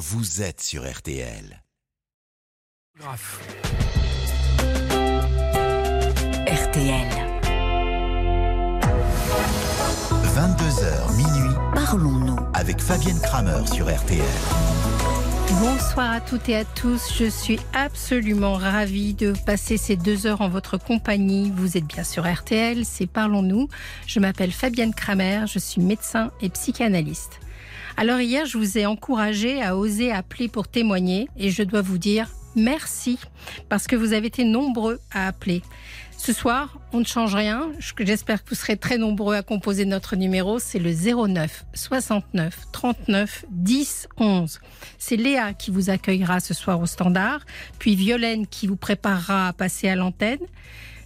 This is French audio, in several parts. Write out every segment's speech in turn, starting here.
vous êtes sur RTL. RTL. 22h minuit Parlons-nous. avec Fabienne Kramer sur RTL. Bonsoir à toutes et à tous. Je suis absolument ravie de passer ces deux heures en votre compagnie. Vous êtes bien sur RTL, c'est Parlons-nous. Je m'appelle Fabienne Kramer, je suis médecin et psychanalyste. Alors hier, je vous ai encouragé à oser appeler pour témoigner et je dois vous dire merci parce que vous avez été nombreux à appeler. Ce soir, on ne change rien. J'espère que vous serez très nombreux à composer notre numéro. C'est le 09 69 39 10 11. C'est Léa qui vous accueillera ce soir au standard, puis Violaine qui vous préparera à passer à l'antenne.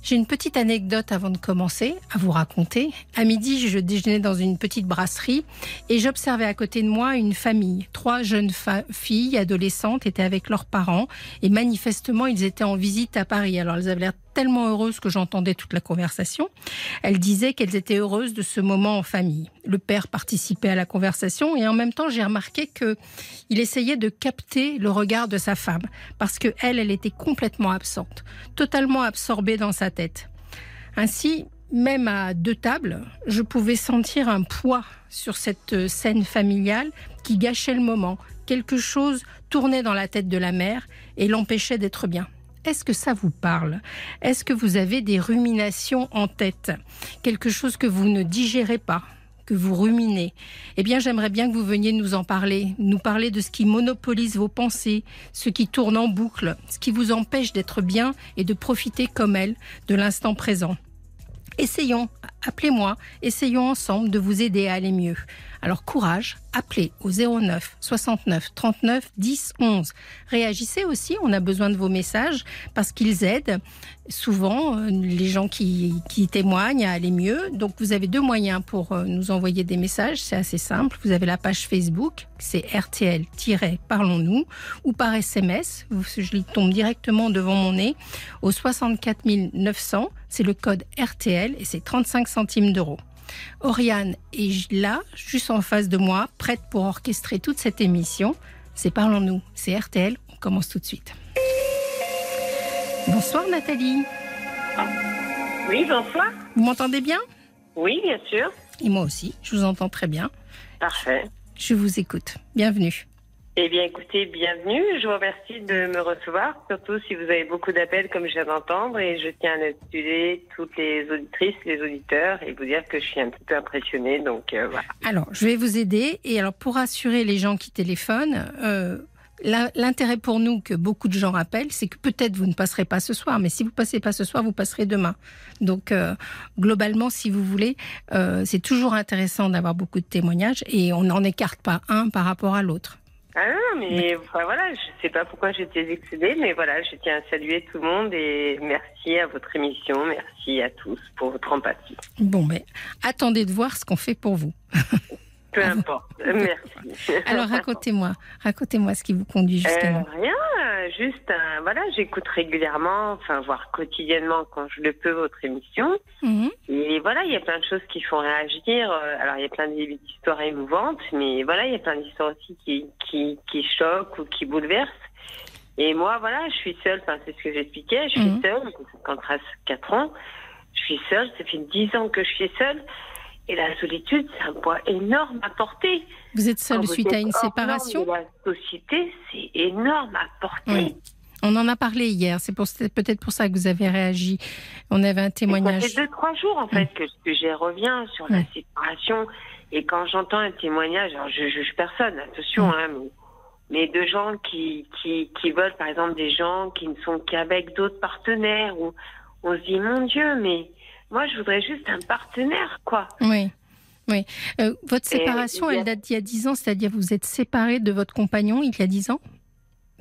J'ai une petite anecdote avant de commencer à vous raconter. À midi, je déjeunais dans une petite brasserie et j'observais à côté de moi une famille. Trois jeunes filles adolescentes étaient avec leurs parents et manifestement, ils étaient en visite à Paris. Alors, elles avaient l'air tellement heureuses que j'entendais toute la conversation. Elles disaient qu'elles étaient heureuses de ce moment en famille. Le père participait à la conversation et en même temps, j'ai remarqué que il essayait de capter le regard de sa femme parce que elle, elle était complètement absente, totalement absorbée dans sa tête. Ainsi, même à deux tables, je pouvais sentir un poids sur cette scène familiale qui gâchait le moment. Quelque chose tournait dans la tête de la mère et l'empêchait d'être bien. Est-ce que ça vous parle? Est-ce que vous avez des ruminations en tête? Quelque chose que vous ne digérez pas que vous ruminez, eh bien j'aimerais bien que vous veniez nous en parler, nous parler de ce qui monopolise vos pensées, ce qui tourne en boucle, ce qui vous empêche d'être bien et de profiter comme elle de l'instant présent. Essayons, appelez-moi, essayons ensemble de vous aider à aller mieux. Alors courage, appelez au 09 69 39 10 11. Réagissez aussi, on a besoin de vos messages parce qu'ils aident souvent euh, les gens qui, témoignent à aller mieux. Donc vous avez deux moyens pour euh, nous envoyer des messages, c'est assez simple. Vous avez la page Facebook, c'est RTL-Parlons-nous, ou par SMS, je tombe directement devant mon nez, au 64 900, c'est le code RTL et c'est 35 centimes d'euros. Oriane est là, juste en face de moi, prête pour orchestrer toute cette émission. C'est Parlons-nous, c'est RTL, on commence tout de suite. Bonsoir Nathalie, Oui, bonsoir. vous m'entendez bien? Oui, bien sûr. Et moi aussi, je vous entends très bien. Parfait. Je vous écoute. Bienvenue. Eh bien, écoutez, bienvenue. Je vous remercie de me recevoir, surtout si vous avez beaucoup d'appels comme je viens d'entendre. Et je tiens à excuser toutes les auditrices, les auditeurs et vous dire que je suis un petit peu impressionnée. Donc, euh, voilà. Alors, je vais vous aider. Et alors, pour rassurer les gens qui téléphonent, euh, l'intérêt pour nous que beaucoup de gens appellent, c'est que peut-être vous ne passerez pas ce soir, mais si vous passez pas ce soir, vous passerez demain. Donc, euh, globalement, si vous voulez, c'est toujours intéressant d'avoir beaucoup de témoignages et on n'en écarte pas un par rapport à l'autre. Ah non, mais voilà, je sais pas pourquoi j'étais excédée, mais voilà, je tiens à saluer tout le monde et merci à votre émission, merci à tous pour votre empathie. Bon, mais attendez de voir ce qu'on fait pour vous. Peu importe. Merci. Alors, racontez-moi, racontez-moi ce qui vous conduit jusqu'à Euh, là. rien, juste, euh, voilà, j'écoute régulièrement, enfin, voire quotidiennement quand je le peux, votre émission. Mhm. Et voilà, il y a plein de choses qui font réagir. Euh, Alors, il y a plein d'histoires émouvantes, mais voilà, il y a plein d'histoires aussi qui, qui, qui choquent ou qui bouleversent. Et moi, voilà, je suis seule, enfin, c'est ce que j'expliquais, je suis Mhm. seule, quand 4 ans, je suis seule, ça fait 10 ans que je suis seule. Et la solitude, c'est un poids énorme à porter. Vous êtes vous suite à une séparation la société, c'est énorme à porter. Oui. On en a parlé hier, c'est peut-être pour ça que vous avez réagi. On avait un Et Ça témoignage. fait deux, trois jours, en fait, que, que j'y reviens sur la séparation. Et quand j'entends un témoignage, alors je juge personne, attention, hein, mais, mais de gens qui, qui, qui veulent, par exemple, des gens qui ne sont qu'avec d'autres partenaires, où on se dit, mon Dieu, mais moi, je voudrais juste un partenaire, quoi. Oui. Oui. Euh, votre séparation, elle date d'il y a 10 ans, c'est-à-dire vous êtes séparés de votre compagnon il y a 10 ans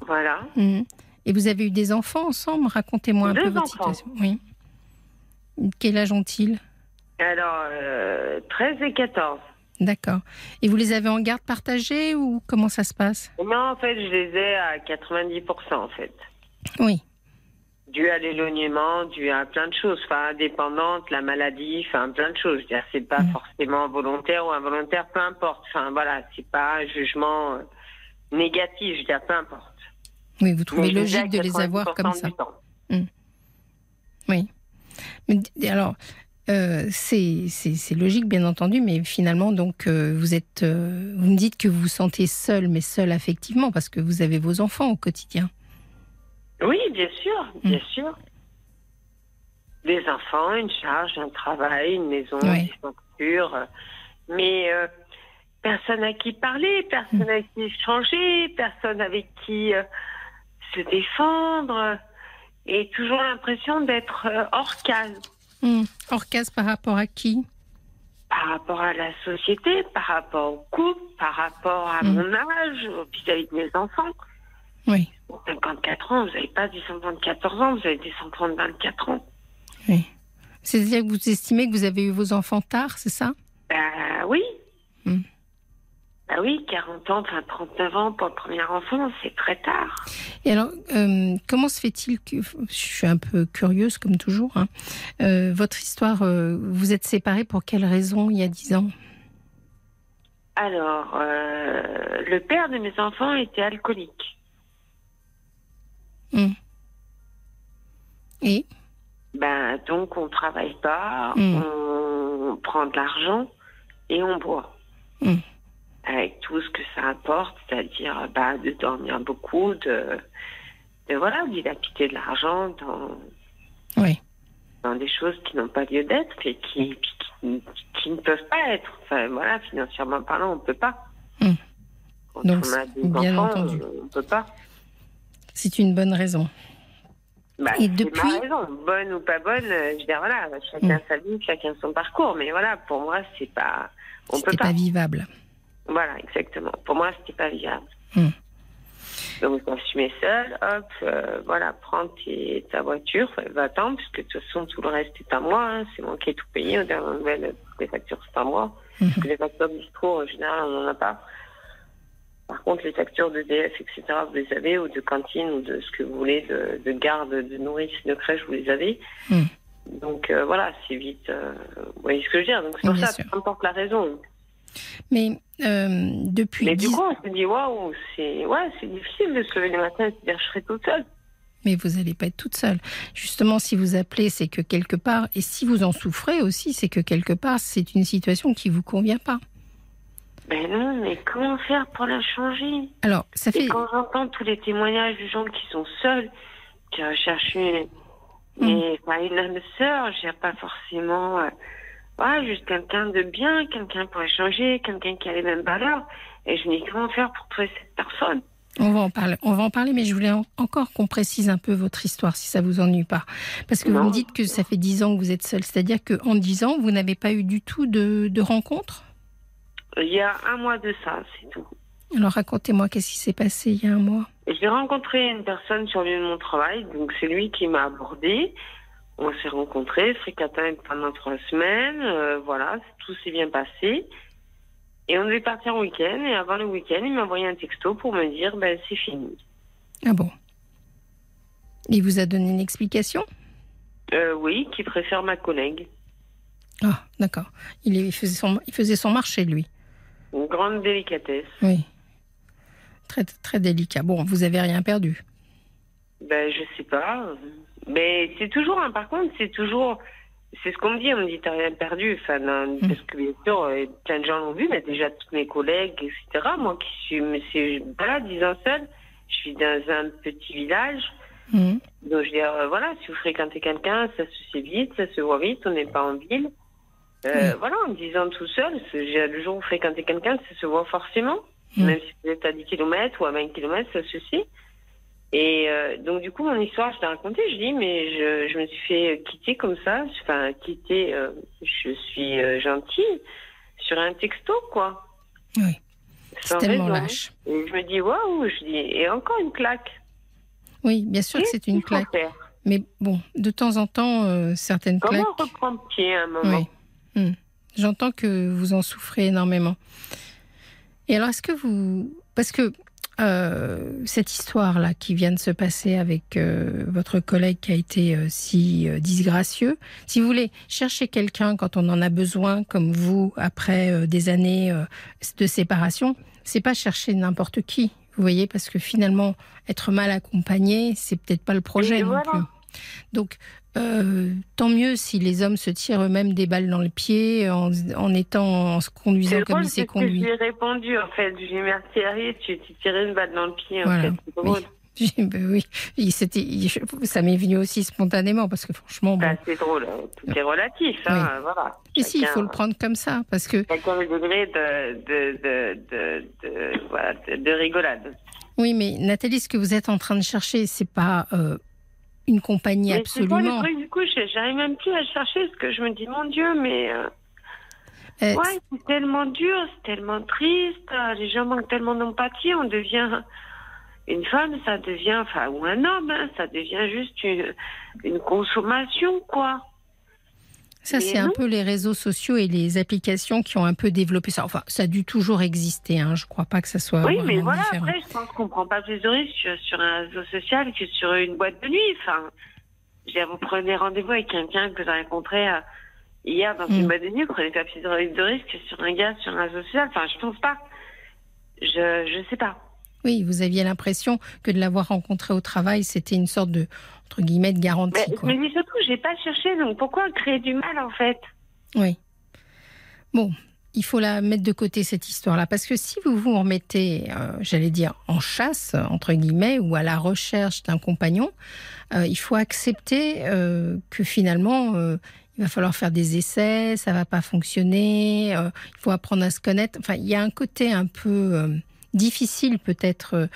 Voilà. Mhm. Et vous avez eu des enfants ensemble? Racontez-moi un Deux peu votre enfants. situation. Oui. Quel âge ont-ils? Alors, euh, 13 et 14. D'accord. Et vous les avez en garde partagée ou comment ça se passe? Non, en fait, je les ai à 90%, en fait. Oui. Dû à l'éloignement, dû à plein de choses, enfin indépendante, la maladie, enfin plein de choses. C'est pas Mm. forcément volontaire ou involontaire, peu importe. Enfin voilà, c'est pas un jugement. euh, négatif, je veux dire, peu importe. Oui, vous trouvez Mais logique de les 90% avoir comme ça. temps. Oui. Mais alors, euh, c'est logique, bien entendu, mais finalement, donc, euh, vous êtes, euh, vous me dites que vous vous sentez seul, mais seul affectivement, parce que vous avez vos enfants au quotidien. Oui, bien sûr, bien Mm. sûr. Des enfants, une charge, un travail, une maison, Oui. des factures. Mais euh, personne à qui parler, personne à qui échanger, personne avec qui euh, se défendre. Et toujours l'impression d'être euh, hors case Hmm. Hors case par rapport à qui? Par rapport à la société, par rapport au couple, par rapport à Mm. mon âge, vis-à-vis de mes enfants. Oui, 54 ans, vous n'avez pas des enfants de 14 ans, vous avez des enfants de 24 ans. oui. C'est-à-dire que vous estimez que vous avez eu vos enfants tard, c'est ça? Bah oui. Mm. Bah oui, 40 ans, enfin 39 ans pour le premier enfant, c'est très tard. Et alors, euh, comment se fait-il que je suis un peu curieuse comme toujours hein, euh, Votre histoire, euh, vous êtes séparés pour quelle raison il y a dix ans? Alors, le père de mes enfants était alcoolique. Et? Ben, donc on travaille pas, Mm. on prend de l'argent et on boit. Mm. Avec tout ce que ça apporte, c'est-à-dire bah, de dormir beaucoup, de, de voilà, dilapider de l'argent dans, oui, dans des choses qui n'ont pas lieu d'être et qui, qui, qui ne peuvent pas être. Enfin, voilà, financièrement parlant, on ne peut pas. Mm. Quand Donc, on a des enfants, entendu. on ne peut pas. C'est une bonne raison. Bah, Et depuis- ma raison, bonne ou pas bonne, euh, je veux dire, voilà, chacun Mm. sa vie, chacun son parcours. Mais voilà, pour moi, c'est pas. On peut pas. pas vivable. Voilà, exactement. Pour moi, c'était pas viable. Mm. Donc, assumé seul, hop, euh, voilà, prends tes- ta voiture, va-t'en, puisque de toute façon, tout le reste est à moi. hein. c'est moi qui ai tout payé. Aux dernières nouvelles, toutes les factures, c'est à moi. Mhm. Parce que les factures bistrot, en général, on n'en a pas. Par contre, les factures de DF, etc., vous les avez, ou de cantine, ou de ce que vous voulez, de, de garde, de nourrice, de crèche, vous les avez. Mm. Donc, euh, voilà, c'est vite. euh, vous voyez ce que je veux dire Donc, c'est pour bien ça, sûr. peu importe la raison. Mais euh, depuis Mais du coup, on se dit, waouh, c'est ouais, c'est difficile de se lever le matin et de se dire, je serai toute seule. Mais vous n'allez pas être toute seule. Justement, si vous appelez, c'est que quelque part, et si vous en souffrez aussi, c'est que quelque part, c'est une situation qui vous convient pas. Ben non, mais comment faire pour la changer Alors, ça Et fait. quand j'entends tous les témoignages de gens qui sont seuls, qui recherchent une, Mm. et, enfin, une âme sœur, je pas forcément, euh, ouais, juste quelqu'un de bien, quelqu'un pour échanger, quelqu'un qui a les mêmes valeurs. Et je me dis, comment faire pour trouver cette personne? On va en parler. On va en parler, mais je voulais en- encore qu'on précise un peu votre histoire, si ça vous ennuie pas, parce que vous me dites que ça fait dix ans que vous êtes seule. C'est-à-dire qu'en dix ans, vous n'avez pas eu du tout de, de rencontres? Il y a un mois de ça, c'est tout. Alors racontez-moi, qu'est-ce qui s'est passé il y a un mois? J'ai rencontré une personne sur le lieu de mon travail, donc c'est lui qui m'a abordé. On s'est rencontrés, fréquenté pendant trois semaines, euh, voilà, tout s'est bien passé. Et on devait partir en week-end, et avant le week-end, il m'a envoyé un texto pour me dire, ben c'est fini. Ah bon? Il vous a donné une explication? Euh, oui, qui préfère ma collègue. Ah, d'accord. Il, est- il faisait son, il faisait son marché, lui. Une grande délicatesse. Oui. Très, très délicat. Bon, vous avez rien perdu. Ben, je sais pas. Mais c'est toujours, hein, par contre, c'est toujours. C'est ce qu'on me dit, on me dit, t'as rien perdu. Enfin, non, parce que bien sûr, euh, plein de gens l'ont vu, mais déjà tous mes collègues, etc. Moi qui suis, c'est, voilà, dix ans seule, je suis dans un petit village. Mhm. Donc, je veux dire, euh, voilà, si vous fréquentez quelqu'un, ça se sait vite, ça se voit vite, on n'est pas en ville. Euh. Voilà, en dix ans tout seul, le jour où vous fréquentez quelqu'un, ça se voit forcément. Mm. Même si vous êtes à 10 km ou à 20 km, ça se sait. Et euh, donc, du coup, mon histoire, je l'ai racontée. Je dis, mais je, je me suis fait quitter comme ça. Enfin, quitter, euh, je suis gentille, sur un texto, quoi. Oui. C'est tellement raison. lâche. Et je me dis, waouh, je dis, et encore une claque. Oui, bien sûr que c'est une claque. Mais bon, de temps en temps, certaines Comment claques. reprendre pied à un moment? Oui. Hmm. J'entends que vous en souffrez énormément. Et alors, est-ce que vous. Parce que euh, cette histoire-là qui vient de se passer avec euh, votre collègue qui a été euh, si disgracieux, si vous voulez chercher quelqu'un quand on en a besoin, comme vous, après des années de séparation, c'est pas chercher n'importe qui. Vous voyez, parce que finalement, être mal accompagné, c'est peut-être pas le projet Et non plus. Donc, euh, tant mieux si les hommes se tirent eux-mêmes des balles dans le pied en, en étant en se conduisant comme il s'est conduit. lui ai répondu en fait. Je lui ai dit merci Harry, tu t'es tiré une balle dans le pied en Voilà. fait. C'est drôle. J'ai ben oui, Il- je- ça m'est venu aussi spontanément parce que franchement, bon. Bah, c'est drôle, hein. tout est relatif, hein, voilà. Et si, il faut le prendre comme ça parce que Chacun le degré de, de, de, de, de- voilà, de, de rigolade. oui, mais Nathalie, ce que vous êtes en train de chercher, c'est pas euh, une compagnie Mais le absolument. du coup J'arrive même plus à le chercher parce que je me dis mon Dieu, mais euh, Euh, ouais, c'est tellement dur, c'est tellement triste. euh, Les gens manquent tellement d'empathie, on devient une femme, ça devient, enfin ou un homme, hein, ça devient juste une, une consommation quoi. Ça, c'est un peu les réseaux sociaux et les applications qui ont un peu développé ça. Enfin, ça a dû toujours exister. Hein. Je crois pas que ça soit oui, mais voilà. différent. Après, je pense qu'on prend pas plus de risques sur, un réseau social que sur une boîte de nuit. Enfin, je veux dire, vous prenez rendez-vous avec quelqu'un que vous avez rencontré euh, hier dans Mm. une boîte de nuit, vous prenez pas plus de risques sur un gars sur un réseau social. Enfin, je pense pas. Je je sais pas. Oui, vous aviez l'impression que de l'avoir rencontré au travail, c'était une sorte de entre guillemets de garantie. Mais, quoi. mais surtout, j'ai pas cherché. Donc pourquoi créer du mal en fait? Oui. Bon, il faut la mettre de côté cette histoire-là parce que si vous vous remettez, euh, j'allais dire, en chasse entre guillemets ou à la recherche d'un compagnon, euh, il faut accepter euh, que finalement. il va falloir faire des essais, ça va pas fonctionner, il faut apprendre à se connaître. Enfin, il y a un côté un peu difficile peut-être euh,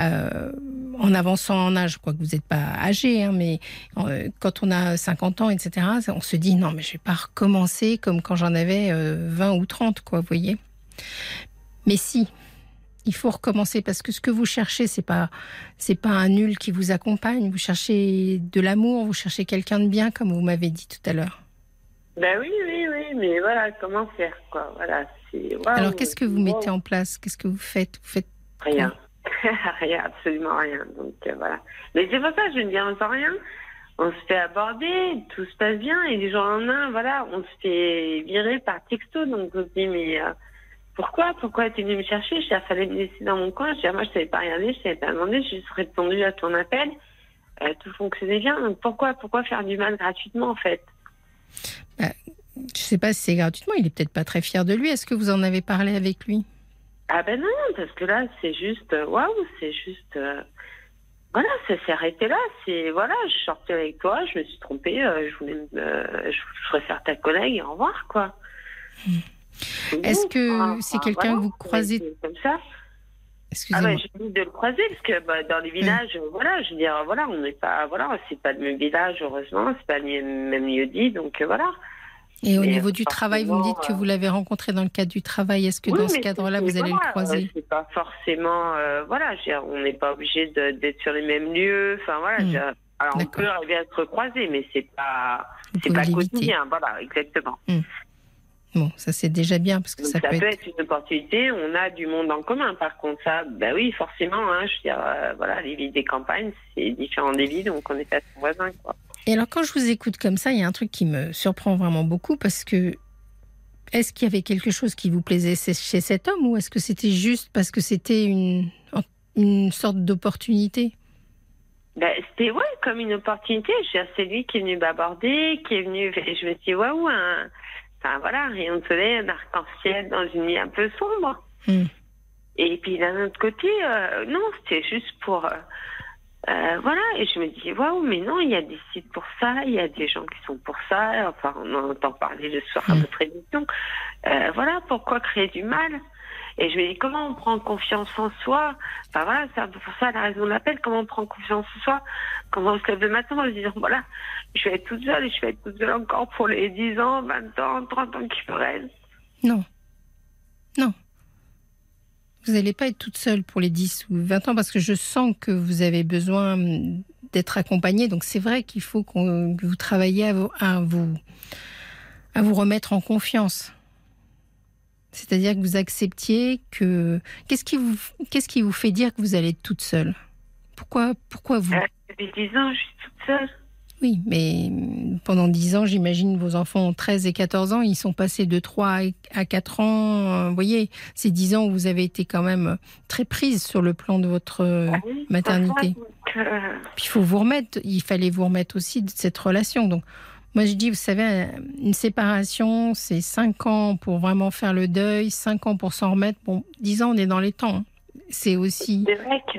euh, en avançant en âge. Je crois que vous n'êtes pas âgé, hein, mais euh, quand on a 50 ans, etc., on se dit non, mais je vais pas recommencer comme quand j'en avais euh, 20 ou 30, quoi, vous voyez. Mais si, il faut recommencer parce que ce que vous cherchez, c'est pas pas un nul qui vous accompagne. Vous cherchez de l'amour, vous cherchez quelqu'un de bien, comme vous m'avez dit tout à l'heure. Ben oui, oui, oui, mais voilà, comment faire quoi Voilà, Alors, qu'est-ce que vous mettez en place? Qu'est-ce que vous faites? Vous faites Rien. rien, absolument rien. Donc euh, voilà. Mais c'est pour ça je veux dire, on sent rien. On se fait aborder, tout se passe bien, et du jour au lendemain, voilà, on se fait virer par texto. Donc on se dit, mais euh, pourquoi? Pourquoi tu es venu me chercher? Je il fallait me laisser dans mon coin. Je dis, ah, moi, je savais pas regarder, je savais pas demander, j'ai juste répondu à ton appel. Euh, tout fonctionnait bien. Donc pourquoi, pourquoi faire du mal gratuitement, en fait? Je sais pas si c'est gratuitement. Il est peut-être pas très fier de lui. Est-ce que vous en avez parlé avec lui? Ah ben non, parce que là, c'est juste, euh, waouh, c'est juste, euh, voilà, ça s'est arrêté là. C'est, voilà, je sortais avec toi, je me suis trompée, euh, je voulais, euh, je, préfère ta collègue, au revoir, quoi. Est-ce que Enfin, c'est quelqu'un que vous croisez- Comme ça. Ah ouais, j'ai envie de le croiser parce que bah, dans les villages, voilà, je veux dire, voilà, on n'est pas, voilà, c'est pas le même village, heureusement, c'est pas le même lieu dit, donc voilà. Et au niveau du travail, vous me dites que vous l'avez rencontré dans le cadre du travail. Est-ce que Oui, dans ce cadre-là, vous allez voilà, le croiser euh, C'est pas forcément, euh, voilà, on n'est pas obligé d'être sur les mêmes lieux. Enfin voilà, Hmm. alors on peut arriver à se recroiser, mais c'est pas, c'est pas quotidien. Voilà, exactement. Bon, ça c'est déjà bien parce que Donc, ça, ça, peut peut être. être une opportunité. On a du monde en commun. Par contre, ça, bah oui, forcément. Hein, je veux dire, euh, voilà, les villes des campagnes, c'est différent des villes, donc on est pas son voisin, quoi. Et alors, quand je vous écoute comme ça, il y a un truc qui me surprend vraiment beaucoup parce que est-ce qu'il y avait quelque chose qui vous plaisait chez cet homme ou est-ce que c'était juste parce que c'était une, une sorte d'opportunité? Ben, c'était ouais comme une opportunité. C'est lui qui est venu m'aborder, qui est venu. Et je me suis dit waouh, un, enfin voilà, un rayon de soleil, un arc-en-ciel dans une nuit un peu sombre. Hmm. Et puis d'un autre côté, euh, non, c'était juste pour euh, euh, voilà. Et je me dis waouh, mais non, il y a des sites pour ça, il y a des gens qui sont pour ça. Enfin, on en entend parler le soir à Hmm. votre émission. Euh, voilà, pourquoi créer du mal? Et je me dis comment on prend confiance en soi? Enfin voilà, c'est pour ça la raison de l'appel. Comment on prend confiance en soi? Comment on se lève le matin en se disant voilà, je vais être toute seule et je vais être toute seule encore pour les 10 ans, 20 ans, 30 ans qui me restent? Non. Non. Vous n'allez pas être toute seule pour les 10 ou 20 ans parce que je sens que vous avez besoin d'être accompagnée. Donc c'est vrai qu'il faut qu'on- que vous travailliez à vous, à vous, à vous remettre en confiance. C'est-à-dire que vous acceptiez que... Qu'est-ce qui, vous, qu'est-ce qui vous fait dire que vous allez être toute seule? Pourquoi, pourquoi vous? Euh, Depuis 10 ans, je suis toute seule. Oui, mais pendant 10 ans, j'imagine vos enfants ont 13 et 14 ans, ils sont passés de 3 à 4 ans. euh, Vous voyez, ces 10 ans où vous avez été quand même très prise sur le plan de votre euh, Ah oui, maternité. euh, Puis il faut vous remettre, il fallait vous remettre aussi de cette relation. Donc, moi je dis, vous savez, une séparation, c'est 5 ans pour vraiment faire le deuil, 5 ans pour s'en remettre. Bon, 10 ans, on est dans les temps. hein. C'est aussi. C'est vrai que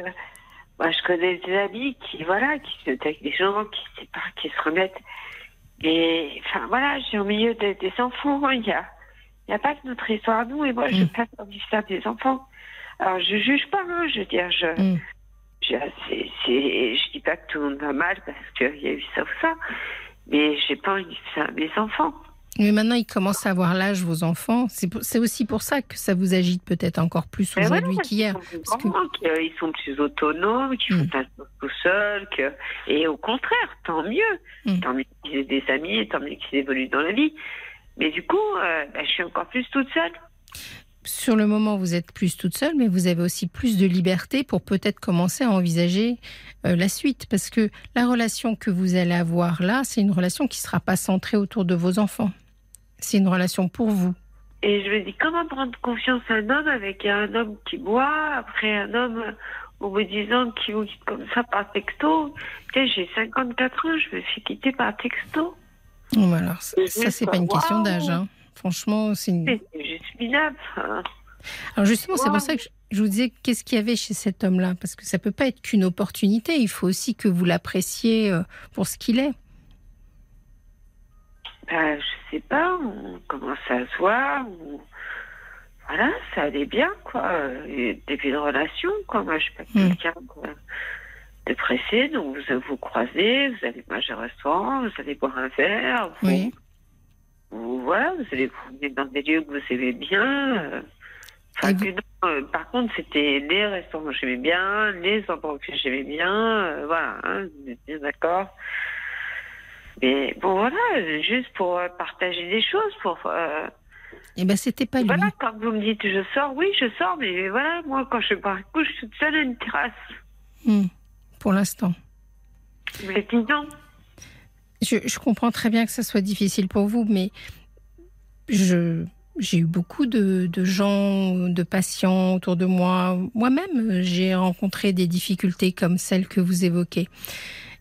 moi, je connais des amis qui, voilà, qui se avec des gens qui séparent, qui se remettent. Et, enfin, voilà, j'ai au milieu de- des enfants, il y a, y a pas que notre histoire, nous, et moi, je Mm. passe dans l'histoire des enfants. Alors, je juge pas, hein, je veux dire, je, Mm. je, c'est, c'est, je dis pas que tout le monde va mal parce qu'il y a eu ça ou ça, mais j'ai pas envie de faire à mes enfants. Mais maintenant, ils commencent à avoir l'âge, vos enfants. C'est aussi pour ça que ça vous agite peut-être encore plus Mais aujourd'hui voilà, qu'hier. Ils sont, plus parce que- grands, qu'ils sont plus autonomes, qu'ils font Mm. pas tout tout seuls. Que... Et au contraire, tant mieux. Mm. Tant mieux qu'ils aient des amis, tant mieux qu'ils évoluent dans la vie. Mais du coup, euh, bah, je suis encore plus toute seule. Sur le moment, vous êtes plus toute seule, mais vous avez aussi plus de liberté pour peut-être commencer à envisager euh, la suite. Parce que la relation que vous allez avoir là, c'est une relation qui ne sera pas centrée autour de vos enfants. C'est une relation pour vous. Et je me dis, comment prendre confiance à un homme avec un homme qui boit, après un homme, au bout de 10 ans, qui vous quitte comme ça par texto? J'ai 54 ans, je me suis quittée par texto. Bon, alors, ça, Et ça, c'est pas une question d'âge. hein. Franchement, c'est une... C'est juste minable. Enfin, Alors justement, c'est pour ça que je, je vous disais qu'est-ce qu'il y avait chez cet homme-là, parce que ça peut pas être qu'une opportunité. Il faut aussi que vous l'appréciez euh, pour ce qu'il est. Ben, je sais pas, on à se voir, on- voilà, ça allait bien, quoi. Et début de relation, quoi. Moi, je suis pas Mm. quelqu'un de, pressé, donc vous vous croisez, vous allez manger au restaurant, vous allez boire un verre, vous, Oui. vous- voilà, vous allez vous dans des lieux que vous aimez bien. euh. Enfin, vous- non, euh, par contre, c'était les restaurants que j'aimais bien, les endroits que j'aimais bien, euh, voilà, hein, vous êtes bien d'accord. Mais bon, voilà, juste pour euh, partager des choses, pour. euh, Et ben c'était pas lui. voilà, quand vous me dites je sors, oui, je sors, mais voilà, moi, quand je pars, je suis toute seule à une terrasse. Hmm. Pour l'instant. Mais disons, Je, je comprends très bien que ça soit difficile pour vous, mais je j'ai eu beaucoup de, de gens, de patients autour de moi. Moi-même, j'ai rencontré des difficultés comme celles que vous évoquez.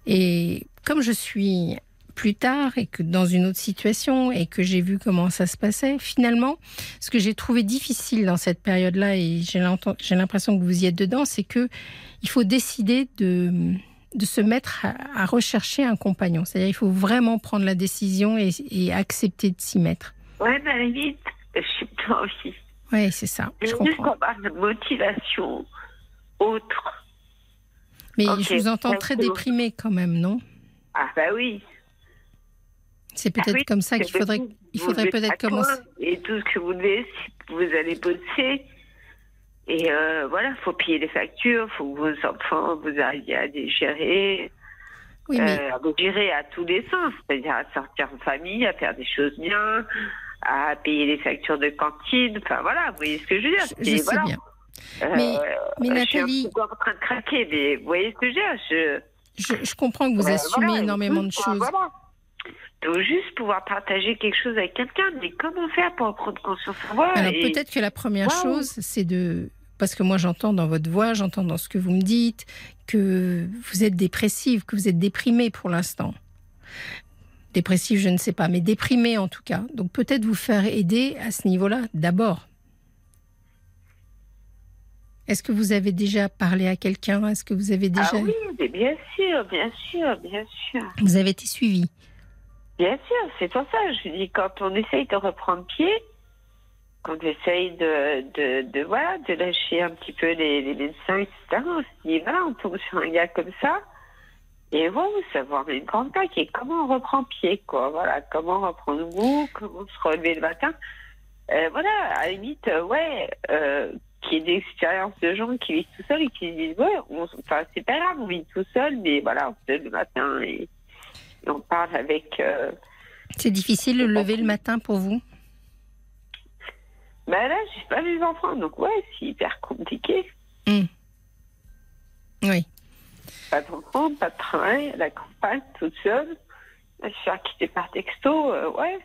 Et comme je suis plus tard et que dans une autre situation et que j'ai vu comment ça se passait, finalement, ce que j'ai trouvé difficile dans cette période-là, et j'ai l'impression que vous y êtes dedans, c'est que il faut décider de, de se mettre à, à rechercher un compagnon. C'est-à-dire il faut vraiment prendre la décision et, et accepter de s'y mettre. ouais, mais limite, je suis pas envie. Oui, c'est ça, je comprends. avoir une motivation autre. Mais je vous entends très c'est bon. déprimé quand même, non? Ah, bah oui. C'est peut-être Ah oui, comme ça qu'il faudrait, vous- il vous faudrait peut-être commencer. Et tout ce que vous devez, vous allez bosser. Et euh, voilà, faut payer les factures, faut que vos enfants, vous arriviez à les gérer, Oui, mais euh, à les gérer à tous les sens, c'est-à-dire à sortir en famille, à faire des choses bien, à payer les factures de cantine, enfin voilà, vous voyez ce que je veux dire. je, je Et sais voilà. bien. Euh, Mais- mais je suis Nathalie- peu en train de craquer, mais vous voyez ce que je veux dire. Je, Je, je comprends que vous Euh, assumez voilà, énormément de choses. Voilà. Donc juste pouvoir partager quelque chose avec quelqu'un, mais comment faire pour prendre conscience en moi Alors et- peut-être que la première chose, c'est de... Parce que moi j'entends dans votre voix, j'entends dans ce que vous me dites, que vous êtes dépressive, que vous êtes déprimée pour l'instant. Dépressive, je ne sais pas, mais déprimée en tout cas. Donc peut-être vous faire aider à ce niveau-là d'abord. Est-ce que vous avez déjà parlé à quelqu'un? Est-ce que vous avez déjà... Ah oui, mais bien sûr, bien sûr, bien sûr. Vous avez été suivi? Bien sûr, c'est pour ça. Je dis, quand on essaye de reprendre pied, quand on essaye de, de, de, voilà, de lâcher un petit peu les, les médecins, etc., on se dit, voilà, on tombe sur un gars comme ça, et wow, ça va en une grande claque. Et comment on reprend pied, quoi Voilà, comment reprendre goût, comment se relever le matin. Euh, voilà, à la limite, euh, ouais, euh, qu'il y ait des expériences de gens qui vivent tout seuls et qui se disent, ouais, on, enfin, c'est pas grave, on vit tout seul, mais voilà, on se lève le matin et, et on parle avec. euh, C'est difficile de lever le matin pour vous? Ben là, j'ai pas mes enfants, donc ouais, c'est hyper compliqué. Oui. Pas d'enfants, pas de travail, à la campagne, toute seule. se faire quitter par texto, euh, ouais.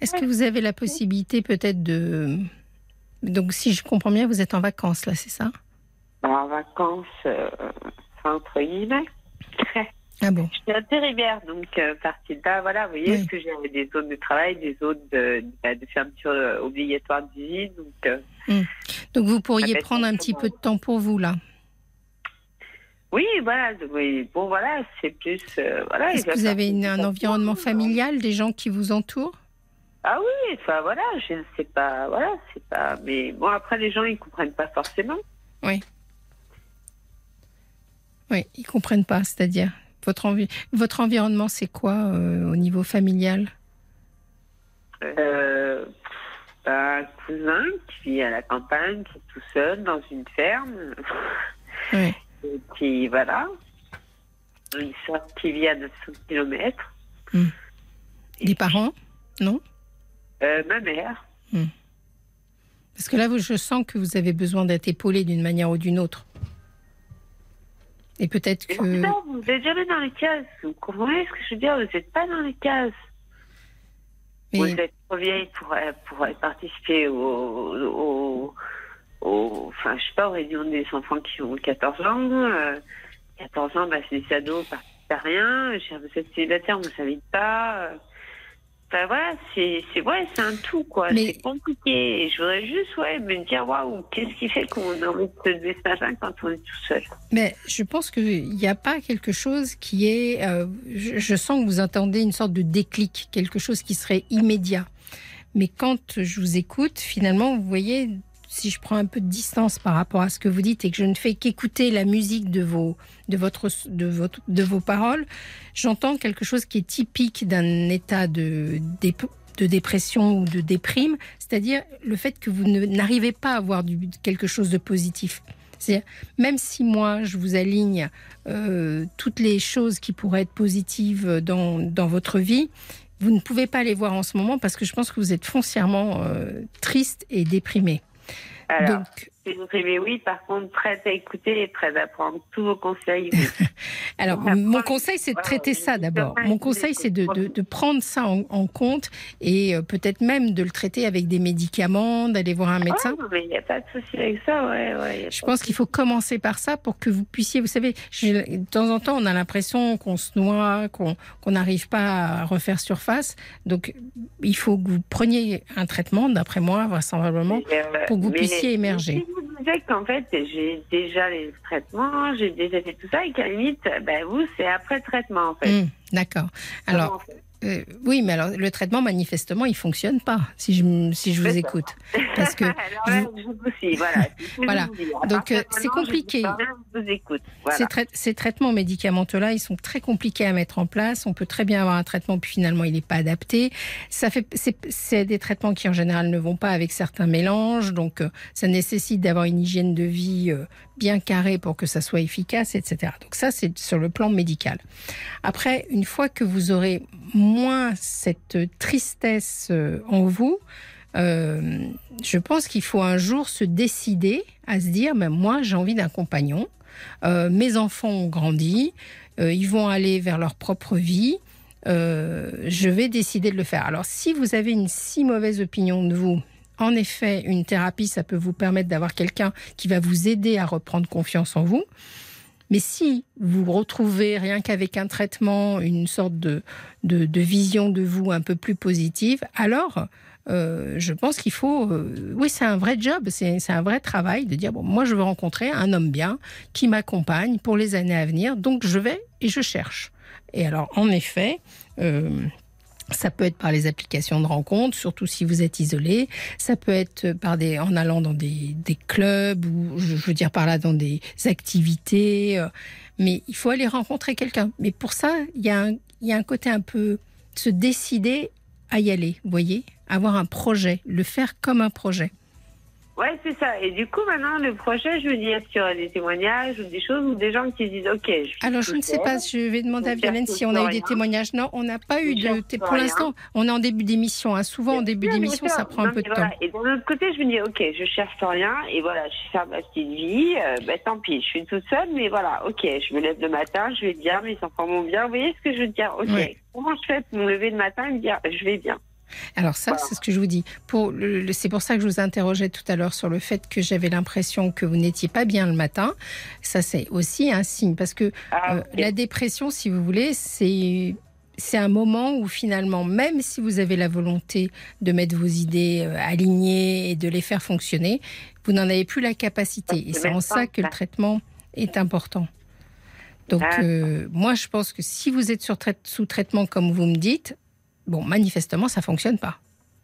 Est-ce que vous avez la possibilité peut-être de... Donc si je comprends bien, vous êtes en vacances là, c'est ça? En vacances, euh, entre guillemets. Ah bon Je suis intérimaire, donc euh, partie de là, voilà, vous voyez, Oui. parce que j'ai des zones de travail, des zones de, bah, de fermeture euh, obligatoire d'usine, donc euh, Donc vous pourriez Ça peut prendre un petit peu de temps pour vous là. oui, voilà, oui, bon, voilà, c'est plus, euh, voilà. Est-ce que vous avez une- un environnement familial, des gens qui vous entourent? Ah oui, enfin voilà, je ne sais pas, voilà, c'est pas, mais bon après les gens ils comprennent pas forcément. Oui, ils comprennent pas, c'est-à-dire votre, envi- votre environnement, c'est quoi euh, au niveau familial? Euh, un cousin qui vit à la campagne, qui est tout seul dans une ferme, Oui. et qui voilà, une soeur qui vit à 900 km. Des parents Non? Euh, ma mère. Parce que là, je sens que vous avez besoin d'être épaulé d'une manière ou d'une autre. Et peut-être que... pourtant, vous n'êtes jamais dans les cases. Vous comprenez ce que je veux dire? Vous n'êtes pas dans les cases. Vous êtes trop vieille pour, euh, pour participer au, au, au- enfin, je sais pas, aux réunions des enfants qui ont 14 ans. euh, 14 ans, bah, c'est des ados, participent à rien. Vous êtes célibataire, on ne s'invite pas. Enfin, voilà, c'est, c'est, ouais, c'est un tout, quoi. Mais- C'est compliqué. Et je voudrais juste, ouais, me dire, waouh, qu'est-ce qui fait qu'on a envie de se lever ce matin quand on est tout seul? mais je pense qu'il n'y a pas quelque chose qui est... euh, je, je sens que vous entendez une sorte de déclic, quelque chose qui serait immédiat. Mais quand je vous écoute, finalement, vous voyez, si je prends un peu de distance par rapport à ce que vous dites et que je ne fais qu'écouter la musique de vos, de votre, de votre, de vos paroles, j'entends quelque chose qui est typique d'un état de, dép- de dépression ou de déprime, c'est-à-dire le fait que vous n'arrivez pas à avoir du, quelque chose de positif. Même si moi, je vous aligne euh, toutes les choses qui pourraient être positives dans, dans votre vie, vous ne pouvez pas les voir en ce moment parce que je pense que vous êtes foncièrement euh, triste et déprimé. Alors, Donc, c'est déprimé, oui, par contre, prête à écouter et prête à prendre tous vos conseils. oui. Alors, mon conseil, c'est de traiter je ça d'abord. Mon je conseil, c'est de, de- de prendre ça en, en compte et euh, peut-être même de le traiter avec des médicaments, d'aller voir un médecin. Ah, mais il n'y a pas de souci avec ça, ouais, ouais. Je pense qu'il faut commencer par ça pour que vous puissiez, vous savez, j'ai- de temps en temps, on a l'impression qu'on se noie, qu'on qu'on n'arrive pas à refaire surface. Donc, il faut que vous preniez un traitement, d'après moi, vraisemblablement. euh, pour que vous puissiez émerger. Vous disiez qu'en fait, j'ai déjà les traitements, j'ai déjà fait tout ça, et qu'à la limite, ben, vous, c'est après traitement, en fait. Hum, D'accord. Alors, fait? Euh, oui, mais alors le traitement, manifestement, il fonctionne pas si je, si je vous écoute. Parce que Alors je vous aussi, voilà. vous Donc, euh, c'est compliqué. Je, vous écoute. Voilà. Ces, trai- ces traitements médicamenteux-là, ils sont très compliqués à mettre en place. On peut très bien avoir un traitement, puis finalement, il n'est pas adapté. Ça fait, c'est, des traitements qui, en général, ne vont pas avec certains mélanges. Donc, euh, ça nécessite d'avoir une hygiène de vie bien carrée pour que ça soit efficace, etc. Donc, ça, c'est sur le plan médical. Après, une fois que vous aurez moins cette tristesse euh, en vous, euh, je pense qu'il faut un jour se décider à se dire, ben, moi, j'ai envie d'un compagnon. Euh, mes enfants ont grandi, ils vont aller vers leur propre vie. je vais décider de le faire. Alors, si vous avez une si mauvaise opinion de vous, en effet, une thérapie, ça peut vous permettre d'avoir quelqu'un qui va vous aider à reprendre confiance en vous. Mais si vous retrouvez rien qu'avec un traitement une sorte de, vision de vous un peu plus positive, alors euh, je pense qu'il faut... euh, oui, c'est un vrai job, c'est c'est un vrai travail de dire, bon, moi je veux rencontrer un homme bien qui m'accompagne pour les années à venir, donc je vais et je cherche. Et alors, en effet... euh, ça peut être par les applications de rencontres, surtout si vous êtes isolé. Ça peut être par des, en allant dans des, des clubs ou, je veux dire par là, dans des activités. euh, Mais il faut aller rencontrer quelqu'un. Mais pour ça, il y, a un, il y a un côté un peu se décider à y aller, vous voyez Avoir un projet, le faire comme un projet. Ouais, c'est ça. Et du coup, maintenant, le projet, je veux dire, est-ce qu'il y aura des témoignages ou des choses ou des gens qui disent, OK, je Alors, je ne sais pas, je vais demander à Violaine si on a eu des témoignages. Non, on n'a pas eu de. Pour rien. l'instant, on est en début d'émission. hein. Souvent, en début d'émission, ça prend un peu de temps. Et d'un autre côté, je me dis, OK, je cherche rien et voilà, je fais ma petite vie. euh, ben, tant pis, je suis toute seule, mais voilà, OK, je me lève le matin, je vais bien, mes enfants vont bien. Vous voyez ce que je veux dire? OK, Ouais. comment je fais pour me lever le matin et me dire, je vais bien? Alors ça, Voilà. c'est ce que je vous dis. Pour c'est pour ça que je vous interrogeais tout à l'heure sur le fait que j'avais l'impression que vous n'étiez pas bien le matin. Ça, c'est aussi un signe parce que Ah, euh, la dépression, si vous voulez, c'est c'est un moment où finalement, même si vous avez la volonté de mettre vos idées euh, alignées et de les faire fonctionner, vous n'en avez plus la capacité. Et C'est en ça que le traitement est important. Donc, euh, moi, je pense que si vous êtes sur trai- sous traitement, comme vous me dites, bon, manifestement, ça fonctionne pas.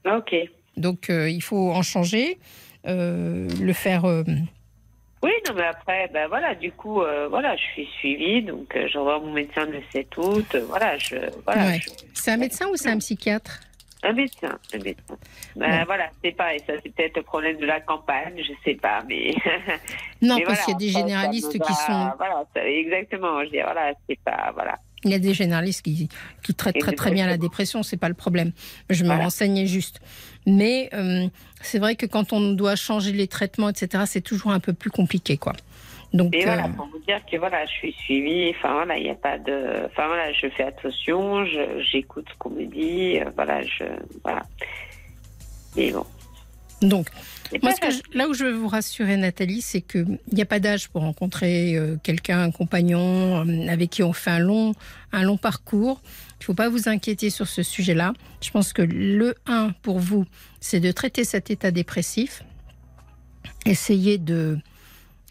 OK. Donc, euh, il faut en changer, euh, le faire. euh, Oui, non, mais après, ben voilà, du coup, voilà, je suis suivie, donc je revois mon médecin le 7 août, voilà, je, voilà, Ouais. je- C'est un médecin ou c'est un psychiatre? Un médecin, un médecin. Ben Bon. voilà, c'est pareil, ça c'est peut-être le problème de la campagne, je sais pas, mais. Non, mais parce voilà, qu'il y a des généralistes qui va- sont. Voilà, ça- exactement, je dis, voilà, c'est pas, voilà. Il y a des généralistes qui, qui traitent Et très très bien la dépression, c'est pas le problème. Je me Voilà. renseignais juste. Mais euh, c'est vrai que quand on doit changer les traitements, etc., c'est toujours un peu plus compliqué, quoi. Donc, Et euh, voilà, pour vous dire que voilà, je suis suivie, enfin voilà, il n'y a pas de. Enfin voilà, je fais attention, j'écoute ce qu'on me dit, euh, voilà, je. Voilà. Mais bon. donc Moi, pas ce que je- là où je veux vous rassurer, Nathalie, c'est qu'il n'y a pas d'âge pour rencontrer euh, quelqu'un, un compagnon euh, avec qui on fait un long, un long parcours. Il ne faut pas vous inquiéter sur ce sujet-là. Je pense que le 1 pour vous, c'est de traiter cet état dépressif. Essayer de,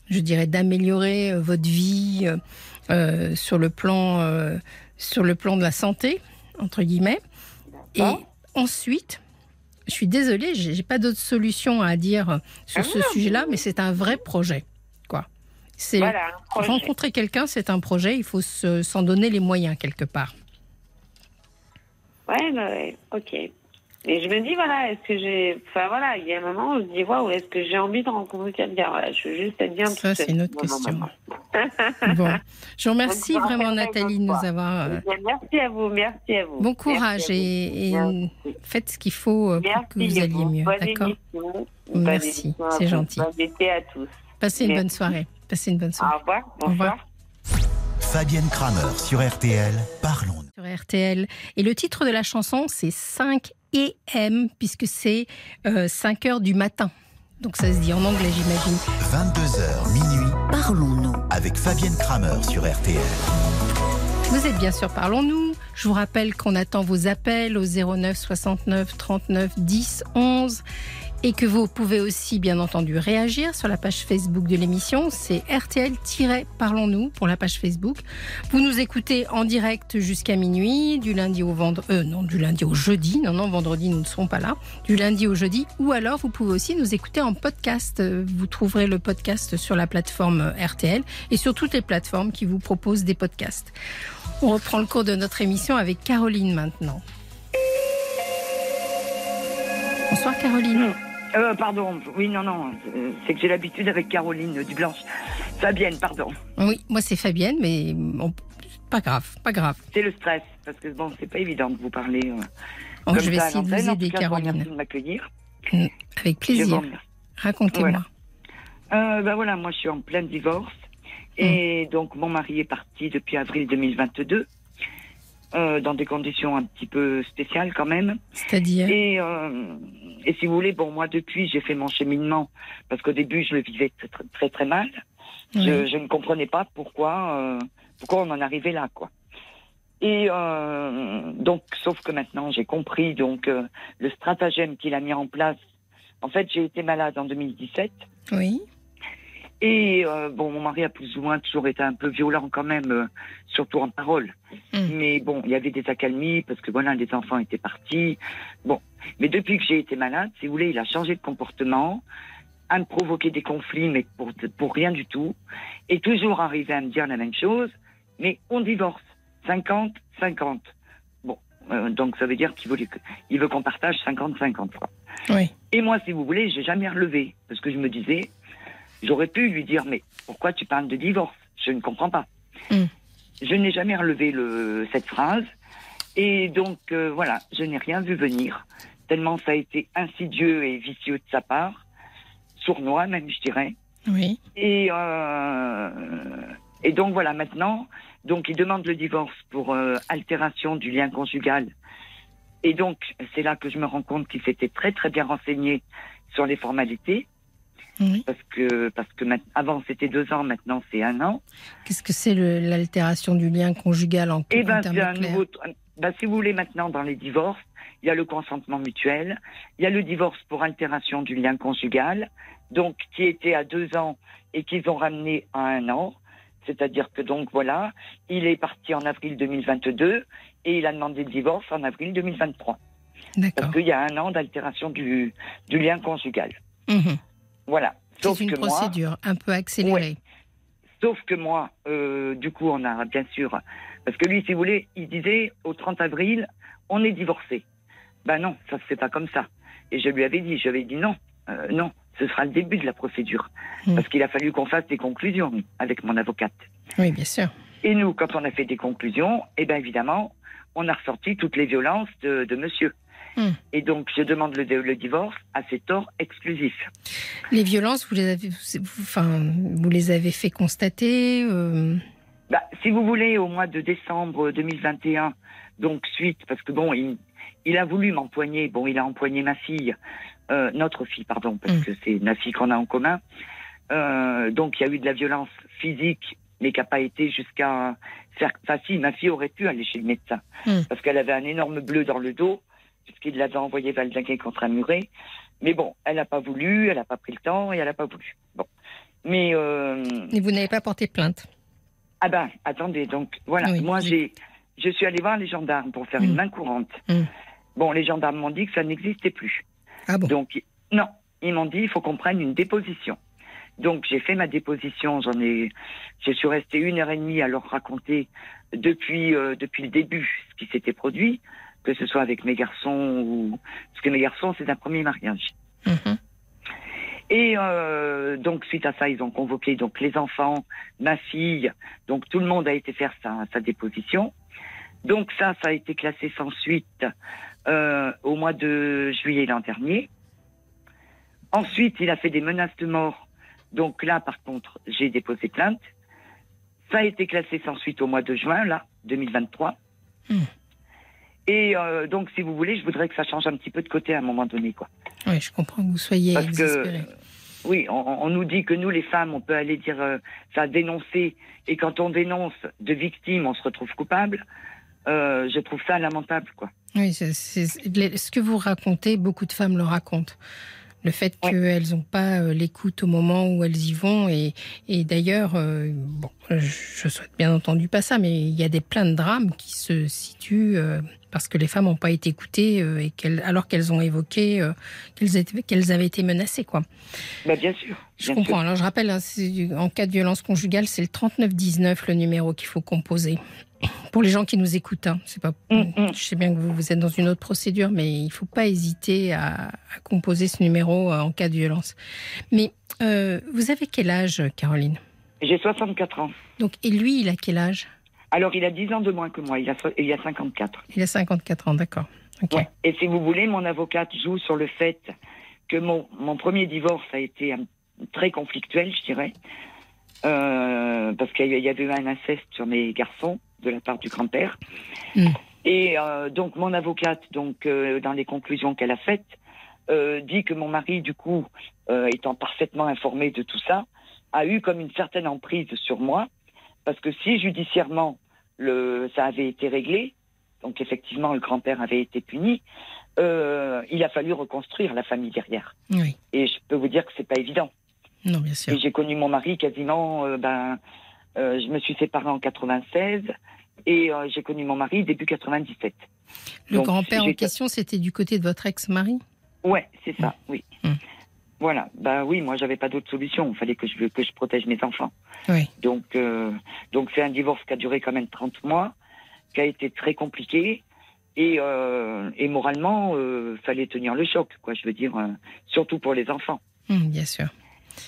je dirais, d'améliorer euh, votre vie euh, sur, le plan, sur le plan de la santé, entre guillemets. Et D'accord. ensuite, je suis désolée, j'ai pas d'autre solution à dire sur Ah ce sujet-là, mais- c'est un vrai projet. Quoi. C'est Voilà, rencontrer quelqu'un, c'est un projet. Il faut se- s'en donner les moyens quelque part. Ouais, bah ouais, ok. Et je me dis, voilà, est-ce que j'ai. Enfin, voilà, il y a un moment où je dis, waouh, est-ce que j'ai envie de rencontrer quelqu'un? Voilà, je veux juste être bien Ça, c'est une autre question. Bon, je vous remercie Donc, vraiment Nathalie de nous avoir. euh, Eh Merci à vous, merci à vous. bon courage et, faites ce qu'il faut euh, pour Merci que vous alliez mieux. D'accord Merci, c'est gentil. Bon été à tous. Passez une Merci. bonne soirée. Passez une bonne Au soirée. revoir. Au revoir. Fabienne Kramer sur RTL. Parlons-nous. sur RTL. Et le titre de la chanson, c'est 5 AM, puisque c'est euh, 5 heures du matin. Donc ça se dit en anglais, j'imagine. 22h minuit Parlons-nous. avec Fabienne Kramer sur RTL. Vous êtes bien sûr Parlons-nous. Je vous rappelle qu'on attend vos appels au 09 69 39 10 11 et que vous pouvez aussi bien entendu réagir sur la page Facebook de l'émission. C'est RTL-Parlons-nous pour la page Facebook. Vous nous écoutez en direct jusqu'à minuit, du lundi au vendredi, euh, non, du lundi au jeudi. Non, non, vendredi, nous ne serons pas là. Du lundi au jeudi. Ou alors, vous pouvez aussi nous écouter en podcast. Vous trouverez le podcast sur la plateforme RTL et sur toutes les plateformes qui vous proposent des podcasts. On reprend le cours de notre émission avec Caroline maintenant. Bonsoir Caroline. Euh, pardon, oui, non, non, euh, c'est que j'ai l'habitude avec Caroline Dublanche. Fabienne, pardon. Oui, moi c'est Fabienne, mais bon, pas grave, pas grave. C'est le stress, parce que bon, c'est pas évident de vous parler. euh, comme je vais ça essayer de vous aider cas, Caroline. de m'accueillir. Avec Je vous plaisir. Racontez-moi. Voilà. Euh, ben voilà, moi je suis en plein divorce. Et donc mon mari est parti depuis avril 2022, euh, dans des conditions un petit peu spéciales quand même. C'est-à-dire Et, euh, et si vous voulez, bon, moi depuis, j'ai fait mon cheminement, parce qu'au début, je le vivais très très, très, très mal. Je, Oui. je ne comprenais pas pourquoi, euh, pourquoi on en arrivait là, quoi. Et euh, donc, sauf que maintenant, j'ai compris donc euh, le stratagème qu'il a mis en place. En fait, j'ai été malade en 2017. Oui. Et euh, bon, mon mari a plus ou moins toujours été un peu violent quand même, euh, surtout en parole. Mm. Mais bon, il y avait des accalmies parce que voilà, les enfants étaient partis. Bon, mais depuis que j'ai été malade, si vous voulez, il a changé de comportement, à me provoquer des conflits, mais pour pour rien du tout, et toujours arriver à me dire la même chose. Mais on divorce, 50, 50. Bon, euh, donc ça veut dire qu'il veut il veut qu'on partage 50, 50 quoi. Oui. Et moi, si vous voulez, j'ai jamais relevé. Parce que je me disais, j'aurais pu lui dire, mais pourquoi tu parles de divorce? Je ne comprends pas. Mm. Je n'ai jamais relevé le, cette phrase. Et donc, euh, voilà, je n'ai rien vu venir. Tellement ça a été insidieux et vicieux de sa part. Sournois, même, je dirais. Oui. Et, euh, et donc voilà, maintenant, donc il demande le divorce pour euh, altération du lien conjugal. Et donc, c'est là que je me rends compte qu'il s'était très très bien renseigné sur les formalités, Oui. parce que parce que avant c'était deux ans, maintenant c'est un an. Qu'est-ce que c'est l'altération du lien conjugal en, en ben termes c'est un nouveau. Ben, si vous voulez maintenant dans les divorces, il y a le consentement mutuel, il y a le divorce pour altération du lien conjugal, donc qui était à deux ans et qu'ils ont ramené à un an. C'est-à-dire que donc voilà, il est parti en avril 2022 et il a demandé le divorce en avril 2023 parce qu'il y a un an d'altération du, du lien conjugal. Mhm. Voilà. Sauf C'est une que moi, procédure un peu accélérée. Sauf que moi, euh, du coup, on a bien sûr, parce que lui, si vous voulez, il disait au 30 avril, on est divorcé. Ben non, ça se fait pas comme ça. Et je lui avais dit, je lui avais dit non, euh, non, ce sera le début de la procédure, Hmm. parce qu'il a fallu qu'on fasse des conclusions avec mon avocate. Oui, bien sûr. Et nous, quand on a fait des conclusions, eh bien évidemment, on a ressorti toutes les violences de, de Monsieur. Hmm. Et donc, je demande le, le divorce à ses torts exclusifs. Les violences, vous les avez, vous, enfin, vous les avez fait constater. euh, Bah, si vous voulez, au mois de décembre 2021, donc suite, parce que bon, il, il a voulu m'empoigner, bon, il a empoigné ma fille, euh, notre fille, pardon, parce Mm. que c'est ma fille qu'on a en commun. Euh, donc, il y a eu de la violence physique, mais qui n'a pas été jusqu'à faire. Enfin, si, ma fille aurait pu aller chez le médecin, Mm. parce qu'elle avait un énorme bleu dans le dos, puisqu'il l'avait envoyé valdinguer contre un muret. Mais bon, elle n'a pas voulu, elle n'a pas pris le temps et elle n'a pas voulu. Bon. Mais. Euh, Et vous n'avez pas porté plainte. ah ben, attendez, donc voilà, Oui, moi oui. j'ai, je suis allée voir les gendarmes pour faire Mm. une main courante. Mm. Bon, les gendarmes m'ont dit que ça n'existait plus. Ah bon. Donc non, ils m'ont dit il faut qu'on prenne une déposition. Donc j'ai fait ma déposition, j'en ai, je suis restée une heure et demie à leur raconter depuis euh, depuis le début ce qui s'était produit, que ce soit avec mes garçons ou parce que mes garçons c'est un premier mariage. Mhm. Et euh, donc suite à ça, ils ont convoqué donc les enfants, ma fille, donc tout le monde a été faire sa, sa déposition. Donc ça, ça a été classé sans suite euh, au mois de juillet l'an dernier. Ensuite, il a fait des menaces de mort. Donc là, par contre, j'ai déposé plainte. Ça a été classé sans suite au mois de juin, là, 2023. Hmm. Et euh, donc, si vous voulez, je voudrais que ça change un petit peu de côté à un moment donné, quoi. Oui, je comprends que vous soyez Parce que, exaspéré. oui, on, on nous dit que nous, les femmes, on peut aller dire euh, ça, dénoncer, et quand on dénonce de victimes, on se retrouve coupable. Euh, je trouve ça lamentable, quoi. Oui, c'est- ce que vous racontez, beaucoup de femmes le racontent. Le fait Ouais. qu'elles n'ont pas euh, l'écoute au moment où elles y vont. Et, et d'ailleurs, euh, bon, je souhaite bien entendu pas ça, mais il y a des plein de drames qui se situent euh, parce que les femmes n'ont pas été écoutées euh, et alors qu'elles ont évoqué euh, qu'elles, avaient été menacées. Quoi. Bah, bien sûr. Je bien comprends. sûr. Alors je rappelle, hein, en cas de violence conjugale, c'est le 3919 le numéro qu'il faut composer. Pour les gens qui nous écoutent, hein, pas. Mm, mm. Je sais bien que vous, vous êtes dans une autre procédure, mais il faut pas hésiter à, à composer ce numéro euh, en cas de violence. Mais vous avez quel âge, Caroline? J'ai 64 ans. Donc et lui, il a quel âge? Alors, il a 10 ans de moins que moi. Il a, il a 54. Il a 54 ans, d'accord. Ouais. Et si vous voulez, mon avocate joue sur le fait que mon, mon premier divorce a été très conflictuel, je dirais, Euh, parce qu'il y avait eu un inceste sur mes garçons de la part du grand-père. Mm. Et euh, donc mon avocate, donc euh, dans les conclusions qu'elle a faites, dit que mon mari, du coup, étant parfaitement informé de tout ça, a eu comme une certaine emprise sur moi, parce que si judiciairement le, ça avait été réglé, donc effectivement le grand-père avait été puni, euh, il a fallu reconstruire la famille derrière. Oui. Et je peux vous dire que c'est pas évident. Non, bien sûr. Et j'ai connu mon mari quasiment, euh, ben, euh, je me suis séparée en 96 et j'ai connu mon mari début 97. Le grand-père en question, c'était du côté de votre ex-mari? Ouais, c'est ça, oui. Mm. Voilà, bah oui, moi j'avais pas d'autre solution. Il fallait que je que je protège mes enfants. Oui. Donc euh, donc c'est un divorce qui a duré quand même 30 mois, qui a été très compliqué. Et, euh, et moralement, euh, fallait tenir le choc, quoi. Je veux dire, euh, surtout pour les enfants. Hum, bien sûr.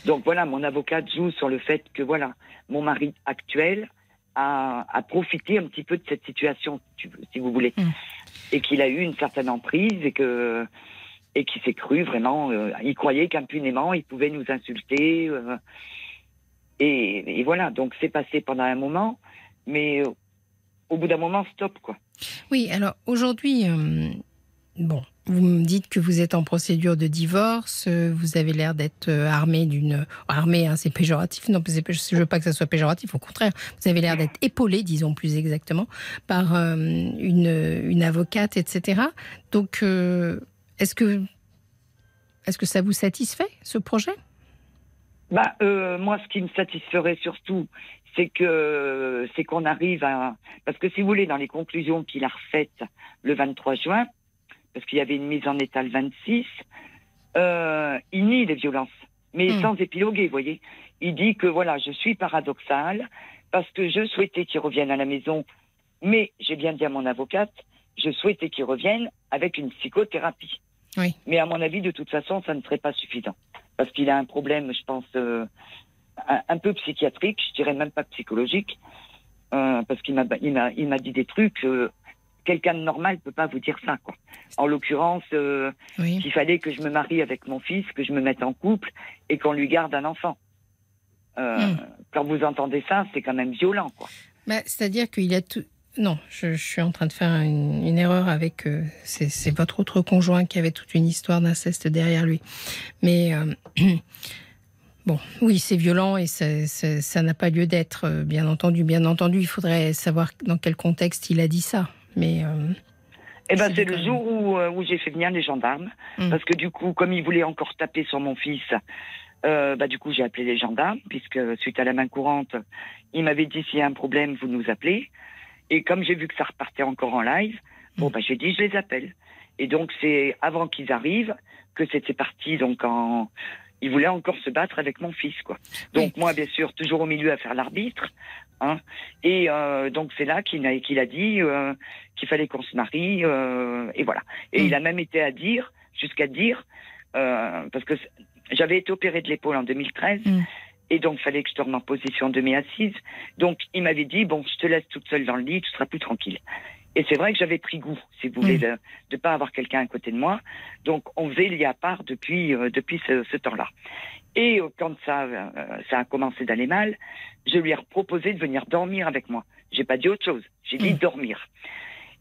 Donc voilà, mon avocate joue sur le fait que voilà, mon mari actuel a, a profité un petit peu de cette situation, tu- si vous voulez, Mm. et qu'il a eu une certaine emprise et que et qu'il s'est cru vraiment, euh, il croyait qu'impunément il pouvait nous insulter. euh, et, voilà, donc c'est passé pendant un moment, mais euh, au bout d'un moment, stop quoi. Oui, alors aujourd'hui, bon, vous me dites que vous êtes en procédure de divorce, vous avez l'air d'être armé d'une... Armé, hein, c'est péjoratif, non, je veux pas que ça soit péjoratif, au contraire, vous avez l'air d'être épaulé, disons plus exactement, par une, avocate, etc. Donc, est-ce que, ça vous satisfait, ce projet? Bah, euh, moi, ce qui me satisferait surtout, c'est que c'est qu'on arrive à parce que si vous voulez, dans les conclusions qu'il a refaites le 23 juin, parce qu'il y avait une mise en état le 26, euh, il nie les violences, mais Hmm. sans épiloguer, vous voyez. Il dit que voilà, je suis paradoxal parce que je souhaitais qu'il revienne à la maison, mais j'ai bien dit à mon avocate, je souhaitais qu'il revienne avec une psychothérapie. Oui. Mais à mon avis, de toute façon, ça ne serait pas suffisant parce qu'il a un problème, je pense, euh, un, peu psychiatrique, je dirais même pas psychologique, euh, parce qu'il m'a il m'a il m'a dit des trucs. euh, Quelqu'un de normal peut pas vous dire ça, quoi. En l'occurrence, euh, Oui. qu'il fallait que je me marie avec mon fils, que je me mette en couple et qu'on lui garde un enfant. Euh, Hmm. Quand vous entendez ça, c'est quand même violent, quoi. Bah, C'est-à-dire qu'il a tout. Non, je, je suis en train de faire une, une erreur avec. euh, c'est votre autre conjoint qui avait toute une histoire d'inceste derrière lui. Mais. euh, Bon, oui, c'est violent et ça n'a pas lieu d'être, euh, bien entendu. Bien entendu, il faudrait savoir dans quel contexte il a dit ça. Mais euh, Eh ben, C'est le jour où, où j'ai fait venir les gendarmes, Hmm. parce que du coup, comme il voulait encore taper sur mon fils, euh, bah du coup j'ai appelé les gendarmes, puisque suite à la main courante, il m'avait dit s'il y a un problème, vous nous appelez. Et comme j'ai vu que ça repartait encore en live, bon Hmm. bah j'ai dit je les appelle. Et donc c'est avant qu'ils arrivent que c'était parti donc en il voulait encore se battre avec mon fils, quoi. Donc moi, bien sûr, toujours au milieu à faire l'arbitre. Hein. Et euh, donc c'est là qu'il a, qu'il a dit euh, qu'il fallait qu'on se marie, euh, et voilà. Et Mm. il a même été à dire, jusqu'à dire, euh, parce que j'avais été opéré de l'épaule en 2013, Mm. Et donc il fallait que je dorme en position demi-assise. Donc il m'avait dit, bon, je te laisse toute seule dans le lit, tu seras plus tranquille. Et c'est vrai que j'avais pris goût, si vous voulez, Mm. de ne pas avoir quelqu'un à côté de moi. Donc on faisait lié à part depuis, euh, depuis ce, ce temps-là. Et euh, quand ça, euh, ça a commencé d'aller mal, je lui ai proposé de venir dormir avec moi. J'ai pas dit autre chose. J'ai dit Mm. dormir.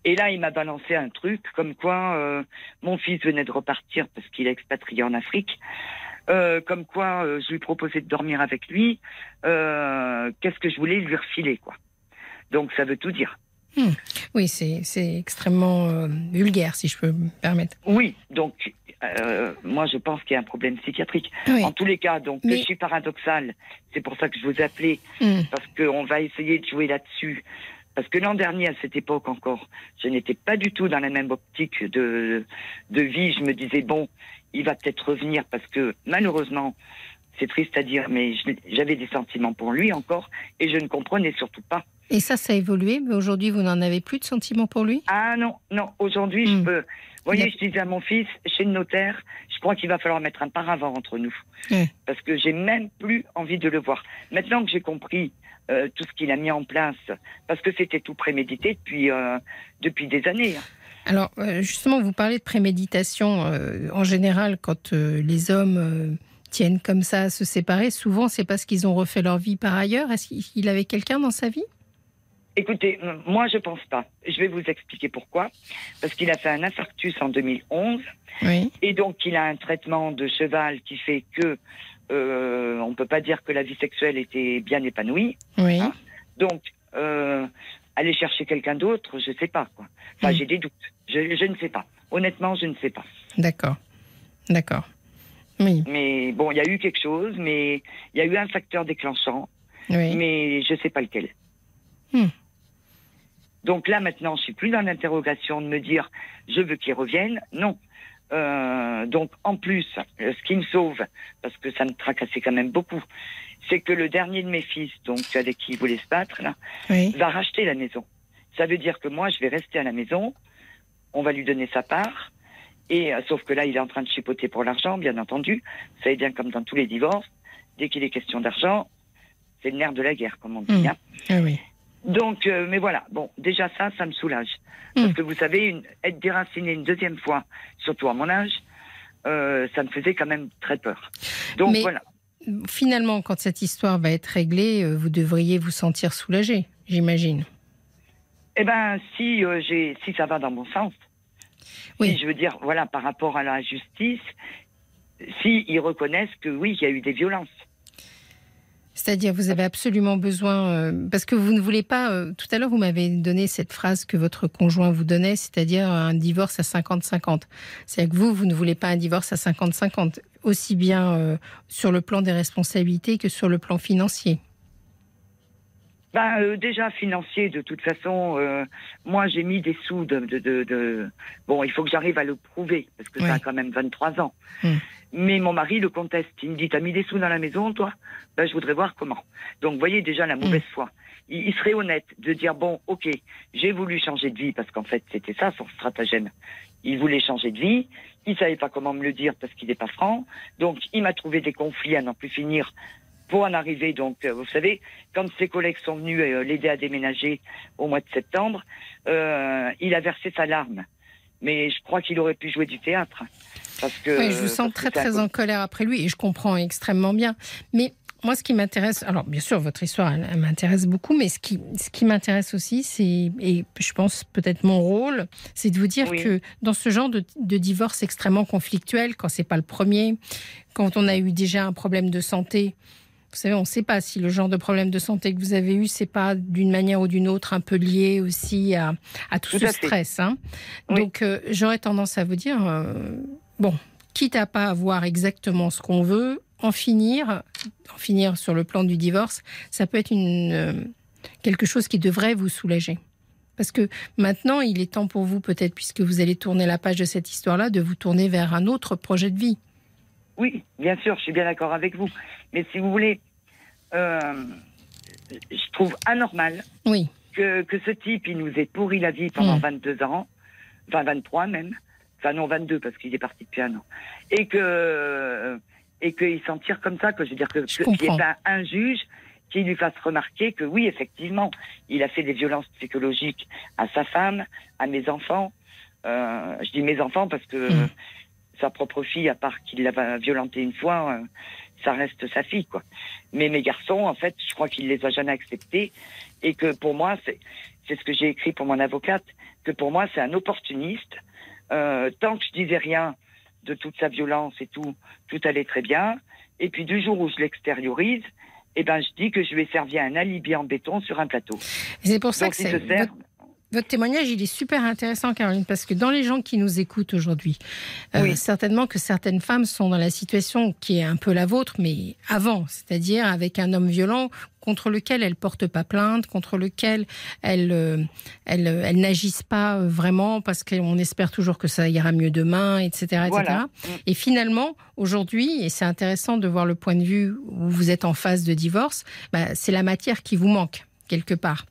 Et là, il m'a balancé un truc comme quoi euh, mon fils venait de repartir parce qu'il est expatrié en Afrique. Euh, comme quoi, euh, je lui proposais de dormir avec lui. Euh, Qu'est-ce que je voulais lui refiler, quoi. Donc ça veut tout dire. oui, c'est c'est extrêmement euh, vulgaire, si je peux me permettre. Oui, donc euh, moi je pense qu'il y a un problème psychiatrique. Oui. En tous les cas, donc Mais- je suis paradoxale. C'est pour ça que je vous appelais Mm. parce qu'on va essayer de jouer là-dessus. Parce que l'an dernier, à cette époque encore, je n'étais pas du tout dans la même optique de, de vie. Je me disais, bon, il va peut-être revenir parce que malheureusement, c'est triste à dire, mais j'avais des sentiments pour lui encore et je ne comprenais surtout pas. Et ça, ça a évolué, mais aujourd'hui, vous n'en avez plus de sentiments pour lui? Ah non, non, aujourd'hui, je Hmm. peux. Vous voyez, a- je disais à mon fils, chez le notaire, je crois qu'il va falloir mettre un paravent entre nous. Parce que j'ai même plus envie de le voir. Maintenant que j'ai compris euh, tout ce qu'il a mis en place, parce que c'était tout prémédité depuis, euh, depuis des années. hein. Alors, euh, justement, vous parlez de préméditation. euh, en général, quand euh, les hommes tiennent comme ça à se séparer, souvent, c'est parce qu'ils ont refait leur vie par ailleurs. Est-ce qu'il il avait quelqu'un dans sa vie? Écoutez, moi je pense pas. Je vais vous expliquer pourquoi. Parce qu'il a fait un infarctus en 2011 Oui. et donc il a un traitement de cheval qui fait que euh, on peut pas dire que la vie sexuelle était bien épanouie. Oui. Ah. Donc, euh, aller chercher quelqu'un d'autre, je sais pas. Quoi. Enfin, Mm. j'ai des doutes. Je, je ne sais pas. Honnêtement, je ne sais pas. D'accord. D'accord. Oui. Mais bon, il y a eu quelque chose, mais il y a eu un facteur déclenchant, Oui. mais je sais pas lequel. Mm. Donc là, maintenant, je suis plus dans l'interrogation de me dire je veux qu'il revienne. Non. Euh, donc en plus, euh, ce qui me sauve, parce que ça me tracassait quand même beaucoup, c'est que le dernier de mes fils, donc avec qui il voulait se battre, là, Oui. va racheter la maison. Ça veut dire que moi, je vais rester à la maison on va lui donner sa part. Et euh, sauf que là, il est en train de chipoter pour l'argent, bien entendu. Vous savez bien comme dans tous les divorces, dès qu'il est question d'argent, c'est le nerf de la guerre, comme on dit. Mm. hein. Ah oui. Donc, euh, mais voilà, bon, déjà ça, ça me soulage. Parce Mm. que vous savez, une, être déraciné une deuxième fois, surtout à mon âge, euh, ça me faisait quand même très peur. Donc Mais- voilà. Finalement, quand cette histoire va être réglée, euh, vous devriez vous sentir soulagé, j'imagine. Eh ben, si euh, j'ai, si ça va dans mon sens, Oui. si je veux dire, voilà, par rapport à la justice, si ils reconnaissent que oui, il y a eu des violences. C'est-à-dire, vous avez absolument besoin, euh, parce que vous ne voulez pas, euh, tout à l'heure, vous m'avez donné cette phrase que votre conjoint vous donnait, c'est-à-dire un divorce à 50-50. C'est-à-dire que vous, vous ne voulez pas un divorce à 50-50, aussi bien euh, sur le plan des responsabilités que sur le plan financier. Ben, déjà financier, de toute façon, moi j'ai mis des sous de, de, de, de- Bon, il faut que j'arrive à le prouver, parce que ça a quand même 23 ans. Mm. Mais mon mari le conteste. Il me dit, t'as mis des sous dans la maison, toi? Ben, je voudrais voir comment. Donc, vous voyez déjà la mauvaise foi. Il, il serait honnête de dire, bon, ok, j'ai voulu changer de vie, parce qu'en fait, c'était ça son stratagème. Il voulait changer de vie, il savait pas comment me le dire parce qu'il n'est pas franc. Donc, il m'a trouvé des conflits à n'en plus finir pour en arriver. Donc, euh, vous savez, quand ses collègues sont venus euh, l'aider à déménager au mois de septembre, euh, il a versé sa larme. Mais je crois qu'il aurait pu jouer du théâtre. Parce que, Oui, je vous sens très très en colère après lui et je comprends extrêmement bien. Mais moi, ce qui m'intéresse, alors bien sûr, votre histoire, elle, elle m'intéresse beaucoup, mais ce qui, ce qui m'intéresse aussi, c'est, et je pense peut-être mon rôle, c'est de vous dire Oui. que dans ce genre de, de divorce extrêmement conflictuel, quand c'est pas le premier, quand on a eu déjà un problème de santé, vous savez, on ne sait pas si le genre de problème de santé que vous avez eu, c'est pas d'une manière ou d'une autre un peu lié aussi à, à tout, Tout ce à stress. hein. Oui. Donc, euh, j'aurais tendance à vous dire, euh, bon, quitte à pas avoir exactement ce qu'on veut, en finir, en finir sur le plan du divorce, ça peut être une, euh, quelque chose qui devrait vous soulager. Parce que maintenant, il est temps pour vous, peut-être, puisque vous allez tourner la page de cette histoire-là, de vous tourner vers un autre projet de vie. Oui, bien sûr, je suis bien d'accord avec vous. Mais si vous voulez, euh, je trouve anormal Oui, que, que ce type, il nous ait pourri la vie pendant Mm. 22 ans, enfin 23 même, enfin non 22 parce qu'il est parti depuis un an, et que et qu'il s'en tire comme ça, que je veux dire que qu'il n'y ait pas un juge qui lui fasse remarquer que oui, effectivement, il a fait des violences psychologiques à sa femme, à mes enfants. Euh, je dis mes enfants parce que Mm. Sa propre fille, à part qu'il l'a violentée une fois, euh, ça reste sa fille, quoi. Mais mes garçons, en fait, je crois qu'il les a jamais acceptés et que pour moi, c'est c'est ce que j'ai écrit pour mon avocate, que pour moi, c'est un opportuniste. Euh, tant que je disais rien de toute sa violence et tout, tout allait très bien. Et puis du jour où je l'extériorise, eh ben, je dis que je lui ai servi un alibi en béton sur un plateau. C'est pour ça Donc que c'est votre, votre témoignage, il est super intéressant, Caroline, parce que dans les gens qui nous écoutent aujourd'hui, euh, certainement que certaines femmes sont dans la situation qui est un peu la vôtre, mais avant, c'est-à-dire avec un homme violent contre lequel elles portent pas plainte, contre lequel elles, euh, elles, euh, elles n'agissent pas euh, vraiment parce qu'on espère toujours que ça ira mieux demain, etc., etc. Voilà. Et finalement, aujourd'hui, et c'est intéressant de voir le point de vue où vous êtes en phase de divorce, bah, c'est la matière qui vous manque quelque part.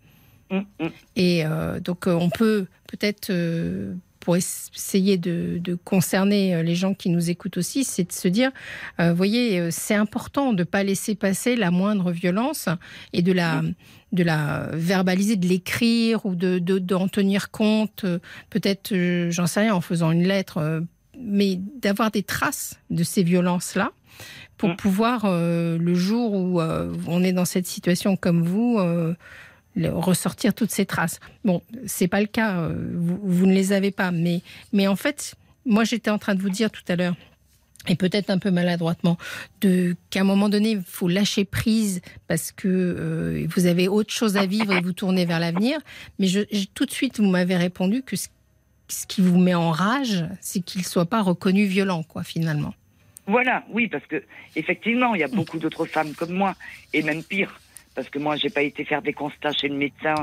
Mm, mm. Et euh, donc, euh, on peut peut-être, euh, pour es- essayer de, de concerner les gens qui nous écoutent aussi, c'est de se dire, euh, voyez, c'est important de ne pas laisser passer la moindre violence et de la, de la verbaliser, de l'écrire ou de, de- d'en tenir compte, peut-être, j'en sais rien, en faisant une lettre, mais d'avoir des traces de ces violences-là pour Mm. pouvoir, le jour où on est dans cette situation comme vous, ressortir toutes ces traces. Bon, c'est pas le cas, euh, vous, vous ne les avez pas, mais, mais en fait, moi j'étais en train de vous dire tout à l'heure, et peut-être un peu maladroitement, qu'à un moment donné, il faut lâcher prise parce que euh, vous avez autre chose à vivre et vous tournez vers l'avenir. Mais tout de suite, vous m'avez répondu que ce, ce qui vous met en rage, c'est qu'il soit pas reconnu violent, quoi, finalement. Voilà, oui, parce que effectivement, il y a beaucoup d'autres femmes comme moi, et même pire, parce que moi, j'ai pas été faire des constats chez le médecin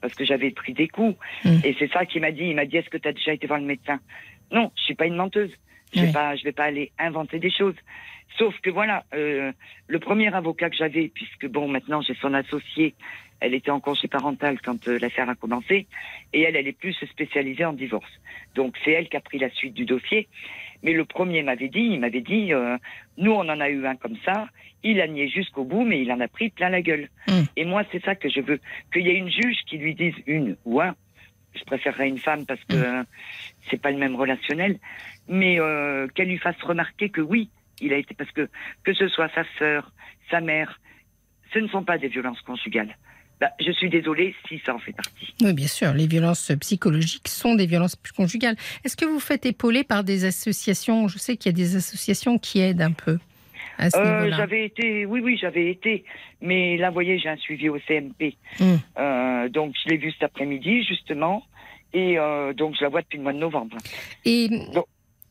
parce que j'avais pris des coups. Mm. Et c'est ça qu'il m'a dit. Il m'a dit Est-ce que tu as déjà été voir le médecin? Non, je suis pas une menteuse. Je vais Oui. pas, je vais pas aller inventer des choses. Sauf que voilà, euh, le premier avocat que j'avais, puisque bon, maintenant j'ai son associé, elle était en congé parental quand euh, l'affaire a commencé, et elle, elle est plus spécialisée en divorce. Donc c'est elle qui a pris la suite du dossier. Mais le premier m'avait dit, il m'avait dit, euh, nous on en a eu un comme ça, il a nié jusqu'au bout, mais il en a pris plein la gueule. Mm. Et moi c'est ça que je veux, qu'il y ait une juge qui lui dise une ou un. Je préférerais une femme parce que euh, c'est pas le même relationnel, mais euh, qu'elle lui fasse remarquer que oui, il a été parce que que ce soit sa sœur, sa mère, ce ne sont pas des violences conjugales. Bah, je suis désolée si ça en fait partie. Oui, bien sûr, les violences psychologiques sont des violences conjugales. Est-ce que vous faites épauler par des associations? Je sais qu'il y a des associations qui aident un peu à ce Euh, j'avais été, oui, oui, j'avais été, mais là, vous voyez, j'ai un suivi au CMP. Mm. Euh, donc, je l'ai vu cet après-midi, justement, et euh, donc, je la vois depuis le mois de novembre. Et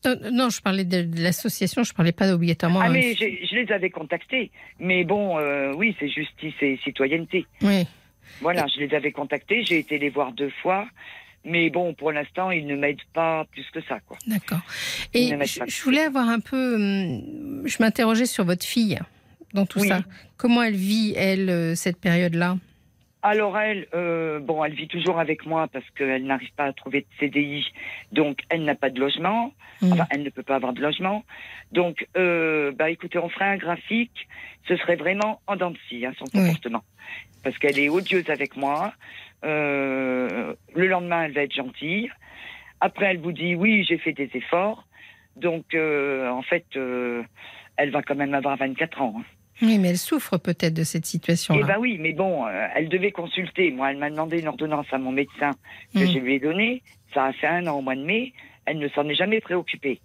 Non. Non, je parlais de, de l'association, je parlais pas obligatoirement. ah, hein. mais je les avais contactés, mais bon, euh, oui, c'est justice et citoyenneté. Oui. Voilà, je les avais contactés, j'ai été les voir deux fois, mais bon, pour l'instant, ils ne m'aident pas plus que ça, quoi. D'accord. Et ne je voulais avoir un peu. hum, Je m'interrogeais sur votre fille dans tout Oui. ça. Comment elle vit, elle, euh, cette période-là? Alors elle, euh, bon, elle vit toujours avec moi parce qu'elle n'arrive pas à trouver de CDI, donc elle n'a pas de logement. Mm. Enfin, elle ne peut pas avoir de logement. Donc, euh, bah écoutez, on ferait un graphique. Ce serait vraiment en dents de scie, hein, son Oui. comportement, parce qu'elle est odieuse avec moi. Euh, le lendemain, elle va être gentille. Après, elle vous dit oui, j'ai fait des efforts. Donc, euh, en fait, euh, elle va quand même avoir 24 ans. hein. Oui, mais elle souffre peut-être de cette Eh situation-là. ben oui, mais bon, euh, elle devait consulter. Moi, elle m'a demandé une ordonnance à mon médecin que Mm. je lui ai donnée. Ça a fait un an au mois de mai. Elle ne s'en est jamais préoccupée.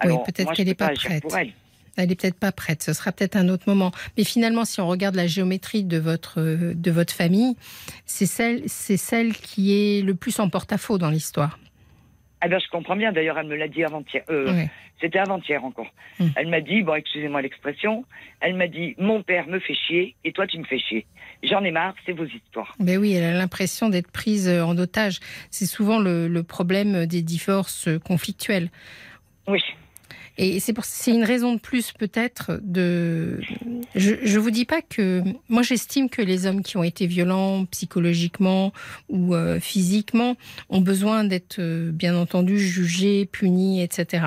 peut-être moi, je qu'elle peux est pas agir prête. Pour elle. Elle est peut-être pas prête. Ce sera peut-être un autre moment. Mais finalement, si on regarde la géométrie de votre de votre famille, c'est celle c'est celle qui est le plus en porte-à-faux dans l'histoire. Ah ben, je comprends bien. D'ailleurs, elle me l'a dit avant-hier. Euh. C'était avant-hier encore. Mm. Elle m'a dit, bon, excusez-moi l'expression, elle m'a dit, mon père me fait chier et toi, tu me fais chier. J'en ai marre, c'est vos histoires. Ben oui, elle a l'impression d'être prise euh, en otage. C'est souvent le, le problème des divorces euh, conflictuels. Oui. Et c'est pour c'est une raison de plus peut-être de. Je je vous dis pas que moi j'estime que les hommes qui ont été violents psychologiquement ou euh, physiquement ont besoin d'être euh, bien entendu jugés, punis, etc.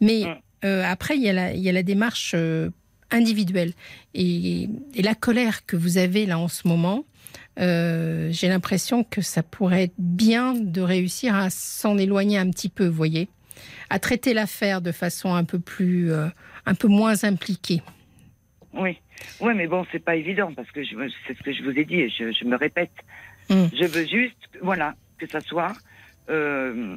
Mais Mm. euh, après il y a la il y a la démarche euh, individuelle et, et la colère que vous avez là en ce moment. euh, J'ai l'impression que ça pourrait être bien de réussir à s'en éloigner un petit peu, vous voyez à traiter l'affaire de façon un peu plus, euh, un peu moins impliquée. Oui. Oui, mais bon, c'est pas évident parce que c'est ce que je vous ai dit et je, je me répète. Mm. Je veux juste, voilà, que ça soit euh,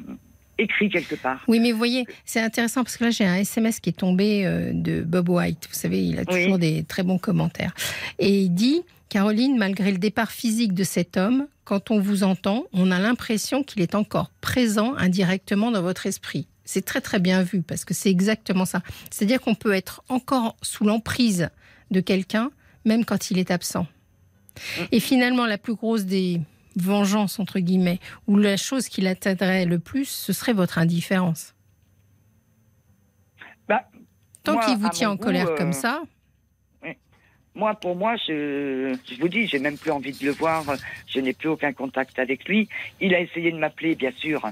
écrit quelque part. Oui, mais vous voyez, c'est intéressant parce que là, j'ai un SMS qui est tombé euh, de Bob White. Vous savez, il a Oui. toujours des très bons commentaires. Et il dit Caroline, malgré le départ physique de cet homme, quand on vous entend, on a l'impression qu'il est encore présent indirectement dans votre esprit. C'est très très bien vu parce que c'est exactement ça. C'est-à-dire qu'on peut être encore sous l'emprise de quelqu'un même quand il est absent. Et finalement, la plus grosse des vengeances, entre guillemets, ou la chose qui l'atteindrait le plus, ce serait votre indifférence. Bah, Tant qu'il vous tient en goût, colère euh, comme ça, Moi, pour moi, je, je vous dis, j'ai même plus envie de le voir. Je n'ai plus aucun contact avec lui. Il a essayé de m'appeler, bien sûr,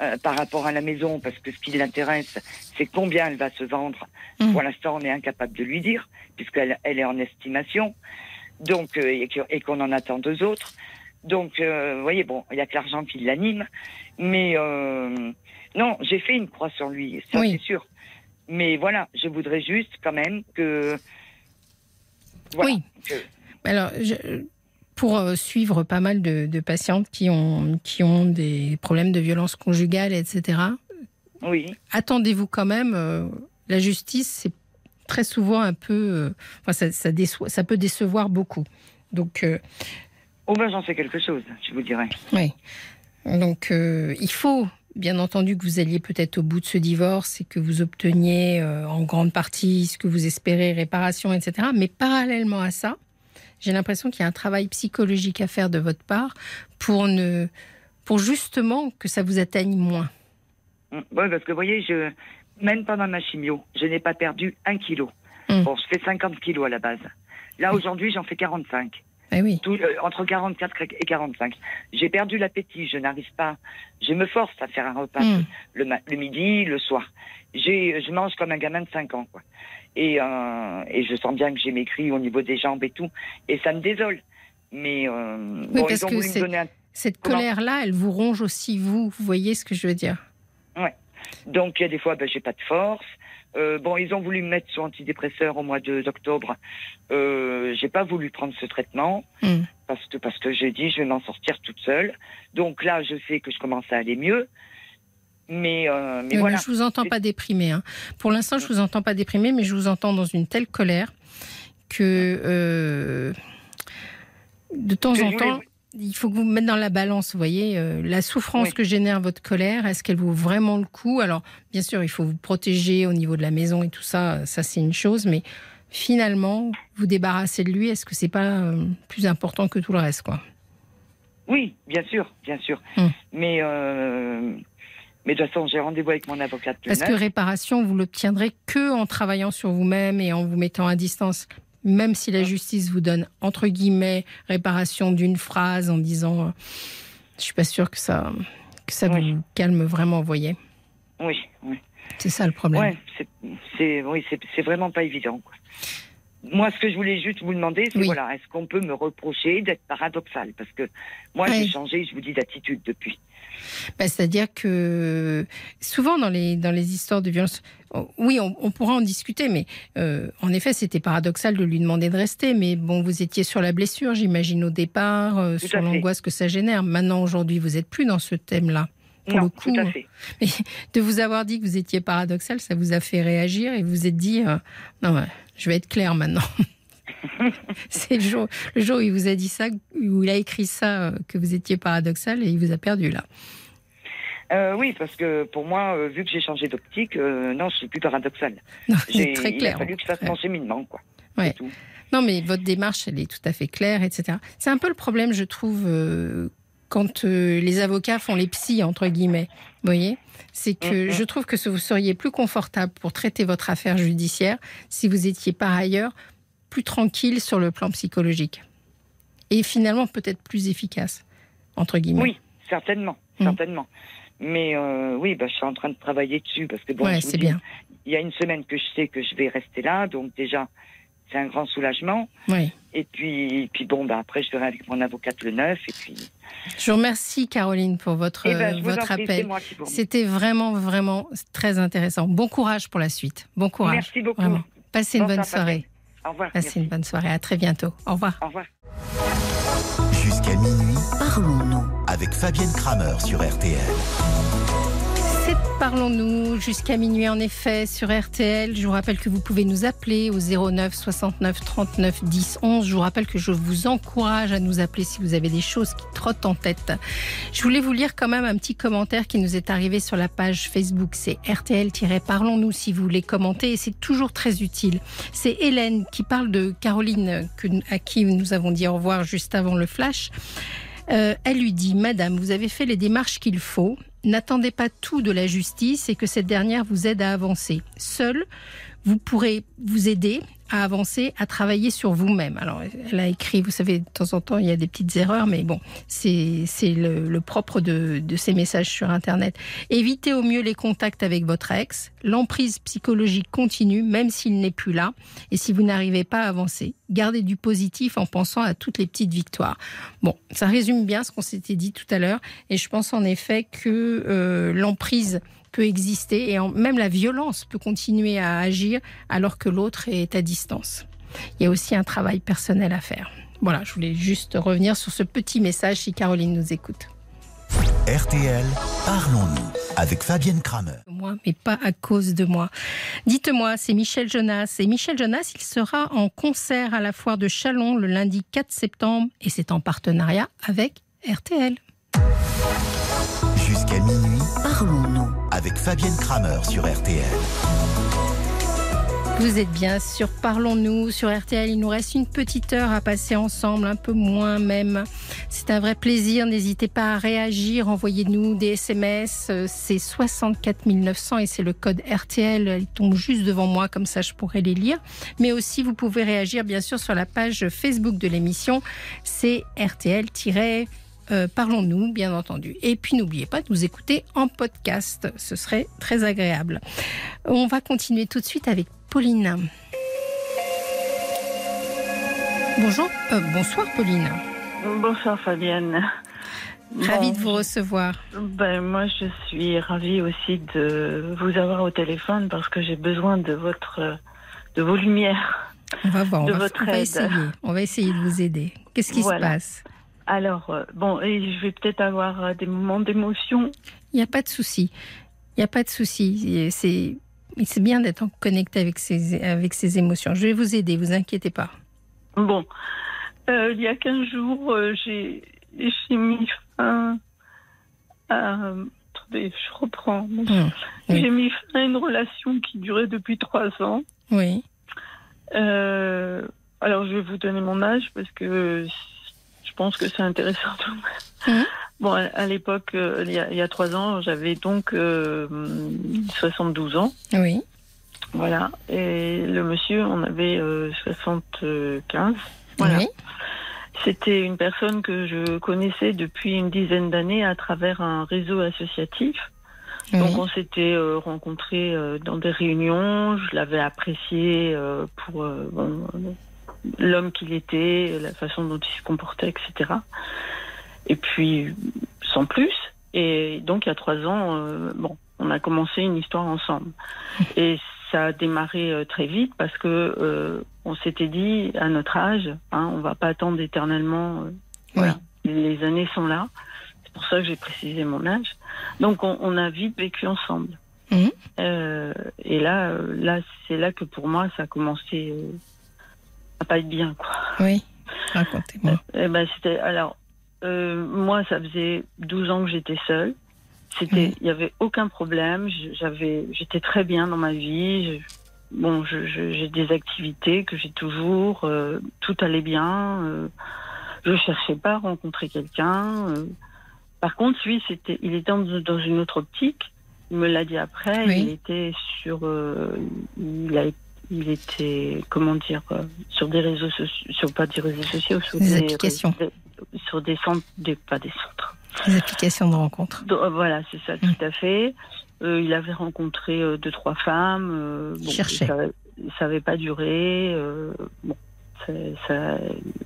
euh, par rapport à la maison, parce que ce qui l'intéresse, c'est combien elle va se vendre. Mhm. Pour l'instant, on est incapable de lui dire, puisqu'elle elle est en estimation, donc euh, et qu'on en attend deux autres. Donc, euh, vous voyez, bon, il y a que l'argent qui l'anime, mais non, j'ai fait une croix sur lui, ça Oui. c'est sûr. Mais voilà, je voudrais juste quand même que voilà, Oui. que- Alors, je- pour euh, suivre pas mal de, de patientes qui ont, qui ont des problèmes de violence conjugale, etc., oui. attendez-vous quand même. euh, la justice, c'est très souvent un peu. euh, enfin, ça, ça, déçoit- ça peut décevoir beaucoup. Donc, euh, Oh ben j'en sais quelque chose, je vous dirais. oui. Donc, euh, il faut. Bien entendu que vous alliez peut-être au bout de ce divorce et que vous obteniez euh, en grande partie ce que vous espérez, réparation, etc. Mais parallèlement à ça, j'ai l'impression qu'il y a un travail psychologique à faire de votre part pour ne, pour justement que ça vous atteigne moins. Oui, parce que vous voyez, je, même pendant ma chimio, je n'ai pas perdu un kilo. Mm. Bon, je fais 50 kilos à la base. Là, aujourd'hui, j'en fais 45. Eh oui. Tout, euh, entre 44 et 45. J'ai perdu l'appétit, je n'arrive pas. Je me force à faire un repas Mm. le, midi, le soir. Je mange comme un gamin de 5 ans, quoi. Et, euh, et je sens bien que j'ai maigri au niveau des jambes et tout. Et ça me désole. Mais euh, bon, parce ils ont que voulu c'est- me donner un Cette colère-là, elle vous ronge aussi, vous. Vous voyez ce que je veux dire? Donc, il y a des fois, ben, j'ai pas de force. Euh, bon, ils ont voulu me mettre sous antidépresseur au mois d'octobre. Euh, j'ai pas voulu prendre ce traitement Mm. parce que parce que j'ai dit je vais m'en sortir toute seule. Donc là, je sais que je commence à aller mieux. Mais, euh, mais Oui, voilà. je vous entends pas déprimé. hein. Pour l'instant, je vous entends pas déprimé, mais je vous entends dans une telle colère que euh, de temps Que en temps, il faut que vous mettez dans la balance. Vous voyez, euh, la souffrance Oui. que génère votre colère, est-ce qu'elle vaut vraiment le coup? Alors, bien sûr, il faut vous protéger au niveau de la maison et tout ça. Ça, c'est une chose, mais finalement, vous débarrasser de lui, est-ce que c'est pas euh, plus important que tout le reste, quoi? Oui, bien sûr, bien sûr. Mm. Mais euh, mais de toute façon, j'ai rendez-vous avec mon avocate Parce que 9. réparation, vous l'obtiendrez que en travaillant sur vous-même et en vous mettant à distance. Même si la justice vous donne, entre guillemets, réparation d'une phrase en disant euh, Je suis pas sûre que ça, que ça Oui. vous calme vraiment, vous voyez. Oui, oui. C'est ça le problème. Ouais, c'est, c'est, oui, c'est, c'est vraiment pas évident. Quoi. Moi, ce que je voulais juste vous demander, c'est Oui. voilà, est-ce qu'on peut me reprocher d'être paradoxal? Parce que moi, j'ai changé, je vous dis, d'attitude depuis. Bah, C'est-à-dire que souvent dans les, dans les histoires de violence, oui, on, on pourra en discuter, mais euh, en effet, c'était paradoxal de lui demander de rester. Mais bon, vous étiez sur la blessure, j'imagine, au départ, euh, sur l'angoisse que ça génère. Maintenant, aujourd'hui, vous n'êtes plus dans ce thème-là. Pour non, le coup, tout à fait. Mais de vous avoir dit que vous étiez paradoxal, ça vous a fait réagir et vous vous êtes dit euh, non, je vais être clair maintenant. C'est le jour, le jour où il vous a dit ça, où il a écrit ça, euh, que vous étiez paradoxal et il vous a perdu là. Euh, oui, parce que pour moi, euh, vu que j'ai changé d'optique, euh, non, je suis plus paradoxal. Non, J'ai, très clair. Il a fallu que je fasse mon cheminement, quoi. Ouais. C'est tout. Non, mais votre démarche, elle est tout à fait claire, etc. C'est un peu le problème, je trouve, quand les avocats font les psys, entre guillemets. Vous voyez C'est que Mhm. je trouve que vous seriez plus confortable pour traiter votre affaire judiciaire si vous étiez par ailleurs plus tranquille sur le plan psychologique. Et finalement, peut-être plus efficace, entre guillemets. Oui, certainement, Mm. certainement. Mais euh, oui, bah, je suis en train de travailler dessus parce que bon, ouais, c'est bien. il y a une semaine que je sais que je vais rester là, donc déjà, c'est un grand soulagement. Oui. Et puis, puis bon, bah, après, je verrai avec mon avocate le 9. Et puis, Je vous remercie, Caroline, pour votre, Eh ben, votre appel. C'était vraiment, vraiment très intéressant. Bon courage pour la suite. Bon courage. Merci beaucoup. Vraiment. Passez une bonne soirée. Au revoir. Passez merci. une bonne soirée. À très bientôt. Au revoir. Au revoir. Jusqu'à minuit, Parlons-nous. avec Fabienne Kramer sur RTL. C'est Parlons-nous jusqu'à minuit en effet sur RTL. Je vous rappelle que vous pouvez nous appeler au 09 69 39 10 11. Je vous rappelle que je vous encourage à nous appeler si vous avez des choses qui trottent en tête. Je voulais vous lire quand même un petit commentaire qui nous est arrivé sur la page Facebook. C'est RTL-Parlons-nous si vous voulez commenter et c'est toujours très utile. C'est Hélène qui parle de Caroline à qui nous avons dit au revoir juste avant le flash. Euh, elle lui dit Madame, vous avez fait les démarches qu'il faut. N'attendez pas tout de la justice et que cette dernière vous aide à avancer. Seul, vous pourrez vous aider à avancer, à travailler sur vous-même. Alors, elle a écrit, vous savez, de temps en temps, il y a des petites erreurs, mais bon, c'est le, le propre de, de ces messages sur Internet. Évitez au mieux les contacts avec votre ex. L'emprise psychologique continue, même s'il n'est plus là. Et si vous n'arrivez pas à avancer, gardez du positif en pensant à toutes les petites victoires. Bon, ça résume bien ce qu'on s'était dit tout à l'heure. Et je pense en effet que euh, l'emprise peut exister et en- même la violence peut continuer à agir alors que l'autre est à distance. Il y a aussi un travail personnel à faire. Voilà, je voulais juste revenir sur ce petit message si Caroline nous écoute. RTL, parlons-nous avec Fabienne Kramer. Moi, mais pas à cause de moi. Dites-moi, c'est Michel Jonas. Et Michel Jonas, il sera en concert à la foire de Chalon le lundi 4 septembre et c'est en partenariat avec RTL. Avec Fabienne Kramer sur RTL. Vous êtes bien sur Parlons-nous sur RTL. Il nous reste une petite heure à passer ensemble, un peu moins même. C'est un vrai plaisir. N'hésitez pas à réagir. Envoyez-nous des SMS. C'est 64 900 et c'est le code RTL. Il tombe juste devant moi, comme ça je pourrais les lire. Mais aussi, vous pouvez réagir bien sûr sur la page Facebook de l'émission. C'est RTL- euh, Parlons-nous, bien entendu. Et puis n'oubliez pas de nous écouter en podcast, ce serait très agréable. On va continuer tout de suite avec Pauline. Bonjour, euh, bonsoir Pauline. Bonsoir Fabienne. Ravie Bon, de vous recevoir. Ben, moi, je suis ravie aussi de vous avoir au téléphone parce que j'ai besoin de votre, de vos lumières. On va voir, on va, on essayer. On va essayer de vous aider. Qu'est-ce qui Voilà. se passe? Alors, euh, bon, et je vais peut-être avoir euh, des moments d'émotion. Il n'y a pas de souci. Il n'y a pas de souci. C'est c'est bien d'être connecté avec ses, avec ses émotions. Je vais vous aider, vous inquiétez pas. Bon, euh, il y a 15 jours, euh, j'ai mis fin à. Attendez, je reprends. Hum, oui. J'ai mis fin à une relation qui durait depuis trois ans. Oui, Euh, alors, je vais vous donner mon âge parce que pense que c'est intéressant. tout de même. Bon, à, l'époque, euh, il y, a, il y a trois ans, j'avais donc euh, 72 ans. oui, Voilà. Et le monsieur, on avait euh, 75. Voilà. oui. C'était une personne que je connaissais depuis une dizaine d'années à travers un réseau associatif. oui. Donc on s'était euh, rencontrés euh, dans des réunions, je l'avais apprécié euh, pour euh, bon, euh, l'homme qu'il était, la façon dont il se comportait, etc. Et puis sans plus. Et donc il y a trois ans, euh, bon, on a commencé une histoire ensemble. Et ça a démarré euh, très vite parce que euh, on s'était dit à notre âge, hein, on va pas attendre éternellement. Les années sont là. C'est pour ça que j'ai précisé mon âge. Donc on, on a vite vécu ensemble. Mhm. Euh, et là, là, c'est là que pour moi, ça a commencé à pas être bien, quoi. Oui, racontez-moi. Eh ben, c'était alors euh, moi, ça faisait 12 ans que j'étais seule. C'était, il y avait aucun problème. J'avais, j'étais très bien dans ma vie. Je- bon, je- je- j'ai des activités que j'ai toujours. euh, tout allait bien. euh, je cherchais pas à rencontrer quelqu'un. euh. par contre, lui, c'était, il était dans, dans une autre optique. Il me l'a dit après. Oui. Il était sur, euh, il a il était, comment dire, euh, sur des réseaux sociaux, sur pas des réseaux sociaux, sur Des des, applications. des- sur des centres, des, pas des centres. Les applications de rencontre. Donc, euh, voilà, c'est ça, Mm. tout à fait. Euh, il avait rencontré euh, deux, trois femmes. euh, bon, Cherchait. Ça, ça avait pas duré. euh, bon, ça, ça-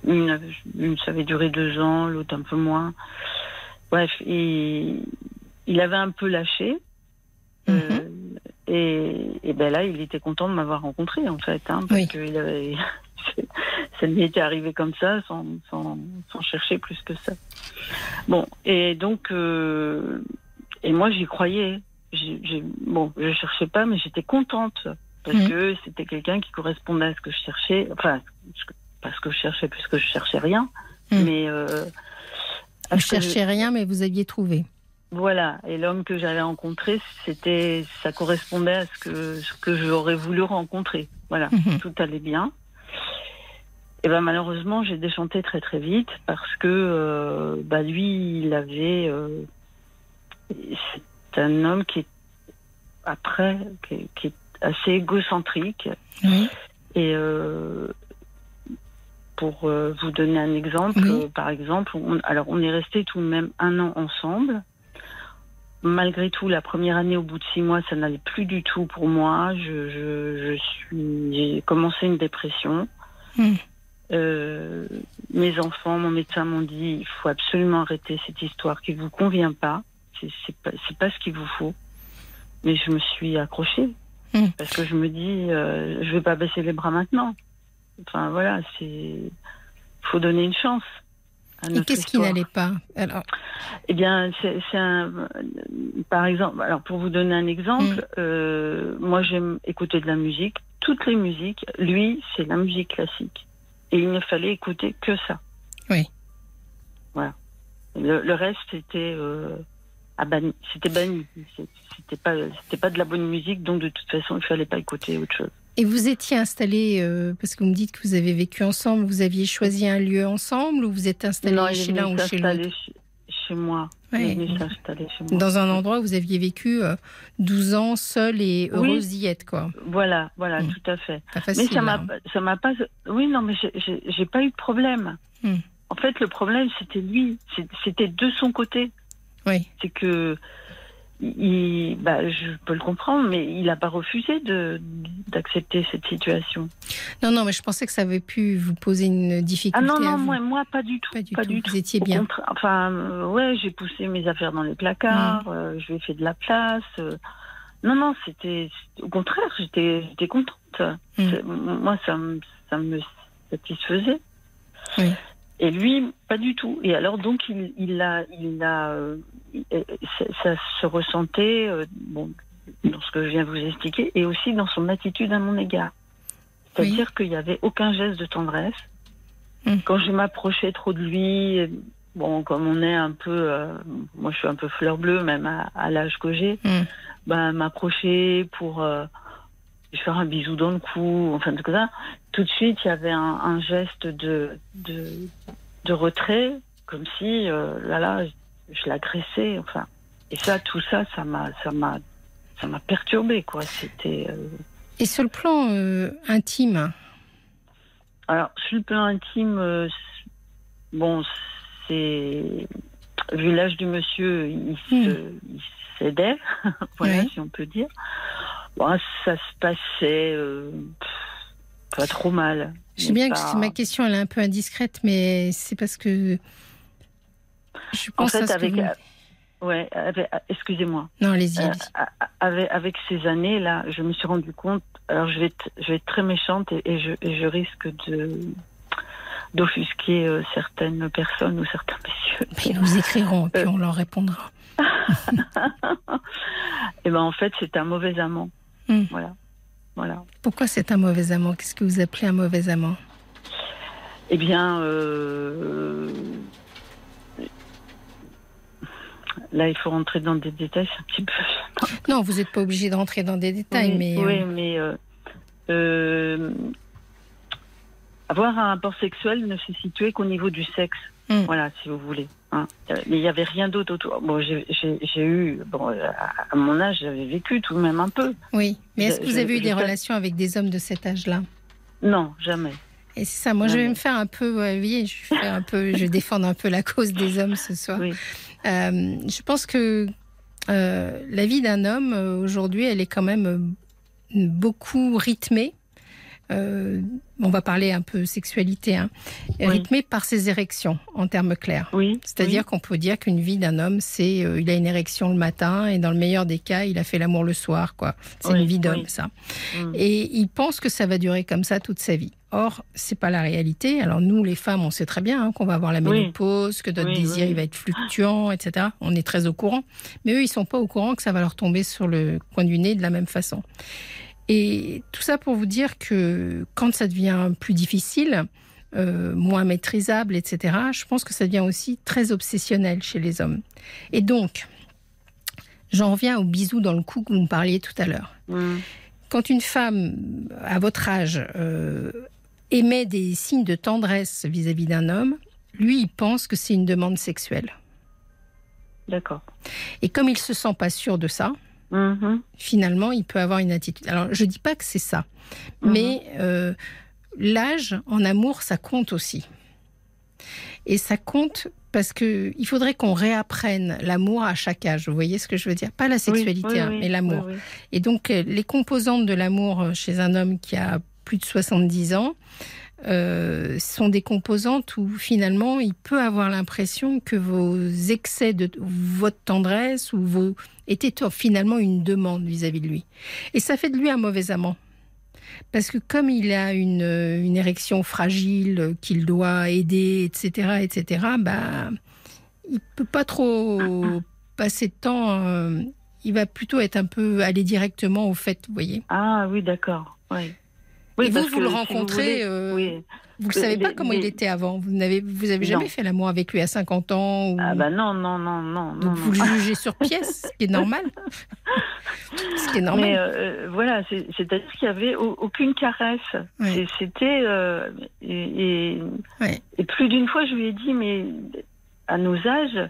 une, une, ça avait duré deux ans, l'autre un peu moins. Bref, il, il avait un peu lâché. Mhm. Et, et ben là, il était content de m'avoir rencontré, en fait, hein, parce Oui. qu'il avait, ça lui était arrivé comme ça, sans, sans, sans chercher plus que ça. Bon, et donc, euh, et moi, j'y croyais. J'ai, j'ai- bon, je cherchais pas, mais j'étais contente parce que c'était quelqu'un qui correspondait à ce que je cherchais. Enfin, que- pas ce que je cherchais, puisque je cherchais rien, Mhm. mais euh, Vous que je- cherchez rien, mais vous aviez trouvé. Voilà, et l'homme que j'avais rencontré, c'était, ça correspondait à ce que, ce que j'aurais voulu rencontrer. Voilà, Mhm. tout allait bien. Et ben malheureusement, j'ai déchanté très très vite parce que euh, bah lui, il avait, euh, c'est un homme qui est après, qui est, qui est assez égocentrique Oui, et euh, pour euh, vous donner un exemple, par exemple, on, alors on est resté tout de même un an ensemble. Malgré tout, la première année, au bout de six mois, ça n'allait plus du tout pour moi. Je, je, je suis, j'ai commencé une dépression. Mm. Euh, mes enfants, mon médecin m'ont dit, il faut absolument arrêter cette histoire qui vous convient pas. C'est, c'est pas, c'est pas ce qu'il vous faut. Mais je me suis accrochée Mm. parce que je me dis, euh, je vais pas baisser les bras maintenant. Enfin voilà, c'est, faut donner une chance. À Et qu'est-ce qui n'allait pas Alors, Eh bien, c'est un. Par exemple, alors pour vous donner un exemple, Mm. euh, moi j'aime écouter de la musique, toutes les musiques. Lui, c'est la musique classique. Et il ne fallait écouter que ça. Oui. Voilà. Le, le reste, c'était euh, banni- C'était banni. C'était pas, c'était pas de la bonne musique, donc de toute façon, il fallait pas écouter autre chose. Et vous étiez installé, euh, parce que vous me dites que vous avez vécu ensemble, vous aviez choisi un lieu ensemble ou vous êtes installé Non, chez l'un ou chez l'autre? chez, moi. Ouais. Chez moi. Dans un endroit où vous aviez vécu euh, 12 ans seul et Oui. heureuse d'y être, quoi. Voilà, voilà, Mm. tout à fait. Pas Mais facile. ça m'a, hein. ça m'a pas. Oui, non, mais j'ai- pas eu de problème. Hmm. En fait, le problème, c'était lui. C'était de son côté. Oui. C'est que, il, bah, je peux le comprendre, mais il n'a pas refusé de d'accepter cette situation. Non, non, mais je pensais que ça avait pu vous poser une difficulté. Ah non, non, moi, moi, pas du tout. Pas du tout. Vous étiez Au bien. enfin, euh, ouais, j'ai poussé mes affaires dans les placards, Hmm. euh, je lui ai fait de la place. euh. non, non, c'était au contraire, j'étais, j'étais contente. C'est- Moi, ça me, ça me satisfaisait. Oui. Et lui, pas du tout. Et alors, donc, il, il a, il a, euh, ça, ça se ressentait, euh, bon, dans ce que je viens de vous expliquer, et aussi dans son attitude à mon égard. C'est-à-dire qu'il n'y avait aucun geste de tendresse. Hmm. Quand je m'approchais trop de lui, bon, comme on est un peu, euh, moi, je suis un peu fleur bleue, même à, à l'âge que j'ai, Hmm. ben, m'approcher pour lui faire un bisou dans le cou, enfin tout ça. Tout de suite, il y avait un, un geste de, de, de retrait, comme si, euh, là, là, je l'agressais, enfin. Et ça, tout ça, ça m'a, ça m'a, ça m'a perturbé, quoi. C'était. euh, Et sur le plan euh, intime, Alors, sur le plan intime, bon, c'est. Vu l'âge du monsieur, il il s'aidait, voilà, Oui. si on peut dire. Bon, ça se passait euh, pas trop mal. je sais bien que pas- ma question elle est un peu indiscrète, mais c'est parce que je En pense à fait, ce que avec. vous- Ouais, avec- excusez-moi. Non, allez-y. Euh, avec, avec ces années-là, je me suis rendu compte. Alors, je vais être, je vais être très méchante et, et je, et je risque de d'offusquer euh, certaines personnes ou certains messieurs. Ils nous écriront et puis Euh. on leur répondra. Et ben en fait, c'est un mauvais amant. Hmm. Voilà. Voilà. Pourquoi c'est un mauvais amant? Qu'est-ce que vous appelez un mauvais amant? Eh bien, euh, là, il faut rentrer dans des détails, c'est un petit peu. Non, vous n'êtes pas obligé de rentrer dans des détails, oui, mais oui, euh, mais euh, euh, avoir un rapport sexuel ne se situait qu'au niveau du sexe. Hmm. Voilà, si vous voulez. hein. Euh, Mais il n'y avait rien d'autre autour. Bon, j'ai- eu, bon, euh, à mon âge, j'avais vécu tout de même un peu. oui. Mais est-ce que vous avez eu des relations avec des hommes de cet âge-là? Non, jamais. Et c'est ça. Moi, je vais me faire un peu, vous voyez, je vais un peu, je défendre un peu la cause des hommes ce soir. Oui. Euh, je pense que euh, la vie d'un homme euh, aujourd'hui, elle est quand même euh, beaucoup rythmée. Euh, on va parler un peu sexualité, hein, Oui. rythmée par ses érections, en termes clairs. Oui. C'est-à-dire qu'on peut dire qu'une vie d'un homme, c'est euh, il a une érection le matin et dans le meilleur des cas, il a fait l'amour le soir, quoi. C'est Oui, une vie d'homme, ça. Hmm. Et il pense que ça va durer comme ça toute sa vie. Or, c'est pas la réalité. Alors nous, les femmes, on sait très bien hein, qu'on va avoir la ménopause, que notre désir il va être fluctuant, etc. On est très au courant. Mais eux, ils sont pas au courant que ça va leur tomber sur le coin du nez de la même façon. Et tout ça pour vous dire que quand ça devient plus difficile, euh, moins maîtrisable, etc., je pense que ça devient aussi très obsessionnel chez les hommes. Et donc, j'en reviens au bisou dans le cou que vous me parliez tout à l'heure quand une femme à votre âge euh, émet des signes de tendresse vis-à-vis d'un homme, lui, il pense que c'est une demande sexuelle. D'accord. Et comme il se sent pas sûr de ça, Mhm. finalement, il peut avoir une attitude. Alors, je dis pas que c'est ça, mais euh, l'âge en amour, ça compte aussi. Et ça compte parce que il faudrait qu'on réapprenne l'amour à chaque âge. Vous voyez ce que je veux dire? Pas la sexualité, Oui, oui, hein, oui, mais l'amour. Et donc, euh, les composantes de l'amour euh, chez un homme qui a plus de 70 ans euh, sont des composantes où finalement il peut avoir l'impression que vos excès de votre tendresse ou vos étaient finalement une demande vis-à-vis de lui. Et ça fait de lui un mauvais amant. Parce que comme il a une, une érection fragile qu'il doit aider, etc., etc., bah, il peut pas trop passer de temps. euh, il va plutôt être un peu aller directement au fait, vous voyez. Ah oui, d'accord. Oui. Oui, Et vous, parce vous le si rencontrez, voulez, euh, oui. Vous ne Euh, savez pas les- comment il était avant. Vous n'avez vous avez jamais Non. fait l'amour avec lui à 50 ans. Ou... Ah bah non, non, non, non, vous non. le jugez sur pièce, ce qui est normal. ce qui est normal. Mais euh, voilà, c'est- c'est-à-dire qu'il n'y avait au- aucune caresse. C'était. euh, et, et plus d'une fois, je lui ai dit, mais à nos âges,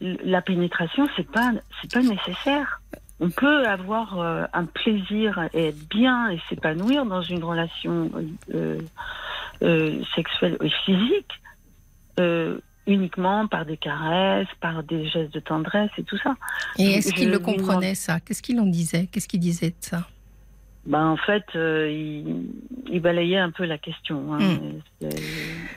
la pénétration, c'est pas, c'est pas nécessaire. On peut avoir euh, un plaisir et être bien et s'épanouir dans une relation euh, euh, sexuelle et physique uniquement par des caresses, par des gestes de tendresse et tout ça. Et est-ce qu'il le comprenait ça? Qu'est-ce qu'il en disait Qu'est-ce qu'il disait de ça? Ben, en fait, euh, il, il balayait un peu la question. hein. Hmm.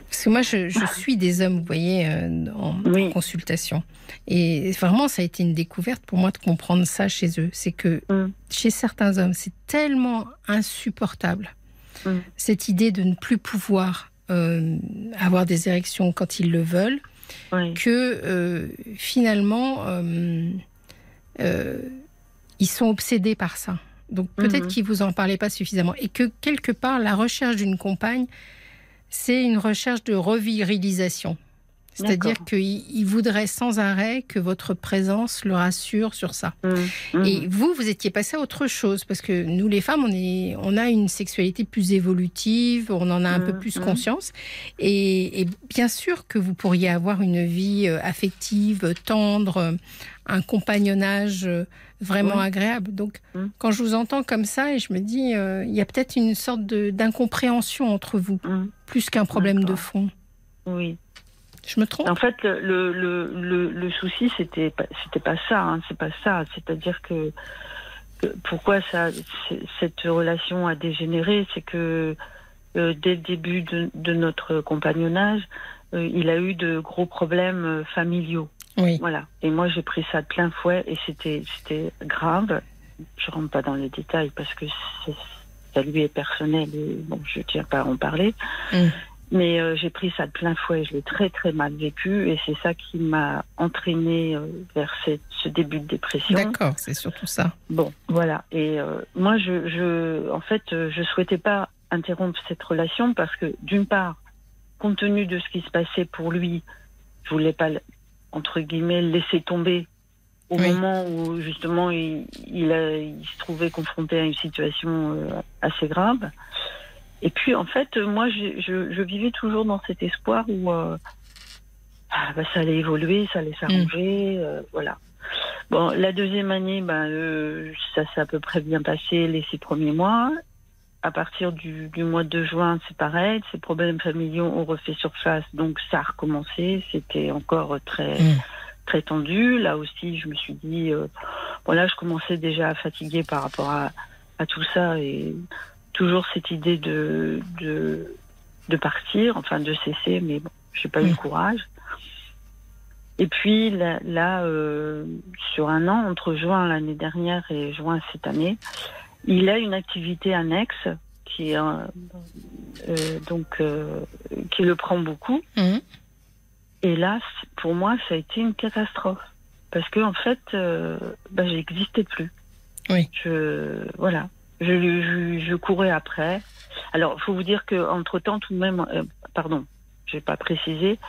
Parce que moi, je, je suis des hommes, vous voyez, euh, en Oui. consultation. Et vraiment, ça a été une découverte pour moi de comprendre ça chez eux. C'est que Mm. chez certains hommes, c'est tellement insupportable, Mm. cette idée de ne plus pouvoir euh, avoir des érections quand ils le veulent, oui. que euh, finalement, ils sont obsédés par ça. Donc peut-être Mhm. qu'ils vous en parlaient pas suffisamment. Et que quelque part, la recherche d'une compagne, c'est une recherche de revirilisation. C'est-à-dire ils voudraient sans arrêt que votre présence le rassure sur ça. Mm. Mm. Et vous, vous étiez passé à autre chose, parce que nous, les femmes, on, est, on a une sexualité plus évolutive, on en a un peu Mhm, plus mhm. conscience. Et, et bien sûr que vous pourriez avoir une vie euh, affective, tendre, un compagnonnage euh, vraiment agréable. Donc, quand je vous entends comme ça, et je me dis, euh, il y a peut-être une sorte de- d'incompréhension entre vous, plus qu'un problème de fond. Oui. Je me trompe? En fait, le, le, le, souci, c'était pas, c'était pas ça. Hein, c'est pas ça. C'est-à-dire que, que pourquoi ça, cette relation a dégénéré, c'est que euh, dès le début de, de notre compagnonnage, euh, il a eu de gros problèmes familiaux. Oui. Voilà. Et moi, j'ai pris ça de plein fouet et c'était, c'était grave. Je rentre pas dans les détails parce que ça lui est personnel et bon, je tiens pas à en parler. Mm. Mais euh, j'ai pris ça de plein fouet. Je l'ai très très mal vécu et c'est ça qui m'a entraînée euh, vers cette- ce début de dépression. D'accord, c'est surtout ça. Bon, voilà. Et euh, moi, je, je, en fait, je souhaitais pas interrompre cette relation parce que, d'une part, compte tenu de ce qui se passait pour lui, je voulais pas, entre guillemets, le laisser tomber au Oui. moment où justement il, il, a- il se trouvait confronté à une situation euh, assez grave. Et puis, en fait, moi, je, je, je vivais toujours dans cet espoir où euh, ah, bah, ça allait évoluer, ça allait s'arranger, euh, voilà. Bon, la deuxième année, ben, euh, ça s'est à peu près bien passé les six premiers mois. À partir du, du mois de juin, c'est pareil, ces problèmes familiaux ont refait surface, donc ça a recommencé. C'était encore très Mm. très tendu. Là aussi, je me suis dit, euh, bon là, je commençais déjà à fatiguer par rapport à, à tout ça et toujours cette idée de de, de partir, enfin de cesser, mais bon, j'ai pas eu Mm. le courage. Et puis là, là, euh, sur un an, entre juin l'année dernière et juin cette année, il a une activité annexe qui euh, euh, donc euh, qui le prend beaucoup. Mhm. Et là, pour moi, ça a été une catastrophe parce que en fait, euh, bah, j'existais plus. Oui. Je voilà, je, je, je courais après. Alors, il faut vous dire que entre temps, tout de même, euh, pardon, j'ai pas précisé.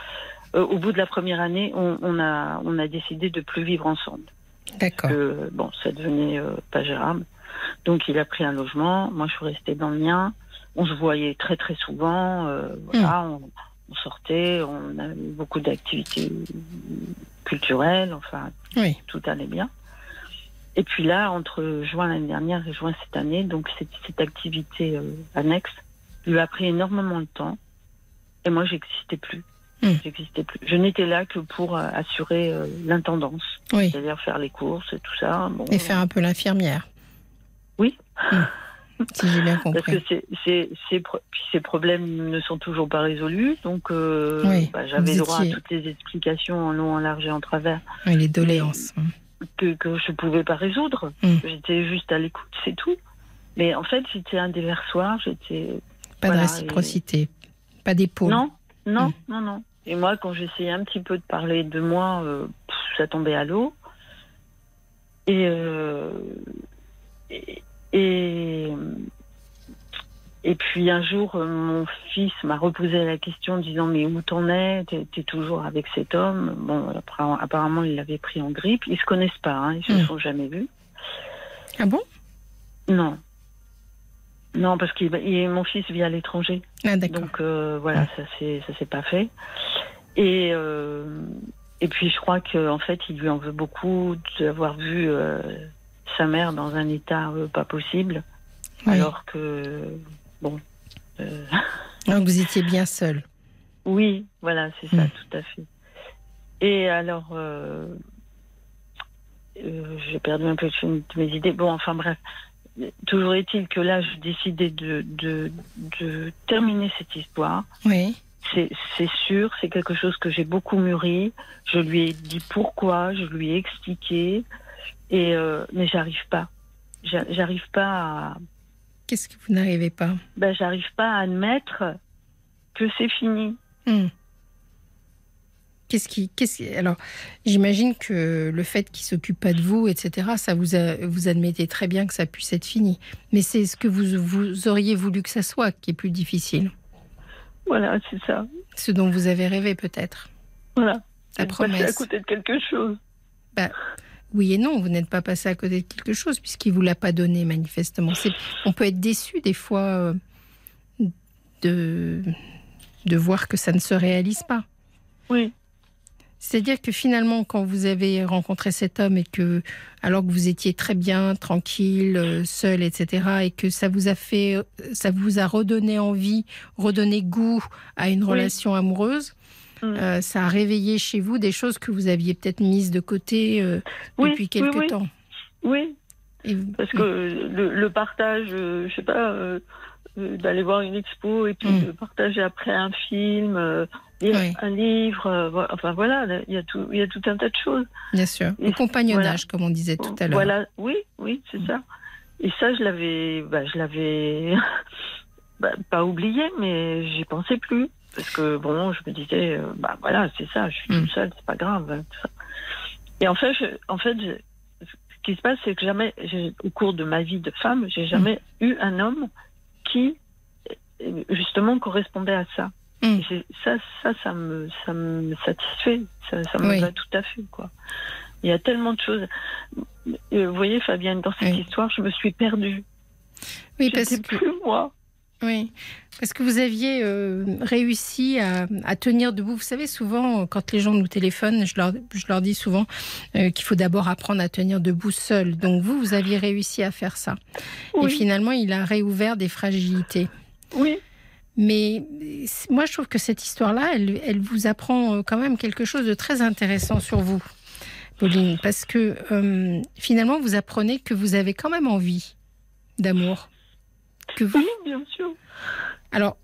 euh, au bout de la première année, on, on a on a décidé de plus vivre ensemble D'accord. bon, ça devenait euh, pas gérable. Donc il a pris un logement, moi je suis restée dans le mien. On se voyait très très souvent, euh, voilà, on, on sortait, on avait beaucoup d'activités culturelles, enfin Oui. tout allait bien. Et puis là, entre juin l'année dernière et juin cette année, donc cette, cette activité euh, annexe lui a pris énormément de temps. Et moi, j'existais plus. Hmm. J'existais plus. Je n'étais là que pour euh, assurer euh, l'intendance Oui. c'est-à-dire faire les courses et tout ça. Bon, Et faire un peu l'infirmière. Si j'ai bien parce que compris. pro- puis ces problèmes ne sont toujours pas résolus, donc euh, Oui, bah, j'avais droit étiez- à toutes les explications en long, en large et en travers Oui, les doléances. que, que je pouvais pas résoudre. Mm. J'étais juste à l'écoute, c'est tout. Mais en fait, j'étais un déversoir, j'étais Pas de réciprocité. Pas d'épaule. non, non, Mm. non, non. Et moi, quand j'essayais un petit peu de parler de moi, euh, pff, ça tombait à l'eau. Et, euh, et, et, Et puis un jour, euh, mon fils m'a reposé la question en disant mais où t'en es? T'es es toujours avec cet homme? Bon, après, apparemment il l'avait pris en grippe. Ils se connaissent pas, hein, ils se Mm. sont jamais vus. Ah bon? Non, non parce que mon fils vit à l'étranger, Ah donc euh, voilà, ça s'est ça s'est pas fait. Et euh, et puis je crois que en fait il lui en veut beaucoup d'avoir vu euh, sa mère dans un état euh, pas possible, Oui. alors que bon. euh, Donc vous étiez bien seul. Oui, voilà, c'est ça, Mm. tout à fait. Et alors, euh, j'ai perdu un peu de mes idées. Bon, enfin bref, toujours est-il que là, j'ai décidé de, de, de terminer cette histoire. Oui. C'est sûr, c'est quelque chose que j'ai beaucoup mûri. Je lui ai dit pourquoi, je lui ai expliqué, et euh, mais j'arrive pas. J'a- J'arrive pas à, Qu'est-ce que vous n'arrivez pas? ben, j'arrive pas à admettre que c'est fini. Hmm. Qu'est-ce qui, qu'est-ce qui- alors, j'imagine que le fait qu'il s'occupe pas de vous, etc., ça vous, a- vous admettez très bien que ça puisse être fini. Mais c'est ce que vous, vous auriez voulu que ça soit qui est plus difficile. Voilà, c'est ça. Ce dont vous avez rêvé peut-être. Voilà. La passé à promesse. côté de quelque chose. Oui et non, vous n'êtes pas passé à côté de quelque chose puisqu'il vous l'a pas donné manifestement. On peut être déçu des fois euh, de de voir que ça ne se réalise pas. Oui. C'est-à-dire que finalement, quand vous avez rencontré cet homme et que, alors que vous étiez très bien, tranquille, euh, seul, etc., et que ça vous a fait, ça vous a redonné envie, redonné goût à une Oui. relation amoureuse, Mm. euh, ça a réveillé chez vous des choses que vous aviez peut-être mises de côté euh, Oui, depuis quelque oui. temps. Oui, parce que le, le partage, euh, je sais pas, euh, euh, d'aller voir une expo et puis Mm. de partager après un film, lire Oui. un livre, enfin voilà, il y a tout, il y a tout un tas de choses. bien sûr, au compagnonnage, comme on disait tout à l'heure. Voilà, oui, oui, c'est ça. Et ça, je l'avais, bah, je l'avais bah, pas oublié, mais j'y pensais plus. Parce que bon, je me disais, euh, bah voilà, c'est ça, je suis Mm. toute seule, c'est pas grave. hein, tout ça. Et en fait, je, en fait, je- ce qui se passe, c'est que jamais, au cours de ma vie de femme, j'ai jamais eu un homme qui, euh, justement, correspondait à ça. Mm. Et ça, ça, ça me, ça me satisfait. Ça, ça me Oui. va tout à fait, quoi. Il y a tellement de choses. Euh, Vous voyez, Fabienne, dans cette Oui. histoire, je me suis perdue. Oui, parce que plus moi. Oui, parce que vous aviez euh, réussi à, à tenir debout. Vous savez, souvent, quand les gens nous téléphonent, je leur, je leur dis souvent euh, qu'il faut d'abord apprendre à tenir debout seul. Donc vous, vous aviez réussi à faire ça. Et Oui, finalement, il a réouvert des fragilités. oui, Mais moi, je trouve que cette histoire-là, elle, elle vous apprend euh, quand même quelque chose de très intéressant sur vous, Pauline, parce que euh, finalement, vous apprenez que vous avez quand même envie d'amour. Que vous, oui, bien sûr. alors,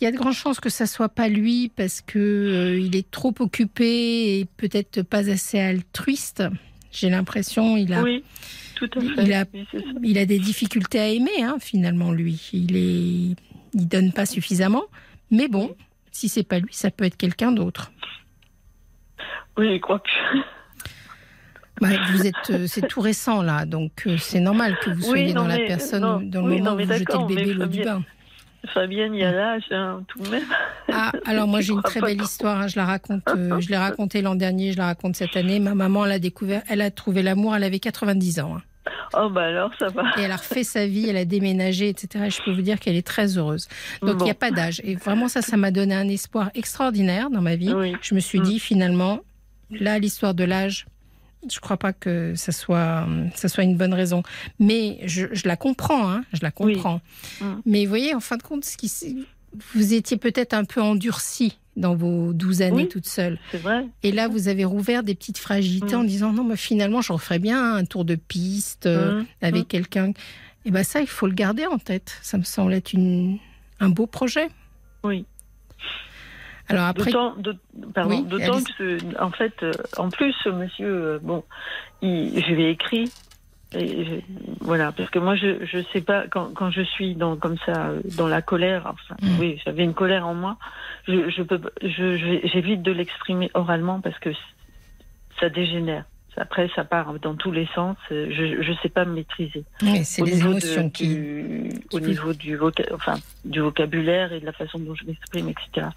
il y a de grandes chances que ça soit pas lui parce que euh, il est trop occupé et peut-être pas assez altruiste. J'ai l'impression il a Oui, tout à Il a- Oui, il a des difficultés à aimer hein, finalement lui. Il est il donne pas suffisamment. Mais bon, si c'est pas lui, ça peut être quelqu'un d'autre. Oui, je crois que. Bah, vous êtes euh, c'est tout récent là, donc euh, c'est normal que vous Oui, soyez non, dans la personne non, dans le oui, moment non, où vous jetez le bébé l'eau du Fabienne- bain. Fabienne, il y a l'âge, hein, tout de même. Ah, alors moi j'ai une très belle histoire. hein, je la raconte. euh, je l'ai racontée l'an dernier. Je la raconte cette année. Ma maman l'a découvert. Elle a trouvé l'amour. Elle avait 90 ans. hein. Oh, bah alors, ça va. Et elle a refait sa vie. Elle a déménagé, etc. Et je peux vous dire qu'elle est très heureuse. Donc il Bon. n'y a pas d'âge. Et vraiment ça, ça m'a donné un espoir extraordinaire dans ma vie. Oui. Je me suis Mm. dit finalement, là l'histoire de l'âge. Je crois pas que ça soit, ça soit une bonne raison. Mais je, je la comprends, hein, je la comprends. Mm. Mais vous voyez, en fin de compte, ce qui, vous étiez peut-être un peu endurci dans vos 12 années Oui. toute seule. C'est vrai. Et là, vous avez rouvert des petites fragilités Mm. en disant non, mais finalement, je referais bien un tour de piste euh, Mmh, avec mmh. quelqu'un. Et ben ça, il faut le garder en tête. Ça me semble être une, un beau projet. Oui. Alors après, D'autant, d'aut- pardon, Oui, d'autant que, ce- en fait, euh, en plus, monsieur, euh, bon, il, je lui ai écrit. Et je- voilà, parce que moi, je, je sais pas, quand, quand je suis dans, comme ça, euh, dans la colère, enfin, Mm. oui, j'avais une colère en moi, je, je peux, je, je- j'évite de l'exprimer oralement parce que ça dégénère. Après, ça part dans tous les sens. Je ne sais pas me maîtriser. Oui, c'est les émotions de- qui. du, qui au niveau du, voca- enfin, du vocabulaire et de la façon dont je m'exprime, etc.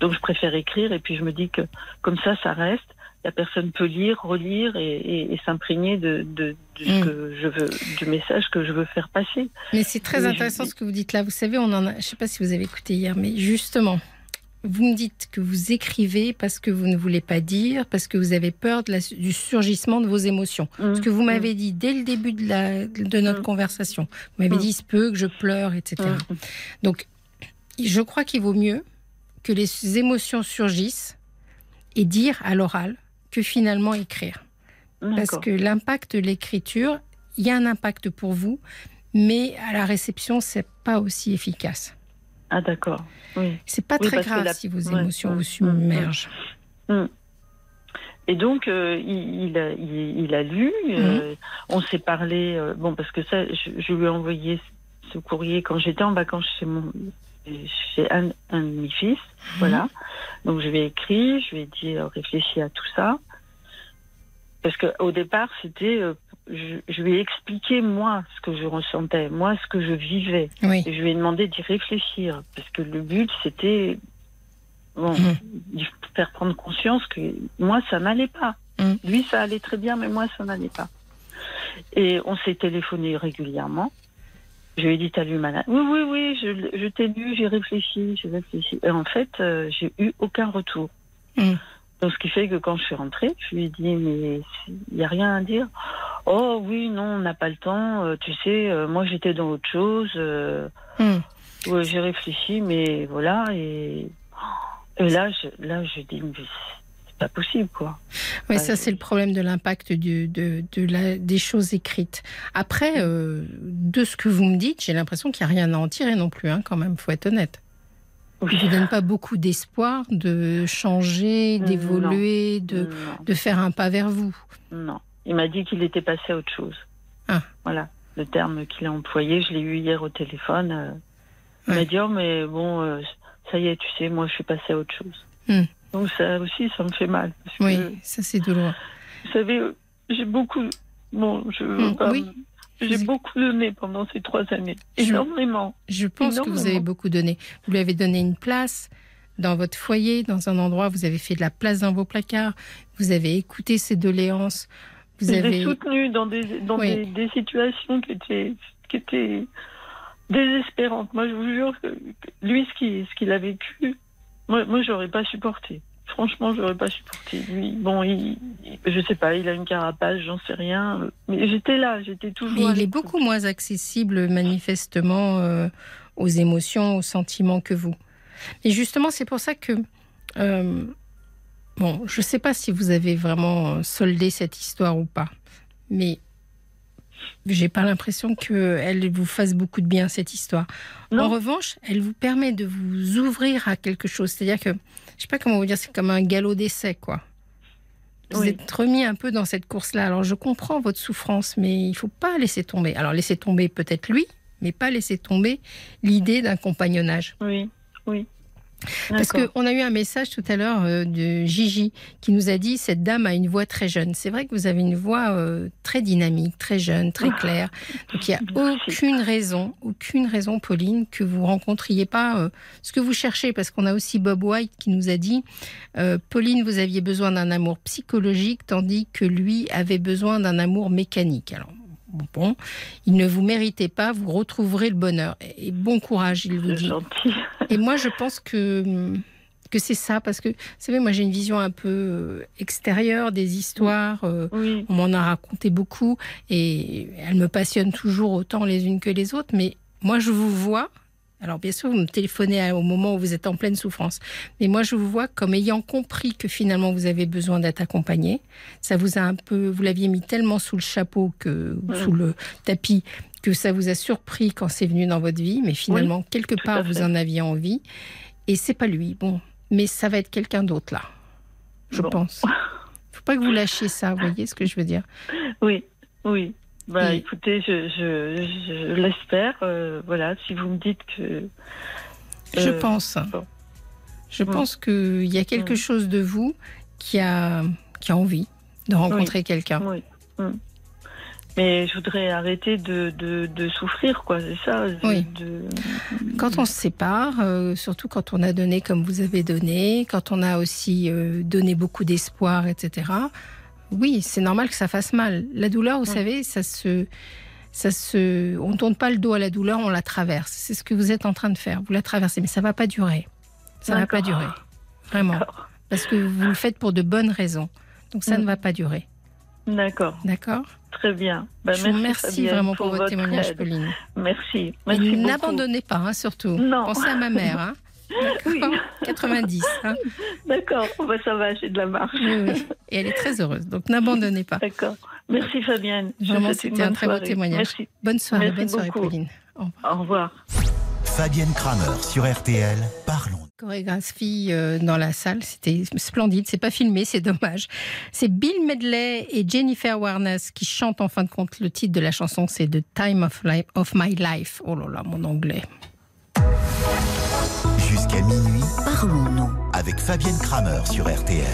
Donc, je préfère écrire et puis je me dis que comme ça, ça reste. La personne peut lire, relire et, et- et s'imprégner de, de, de ce Mm. que je veux, du message que je veux faire passer. Mais c'est très je- intéressant ce que vous dites là. Vous savez, on en a. Je ne sais pas si vous avez écouté hier, mais justement, vous me dites que vous écrivez parce que vous ne voulez pas dire, parce que vous avez peur de la- du surgissement de vos émotions. Ce que vous m'avez dit dès le début de, la, de notre Mm. conversation. Vous m'avez dit, il se peut que je pleure, etc. Donc, je crois qu'il vaut mieux que les émotions surgissent et dire à l'oral que finalement écrire. Parce que l'impact de l'écriture, il y a un impact pour vous, mais à la réception, c'est pas aussi efficace. Ah, d'accord. Oui. C'est pas Oui, très grave la- si vos émotions ouais, vous submergent. Et donc, euh, il, il a, il, il a lu, euh, on s'est parlé, euh, bon, parce que ça, je, je lui ai envoyé ce courrier quand j'étais en vacances chez mon chez un, un de mes fils, Mhm. voilà. Donc, je lui ai écrit, je lui ai dit, réfléchis à tout ça. Parce qu'au départ, c'était, je, je lui ai expliqué, moi, ce que je ressentais, moi, ce que je vivais. Oui. Et je lui ai demandé d'y réfléchir, parce que le but, c'était bon, Mhm. d'y faire prendre conscience que moi, ça n'allait pas. Mhm. Lui, ça allait très bien, mais moi, ça n'allait pas. Et on s'est téléphoné régulièrement. Je lui ai dit, t'as lu ma lettre Oui, oui, oui, je, je t'ai lu, j'ai réfléchi, j'ai réfléchi. Et en fait, euh, j'ai eu aucun retour. Mhm. Donc, ce qui fait que quand je suis rentrée, je lui ai dit, mais il n'y a rien à dire. Oh oui, non, on n'a pas le temps. euh, tu sais, euh, moi, j'étais dans autre chose. euh. Ouais, j'ai réfléchi, mais voilà. Et, et là, je, là, je dis, mais c'est pas possible, quoi. Oui, ça c'est le problème de l'impact de, de la, des choses écrites. Après, de ce que vous me dites, j'ai l'impression qu'il n'y a rien à en tirer non plus, hein, quand même, faut être honnête. Oui. Il ne donne pas beaucoup d'espoir de changer, Non. d'évoluer, de, Non, de faire un pas vers vous. non. Il m'a dit qu'il était passé à autre chose. Ah. Voilà. Le terme qu'il a employé, je l'ai eu hier au téléphone. euh, Il Ouais. m'a dit, oh, mais bon, euh, ça y est, tu sais, moi, je suis passé à autre chose. Hmm. Donc, ça aussi, ça me fait mal. Que, Oui, ça c'est douloureux. Vous savez, j'ai beaucoup. Bon, je pas oui. J'ai beaucoup donné pendant ces trois années. Énormément. Je pense que vous avez beaucoup donné. Vous lui avez donné une place dans votre foyer, dans un endroit, vous avez fait de la place dans vos placards, vous avez écouté ses doléances, vous Je avez... soutenu dans des dans Oui. des, des situations qui étaient qui étaient désespérantes. Moi, je vous jure que lui, ce qu'il ce qu'il a vécu, moi, moi, j'aurais pas supporté. Franchement, j'aurais pas supporté. Lui, bon, il, je sais pas, il a une carapace, j'en sais rien. Mais j'étais là, j'étais toujours. Mais à il est beaucoup moins accessible manifestement euh, aux émotions, aux sentiments que vous. Et justement, c'est pour ça que... euh, bon, je ne sais pas si vous avez vraiment euh, soldé cette histoire ou pas, mais j'ai pas l'impression qu'elle vous fasse beaucoup de bien, cette histoire. Non. En revanche, elle vous permet de vous ouvrir à quelque chose. C'est-à-dire que, je sais pas comment vous dire, c'est comme un galop d'essai, quoi. Vous Oui. êtes remis un peu dans cette course-là. Alors, je comprends votre souffrance, mais il faut pas laisser tomber. Alors, laisser tomber peut-être lui, mais pas laisser tomber l'idée d'un compagnonnage. Oui, oui. Parce qu'on a eu un message tout à l'heure euh, de Gigi qui nous a dit cette dame a une voix très jeune. C'est vrai que vous avez une voix euh, très dynamique, très jeune, très claire. Donc il n'y a Merci. aucune raison, aucune raison, Pauline, que vous rencontriez pas euh, ce que vous cherchez. Parce qu'on a aussi Bob White qui nous a dit euh, Pauline, vous aviez besoin d'un amour psychologique, tandis que lui avait besoin d'un amour mécanique. Alors bon, il ne vous méritez pas, vous retrouverez le bonheur. Et bon courage, il vous dit. gentil. Et moi, je pense que, que c'est ça, parce que, vous savez, moi, j'ai une vision un peu euh, extérieure des histoires. euh, Oui, on m'en a raconté beaucoup et elles me passionnent toujours autant les unes que les autres. Mais moi, je vous vois. Alors, bien sûr, vous me téléphonez au moment où vous êtes en pleine souffrance. Mais moi, je vous vois comme ayant compris que finalement, vous avez besoin d'être accompagné. Ça vous a un peu, vous l'aviez mis tellement sous le chapeau que, ou sous le tapis que ça vous a surpris quand c'est venu dans votre vie. Mais finalement, quelque part, vous en aviez envie. Et c'est pas lui. Bon. Mais ça va être quelqu'un d'autre, là. Je Bon. pense. Faut pas que vous lâchiez ça, vous voyez ce que je veux dire. oui, oui. Bah, écoutez, je, je, je l'espère. euh, voilà, si vous me dites que. Je Euh, pense. bon. Je Mm. pense qu'il y a quelque Mm. chose de vous qui a, qui a envie de rencontrer quelqu'un. Oui. Mm. Mais je voudrais arrêter de, de, de souffrir, quoi, c'est ça Oui. de- Quand on se sépare, euh, surtout quand on a donné comme vous avez donné, quand on a aussi donné beaucoup d'espoir, etc. Oui, c'est normal que ça fasse mal. La douleur, vous savez, ça se, ça se, on tourne pas le dos à la douleur, on la traverse. C'est ce que vous êtes en train de faire. Vous la traversez, mais ça va pas durer. Ça va pas durer, vraiment, parce que vous le faites pour de bonnes raisons. Donc ça Mm. ne va pas durer, D'accord, d'accord? Très bien. Bah, Je vous merci, remercie Fabienne, vraiment pour, votre témoignage, aide. Pauline. Merci. Merci n'abandonnez pas, hein, surtout. Non. Pensez à ma mère, hein. Oui, 90. hein. d'accord. Bah, ça va, j'ai de la. Oui, oui. Et elle est très heureuse. Donc n'abandonnez pas. D'accord. Merci Fabienne. Je vous Vraiment, c'était un bonne très beau soirée. témoignage. Merci. Bonne soirée, Merci bonne soirée, beaucoup. Pauline. Au revoir. Au revoir. Fabienne Kramer sur RTL, parlons. Chorégraphie euh, dans la salle, c'était splendide. C'est pas filmé, c'est dommage. C'est Bill Medley et Jennifer Warnes qui chantent en fin de compte. Le titre de la chanson, c'est The Time of, Life, of My Life. Oh là là, mon anglais. Jusqu'à minuit, Parlons-nous. avec Fabienne Kramer sur RTL.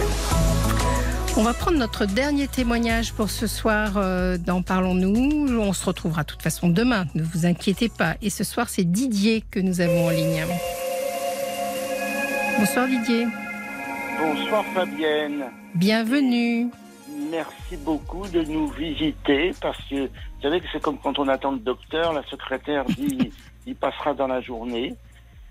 On va prendre notre dernier témoignage pour ce soir euh, dans Parlons-nous. On se retrouvera de toute façon demain, ne vous inquiétez pas. Et ce soir, c'est Didier que nous avons en ligne. Bonsoir Didier, Bonsoir Fabienne. bienvenue. Merci beaucoup de nous visiter parce que vous savez que c'est comme quand on attend le docteur, la secrétaire dit il passera dans la journée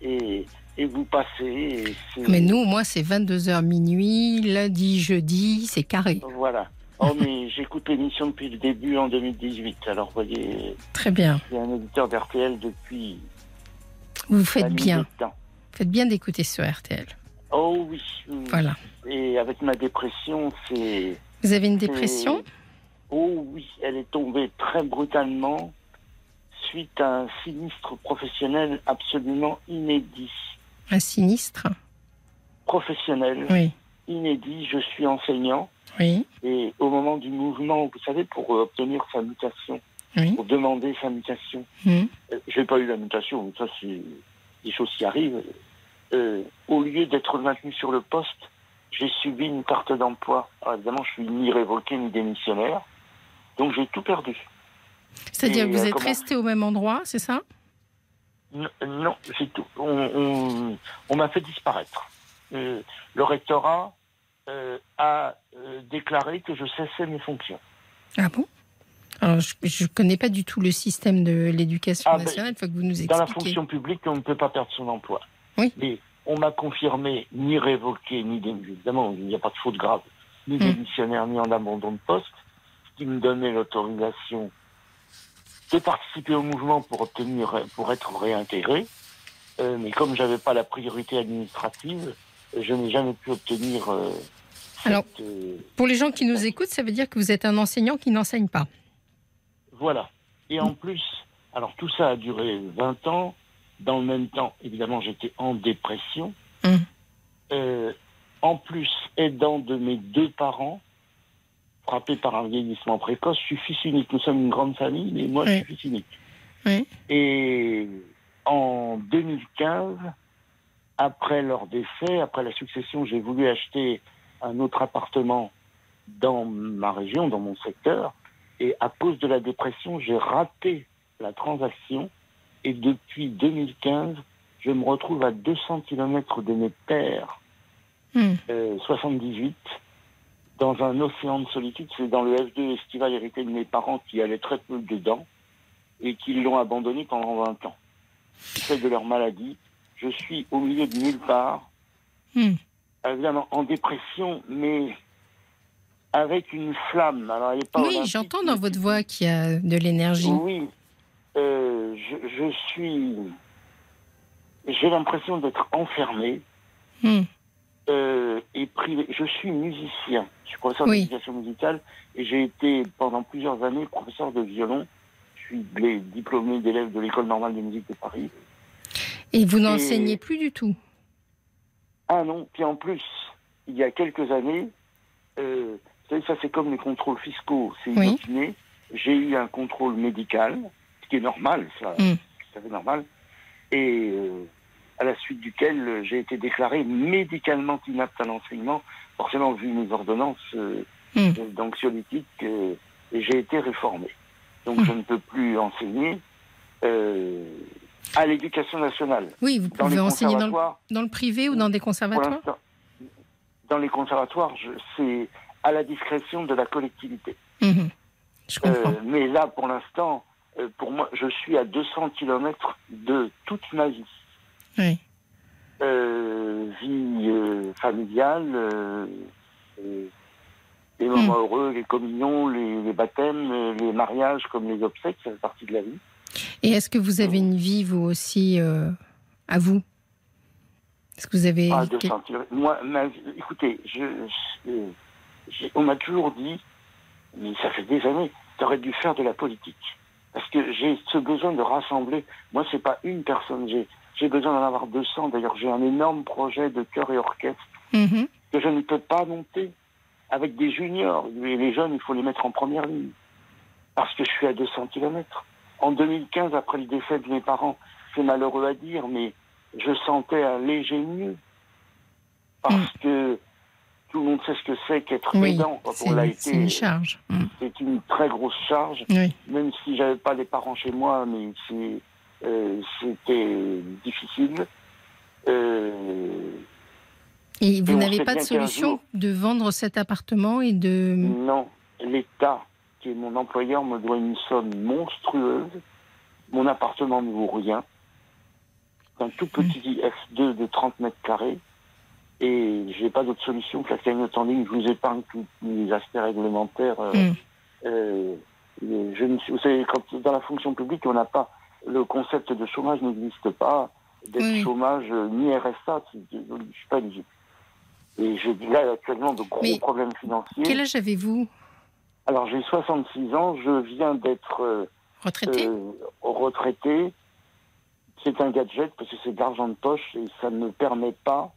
et, et vous passez. et Mais nous, moi, c'est 22h minuit, lundi, jeudi, c'est carré. Voilà. Oh mais j'écoute l'émission depuis le début en 2018. Alors vous voyez, Très bien. y a un éditeur d'RTL depuis Vous faites bien. Faites bien d'écouter sur RTL. Oh oui. Voilà. Et avec ma dépression, c'est Vous avez une dépression? Oh oui, elle est tombée très brutalement suite à un sinistre professionnel absolument inédit. Un sinistre Professionnel, Oui. inédit, je suis enseignant Oui. et au moment du mouvement, vous savez, pour euh, obtenir sa mutation, Oui. pour demander sa mutation, Hum. euh, j'ai pas eu la mutation, mais ça c'est des choses qui arrivent. Euh, au lieu d'être maintenu sur le poste, j'ai subi une carte d'emploi. Alors évidemment, je suis ni révoqué ni démissionnaire, donc j'ai tout perdu. C'est-à-dire que vous euh, êtes comment- resté au même endroit, c'est ça? Non, c'est tout. On, on- on m'a fait disparaître. Euh, le rectorat euh, a euh, déclaré que je cessais mes fonctions. Ah bon? Alors, je ne connais pas du tout le système de l'éducation Ah, ben, nationale. Il faut que vous nous Dans la expliquiez. fonction publique, on ne peut pas perdre son emploi. Oui. Mais on m'a confirmé ni révoqué, ni évidemment, il n'y a pas de faute grave, ni Hmm. démissionnaire, ni en abandon de poste, ce qui me donnait l'autorisation de participer au mouvement pour obtenir, pour être réintégré. Euh, mais comme j'avais pas la priorité administrative, je n'ai jamais pu obtenir. euh, cette, Alors- euh, Pour les gens qui nous écoutent, ça veut dire que vous êtes un enseignant qui n'enseigne pas. Voilà. Et en plus, alors tout ça a duré 20 ans. Dans le même temps, évidemment, j'étais en dépression. Hum. Euh, en plus, aidant de mes deux parents, frappé par un vieillissement précoce, je suis fils unique. Nous sommes une grande famille, mais moi, je suis fils unique. Oui. Et en 2015, après leur décès, après la succession, j'ai voulu acheter un autre appartement dans ma région, dans mon secteur. Et à cause de la dépression, j'ai raté la transaction. Et depuis 2015, je me retrouve à 200 km de mes pères, Hum. euh, 78, dans un océan de solitude. C'est dans le F2 estival hérité de mes parents qui allaient très peu dedans et qui l'ont abandonné pendant 20 ans. Du fait de leur maladie, je suis au milieu de nulle part, Hum. évidemment en dépression, mais avec une flamme. Alors, elle est pas Oui, j'entends dans votre voix qu'il y a de l'énergie. Oui, euh, je, je suis. J'ai l'impression d'être enfermé Hum. Euh, et privé. Je suis musicien. Je suis professeur Oui. d'éducation musicale et j'ai été pendant plusieurs années professeur de violon. Je suis diplômé d'élève de l'école normale de musique de Paris. Et vous n'enseignez plus du tout. Ah non, puis en plus, il y a quelques années, euh, vous savez, ça c'est comme les contrôles fiscaux, c'est Oui. inopiné. J'ai eu un contrôle médical, ce qui est normal, ça, Mm. à fait normal, et euh, à la suite duquel euh, j'ai été déclaré médicalement inapte à l'enseignement. Forcément, vu mes ordonnances, euh, Hmm. D'anxiolytique, euh, et j'ai été réformé. Donc hmm. je ne peux plus enseigner euh, à l'éducation nationale. Oui, vous pouvez enseigner dans le, dans le, privé ou dans des conservatoires Dans les conservatoires, c'est à la discrétion de la collectivité. Mhm. Je comprends. Mais là, pour l'instant, pour moi, je suis à 200 km de toute ma vie. Oui. Euh, vie familiale, les moments hmm. heureux, les communions, les, baptêmes, les mariages comme les obsèques, ça fait partie de la vie. Et est-ce que vous avez une vie, vous aussi, à vous? Est-ce que vous avez... Ah, de. Moi, écoutez, je, on m'a toujours dit, mais ça fait des années, tu aurais dû faire de la politique. Parce que j'ai ce besoin de rassembler. Moi, c'est pas une personne. J'ai, j'ai besoin d'en avoir 200. D'ailleurs, j'ai un énorme projet de chœur et orchestre mhm. que je ne peux pas monter avec des juniors. Et les jeunes, il faut les mettre en première ligne. Parce que je suis à 200 km. En 2015, après le décès de mes parents, c'est malheureux à dire, mais je sentais un léger mieux. Parce mm. que tout le monde sait ce que c'est qu'être oui, aidant C'est une charge. Mm. C'est une très grosse charge. Même si j'avais pas des parents chez moi, mais euh, c'était difficile. Euh, et vous n'avez pas de solution de vendre cet appartement et de... Non, l'État, qui est mon employeur, me doit une somme monstrueuse. Mon appartement ne vaut rien. C'est un tout petit F2 de 30 mètres carrés. Et j'ai pas d'autre solution que la cagnotte en ligne. Je vous épargne tous les aspects réglementaires. Euh, je ne vous savez, quand dans la fonction publique, on n'a pas le concept de chômage n'existe pas. D'être chômage euh, ni RSA, je ne suis pas éligible. Et j'ai là actuellement de gros problèmes financiers. Quel âge avez-vous? Alors j'ai 66 ans, je viens d'être retraité? retraité. C'est un gadget parce que c'est de l'argent de poche et ça ne me permet pas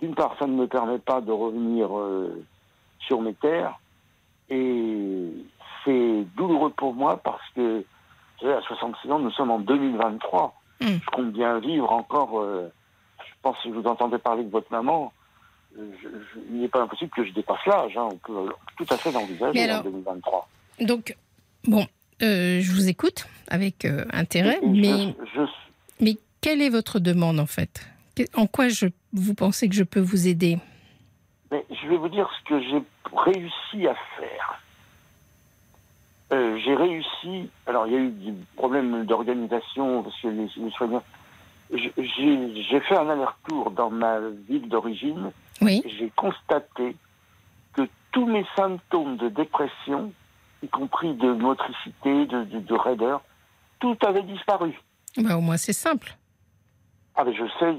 d'une part, ça ne me permet pas de revenir euh, sur mes terres. Et c'est douloureux pour moi parce que, à 66 ans, nous sommes en 2023. Hmm. Je compte bien vivre encore. Euh, je pense que vous entendez parler de votre maman. il n'est pas impossible que je dépasse l'âge. Hein, on peut tout à fait l'envisager en 2023. Donc, bon, euh, je vous écoute avec intérêt, mais, mais quelle est votre demande en fait? En quoi je, vous pensez que je peux vous aider? Mais Je vais vous dire ce que j'ai réussi à faire. Euh, j'ai réussi. Alors, il y a eu des problèmes d'organisation parce que les, soignants. J'ai fait un aller-retour dans ma ville d'origine. Oui. J'ai constaté que tous mes symptômes de dépression, y compris de motricité, de, de, raideur, tout avait disparu. Bah, au moins, c'est simple. Ah, mais je sais,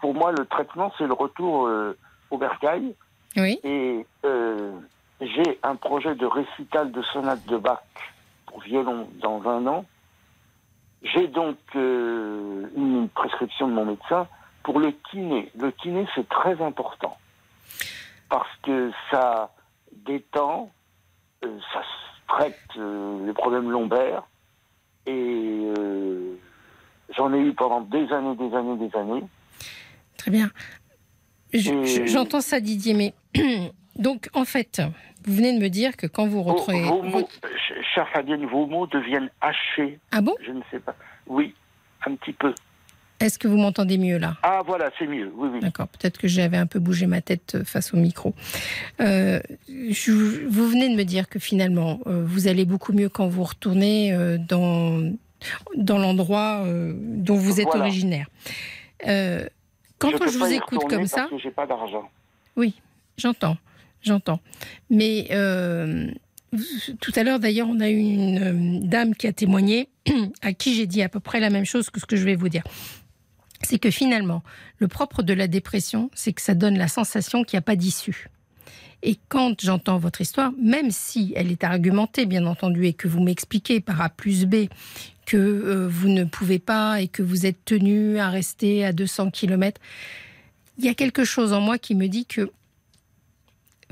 pour moi, le traitement, c'est le retour euh, au bercail. Oui. Et euh, j'ai un projet de récital de sonate de Bach pour violon dans un an. J'ai donc euh, une prescription de mon médecin pour le kiné. Le kiné, c'est très important parce que ça détend, ça traite les problèmes lombaires et J'en ai eu pendant des années, des années, des années. Très bien. J'entends ça, Didier, mais donc en fait, vous venez de me dire que quand vous retrouvez. Vos, mots, chère Fabienne, vos mots deviennent hachés. Ah bon? Je ne sais pas. Oui, un petit peu. Est-ce que vous m'entendez mieux là? Ah voilà, c'est mieux. Oui, oui. D'accord. Peut-être que j'avais un peu bougé ma tête euh, face au micro. Euh, vous venez de me dire que finalement, euh, vous allez beaucoup mieux quand vous retournez dans dans l'endroit dont vous êtes originaire. Quand je, vous écoute comme ça, j'ai pas d'argent. Oui, j'entends, j'entends. Mais euh, tout à l'heure, d'ailleurs, on a eu une dame qui a témoigné, à qui j'ai dit à peu près la même chose que ce que je vais vous dire. C'est que finalement, le propre de la dépression, c'est que ça donne la sensation qu'il n'y a pas d'issue. Et quand j'entends votre histoire, même si elle est argumentée, bien entendu, et que vous m'expliquez par A plus B que euh, vous ne pouvez pas et que vous êtes tenu à rester à 200 km, il y a quelque chose en moi qui me dit que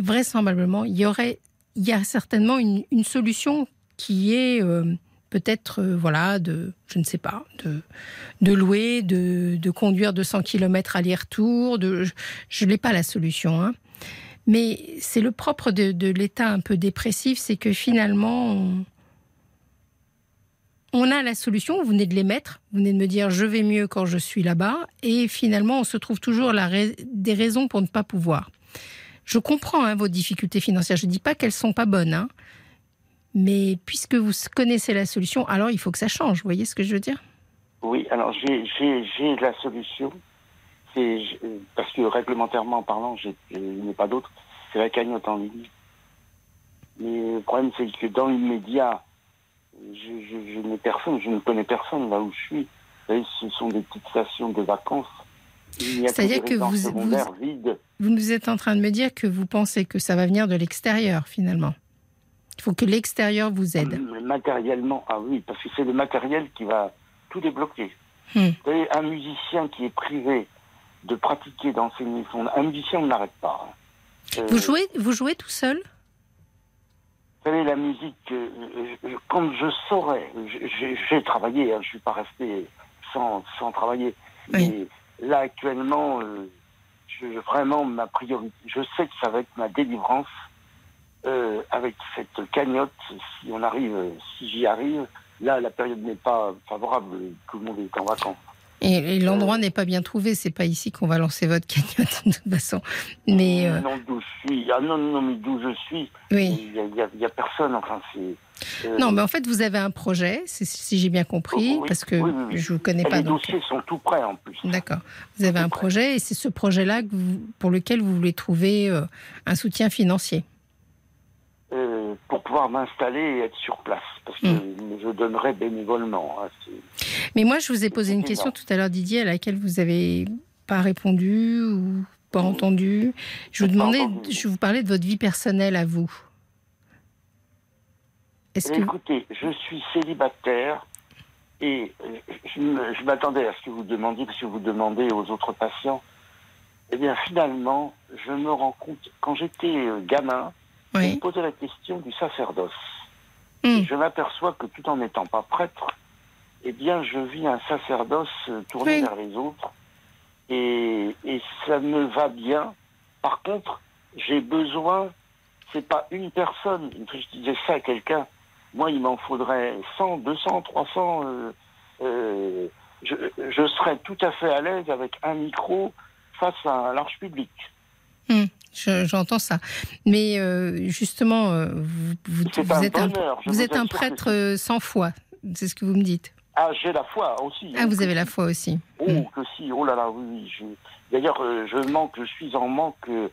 vraisemblablement, il y aurait, il y a certainement une, solution qui est euh, peut-être, euh, voilà, de, je ne sais pas, de, louer, de, de conduire 200 km aller-retour. Je n'ai pas la solution, hein. Mais c'est le propre de, l'état un peu dépressif, c'est que finalement, on, a la solution, vous venez de l'émettre, vous venez de me dire je vais mieux quand je suis là-bas, et finalement on se trouve toujours des raisons pour ne pas pouvoir. Je comprends hein, vos difficultés financières, je ne dis pas qu'elles sont pas bonnes, hein. mais puisque vous connaissez la solution, alors il faut que ça change, vous voyez ce que je veux dire? Oui, alors j'ai la solution. Euh, parce que réglementairement parlant, j'ai- il n'y a pas d'autre. C'est la cagnotte en ligne. Mais le problème, c'est que dans l'immédiat, je, n'ai personne, je ne connais personne là où je suis. Vous savez, ce sont des petites stations de vacances. C'est-à-dire que vous- vides. Vous nous êtes en train de me dire que vous pensez que ça va venir de l'extérieur finalement. Il faut que l'extérieur vous aide. Euh, Matériellement, ah oui, parce que c'est le matériel qui va tout débloquer. Hmm. Vous savez, un musicien qui est privé de pratiquer, d'enseigner son... Un musicien, on n'arrête pas. hein. Euh, Vous jouez, vous jouez tout seul? Vous savez, la musique, euh, euh, comme je saurais, j'ai travaillé, hein, je suis pas resté sans, sans travailler. Oui. Mais là, actuellement, euh, je, vraiment, ma priorité, je sais que ça va être ma délivrance euh, avec cette cagnotte, si on arrive, euh, si j'y arrive. Là, la période n'est pas favorable, tout le monde est en vacances. Et, et l'endroit n'est pas bien trouvé. C'est pas ici qu'on va lancer votre cagnotte de toute façon. Mais Non, d'où je suis, ah non, non, mais d'où je suis, oui. il y a, il y a- a personne, enfin, c'est... euh, Non, mais en fait, vous avez un projet, si j'ai bien compris, Oui, parce que oui, oui, oui. je vous connais et pas. les Donc, dossiers sont tout prêts en plus. d'accord. Vous avez un projet, et c'est ce projet-là pour lequel vous voulez trouver euh, un soutien financier. euh, pour pouvoir m'installer et être sur place. Parce que Hmm. je donnerai bénévolement. hein, Mais moi, je vous ai posé une question tout à l'heure, Didier, à laquelle vous avez pas répondu ou pas entendu. Je vous demandais, entendu. je vous parlais de votre vie personnelle à vous. Que Écoutez, je suis célibataire et je, m'attendais à ce que vous demandiez, parce que vous demandez aux autres patients. Eh bien, finalement, je me rends compte, quand j'étais euh, gamin, je me oui, posais la question du sacerdoce. Hmm. Je m'aperçois que tout en n'étant pas prêtre, eh bien, je vis un sacerdoce euh, tourné Oui. vers les autres. Et, et ça me va bien. Par contre, j'ai besoin, c'est pas une personne. Je disais ça à quelqu'un. Moi, il m'en faudrait 100, 200, 300. euh, euh, je, je serais tout à fait à l'aise avec un micro face à un large public. Hmm, je- j'entends ça. Mais euh, justement, vous, êtes un, bonheur. je vous êtes un assure que prêtre euh, sans foi. C'est ce que vous me dites. Ah, j'ai la foi aussi. Ah, vous avez la foi aussi. Oh, Hmm. que si, oh là là, oui, je- D'ailleurs, euh, je manque, je suis en manque euh,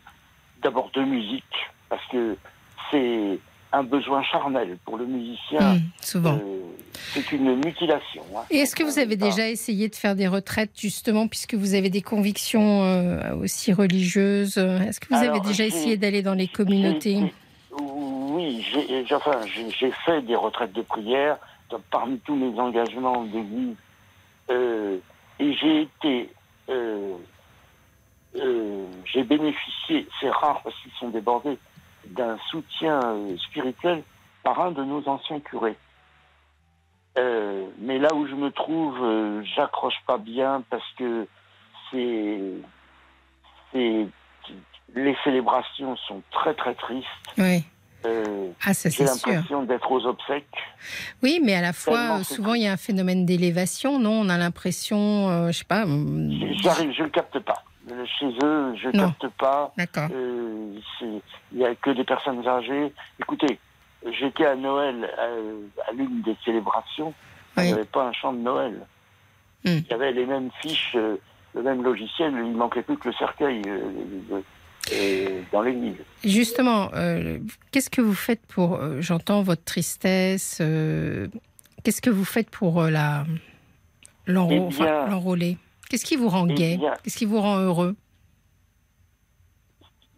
d'abord de musique, parce que c'est un besoin charnel pour le musicien. Hmm, souvent. euh, c'est une mutilation. hein. Et est-ce que vous avez Ah. déjà essayé de faire des retraites, justement, puisque vous avez des convictions euh, aussi religieuses Est-ce que vous Alors, avez déjà essayé d'aller dans les communautés Oui, j'ai enfin, fait des retraites de prière parmi tous mes engagements d'église. Euh, et j'ai été. euh, euh, j'ai bénéficié, c'est rare parce qu'ils sont débordés, d'un soutien euh, spirituel par un de nos anciens curés. Euh, mais là où je me trouve, euh, j'accroche pas bien parce que c'est, c'est, les célébrations sont très très tristes. Oui. Euh, Ah, ça j'ai c'est sûr. l'impression d'être aux obsèques. Oui, mais à la fois, souvent, il y a un phénomène d'élévation, non? On a l'impression, je sais pas. hum, J'arrive, je le capte pas. Euh, Chez eux, je Non. capte pas. Euh, Il y a que des personnes âgées. Écoutez, j'étais à Noël à l'une des célébrations. Il Oui. n'y avait pas un chant de Noël. Hmm. Il y avait les mêmes fiches, euh, le même logiciel. Il manquait plus que le cercueil euh, euh, euh, dans l'église. Justement, qu'est-ce que vous faites pour. J'entends votre tristesse. qu'est-ce que vous faites pour la Eh l'enrôler? Qu'est-ce qui vous rend Eh gai Qu'est-ce qui vous rend heureux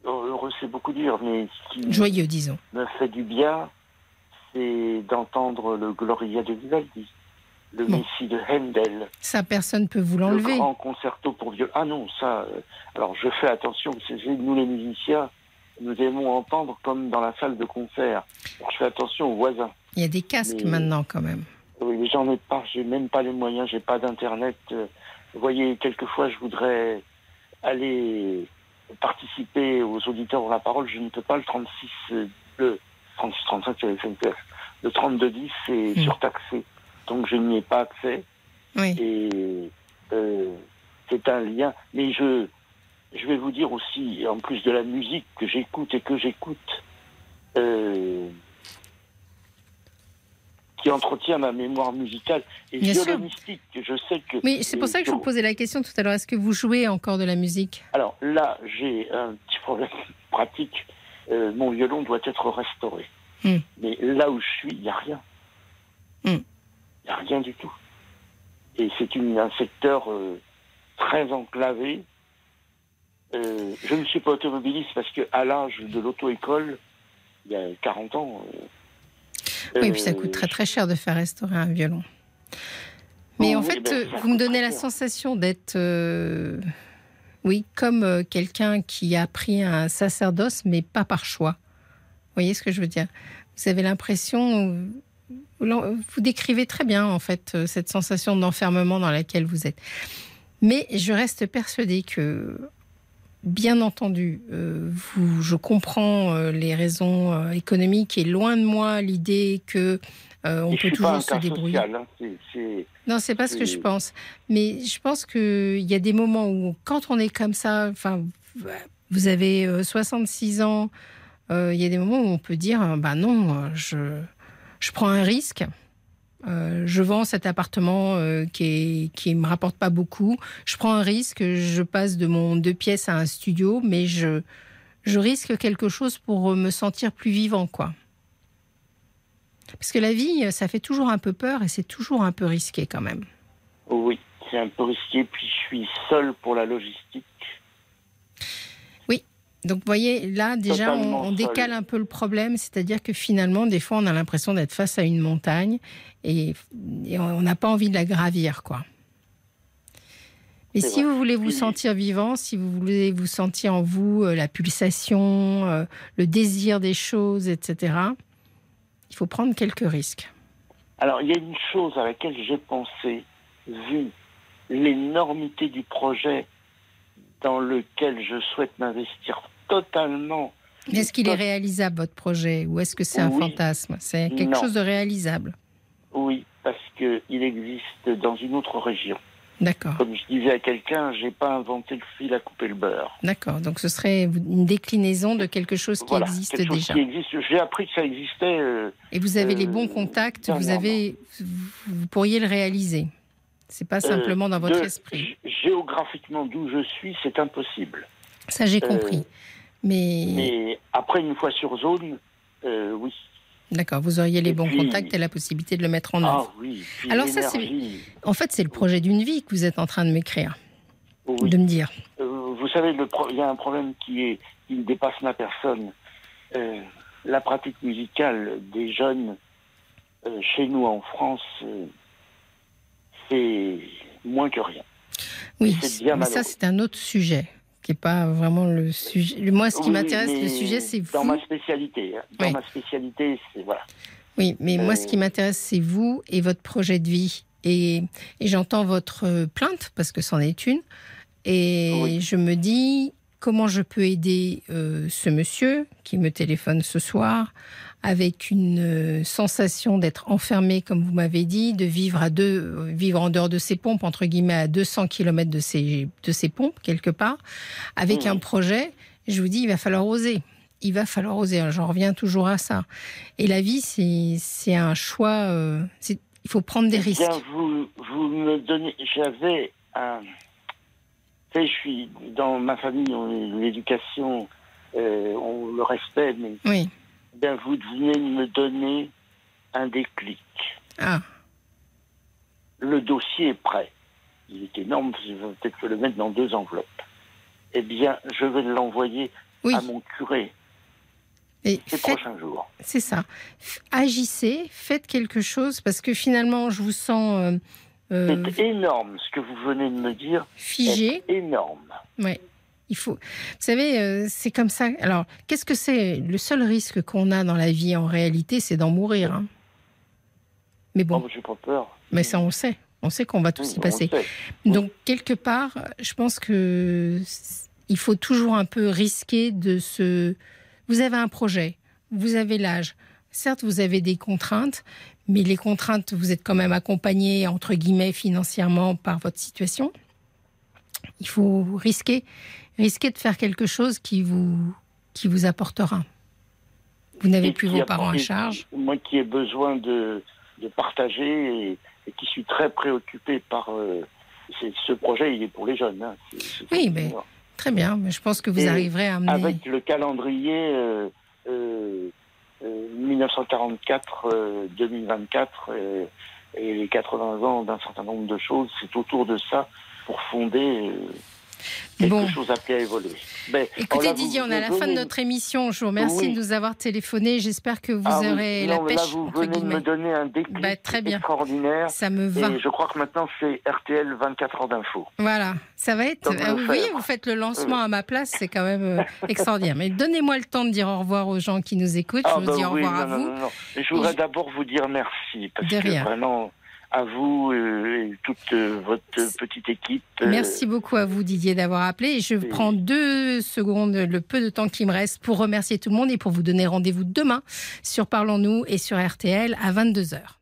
Oh, Heureux, c'est beaucoup dire, mais ce qui Joyeux, disons. me fait du bien, c'est d'entendre le Gloria de Vivaldi, le Bon. Messie de Handel. Ça, personne ne peut vous le l'enlever. grand concerto pour vieux. Ah non, ça. euh, alors je fais attention. C'est c'est- nous les musiciens, nous aimons entendre comme dans la salle de concert. Alors, je fais attention aux voisins. Il y a des casques Mais- maintenant, quand même. Oui, mais j'en ai pas. J'ai même pas les moyens. J'ai pas d'internet. Euh, Vous voyez, quelquefois, je voudrais aller participer aux auditeurs de la parole, je ne peux pas. Le 36, euh, le 36, 35, c'est. Le 3210, c'est Mm. surtaxé. Donc, je n'y ai pas accès. Oui. Et euh, c'est un lien. Mais je, je vais vous dire aussi, en plus de la musique que j'écoute et que j'écoute, euh, qui entretient ma mémoire musicale et Bien sûr. violonistique. Je sais que. Oui, c'est pour ça que je vous posais la question tout à l'heure. Est-ce que vous jouez encore de la musique? Alors là, j'ai un petit problème pratique. Euh, mon violon doit être restauré. Hmm. Mais là où je suis, il n'y a rien. Il Hmm. n'y a rien du tout. Et c'est un secteur euh, très enclavé. Euh, je ne suis pas automobiliste parce que à l'âge de l'auto-école, il y a 40 ans. Euh, Oui, euh, puis ça coûte très très cher de faire restaurer un violon. Mais en fait, ben, euh, vous me donnez la sensation d'être, euh, oui, comme euh, quelqu'un qui a pris un sacerdoce, mais pas par choix. Vous voyez ce que je veux dire? Vous avez l'impression, vous, décrivez très bien en fait euh, cette sensation d'enfermement dans laquelle vous êtes. Mais je reste persuadée que, bien entendu, euh, vous, je comprends euh, les raisons euh, économiques et loin de moi l'idée que on peut toujours se débrouiller. social. hein, c'est- c'est- Non, c'est pas ce que je pense. Mais je pense qu'il y a des moments où, quand on est comme ça, enfin, vous avez euh, 66 ans, il y a des moments où on peut dire, bah non, je, je prends un risque. Euh, je vends cet appartement euh, qui est, me rapporte pas beaucoup. Je prends un risque. Je passe de mon deux pièces à un studio, mais je, je risque quelque chose pour me sentir plus vivant, quoi. Parce que la vie, ça fait toujours un peu peur et c'est toujours un peu risqué quand même. Oui, c'est un peu risqué. Puis je suis seul pour la logistique. Donc, vous voyez, là, déjà, on, décale un peu le problème, c'est-à-dire que finalement, des fois, on a l'impression d'être face à une montagne et, et on n'a pas envie de la gravir, quoi. Mais si vrai. vous voulez vous sentir vivant, si vous voulez vous sentir en vous euh, la pulsation, euh, le désir des choses, etc., il faut prendre quelques risques. Alors, il y a une chose à laquelle j'ai pensé, vu l'énormité du projet dans lequel je souhaite m'investir totalement. Mais Est-ce qu'il est réalisable, votre projet, ou est-ce que c'est un Oui. fantasme? C'est quelque Non. chose de réalisable. Oui, parce qu'il existe dans une autre région. D'accord. Comme je disais à quelqu'un, j'ai pas inventé le fil à couper le beurre. D'accord, donc ce serait une déclinaison de quelque chose qui voilà, existe quelque chose déjà. qui existe. J'ai appris que ça existait. euh, Et vous avez les euh, bons contacts, vous avez, vous pourriez le réaliser. C'est pas simplement dans votre de- esprit. gé- Géographiquement, d'où je suis, c'est impossible. Ça, j'ai euh, compris. Mais, Mais après, une fois sur zone, euh, oui. d'accord, vous auriez les et bons puis- contacts et la possibilité de le mettre en Ah œuvre. oui. puis Alors ça, c'est-. En fait, c'est le projet d'une vie que vous êtes en train de m'écrire, Oui. de me dire. Euh, vous savez, pro- il y a un problème qui est dépasse ma personne. Euh, la pratique musicale des jeunes euh, chez nous en France, c'est moins que rien. Oui, mais ça, c'est un autre sujet qui n'est pas vraiment le sujet. Moi, ce qui Oui, m'intéresse, le sujet, c'est dans vous. ma spécialité. hein. Dans Oui. ma spécialité, c'est voilà. Oui, mais moi, Euh, ce qui m'intéresse, c'est vous et votre projet de vie. Et, et j'entends votre euh, plainte, parce que c'en est une. Et Oui. je me dis, comment je peux aider euh, ce monsieur qui me téléphone ce soir avec une euh, sensation d'être enfermé, comme vous m'avez dit, de vivre à deux, euh, vivre en dehors de ses pompes, entre guillemets, à 200 km de ses, de ses pompes, quelque part, avec Mhm. un projet. Je vous dis, il va falloir oser. Il va falloir oser. J'en reviens toujours à ça. Et la vie, c'est un choix. euh, il faut prendre des Eh risques. bien, vous, vous me donnez. J'avais un. Je suis dans ma famille, on- l'éducation, euh, on le respect, mais Oui. Bien, vous venez de me donner un déclic. Ah, Le dossier est prêt. Il est énorme, je vais peut-être le mettre dans deux enveloppes. Eh bien, je vais l'envoyer oui. à mon curé Et ces faites, prochains jours. c'est ça. Agissez, faites quelque chose parce que finalement, je vous sens euh, euh, C'est énorme ce que vous venez de me dire. figé. Énorme. Ouais. Il faut. Vous savez, euh, c'est comme ça. Alors, qu'est-ce que c'est? Le seul risque qu'on a dans la vie, en réalité, c'est d'en mourir. hein. Mais bon, Oh, j'ai pas peur. mais ça, on le sait. On sait qu'on va tous Oui, y passer. Donc, quelque part, je pense que il faut toujours un peu risquer de se... Vous avez un projet, vous avez l'âge. Certes, vous avez des contraintes, mais les contraintes, vous êtes quand même accompagné, entre guillemets, financièrement par votre situation. Il faut risquer, risquer de faire quelque chose qui vous, qui vous apportera. Vous n'avez plus vos parents à et- charge. Moi qui ai besoin de, de partager et, et qui suis très préoccupé par euh, ce projet, il est pour les jeunes. hein. Oui, mais Très bien, mais je pense que vous Et arriverez à amener... Avec le calendrier euh, euh, 1944-2024 euh, et les 80 ans d'un certain nombre de choses, c'est autour de ça pour fonder euh, quelque Bon. chose appelé à évoluer. Écoutez vous Didier, on est à la fin de notre émission. Je vous remercie Oui. de nous avoir téléphoné. J'espère que vous Ah aurez la non, pêche, Là, vous entre venez de me donner un déclic Bah, très bien. extraordinaire. Ça me va. Et je crois que maintenant, c'est RTL 24 heures d'info. Voilà, ça va être. Ah le oui, faire. vous faites le lancement à ma place, c'est quand même euh, extraordinaire. Mais donnez-moi le temps de dire au revoir aux gens qui nous écoutent. Je Ah, vous bah dis au revoir non, à vous. non, je voudrais je- d'abord vous dire merci. Parce De que rien. vraiment, à vous euh, et toute euh, votre petite équipe. euh, Merci beaucoup à vous Didier d'avoir appelé. Je prends deux secondes, le peu de temps qui me reste, pour remercier tout le monde et pour vous donner rendez-vous demain sur Parlons-nous et sur RTL à 22h.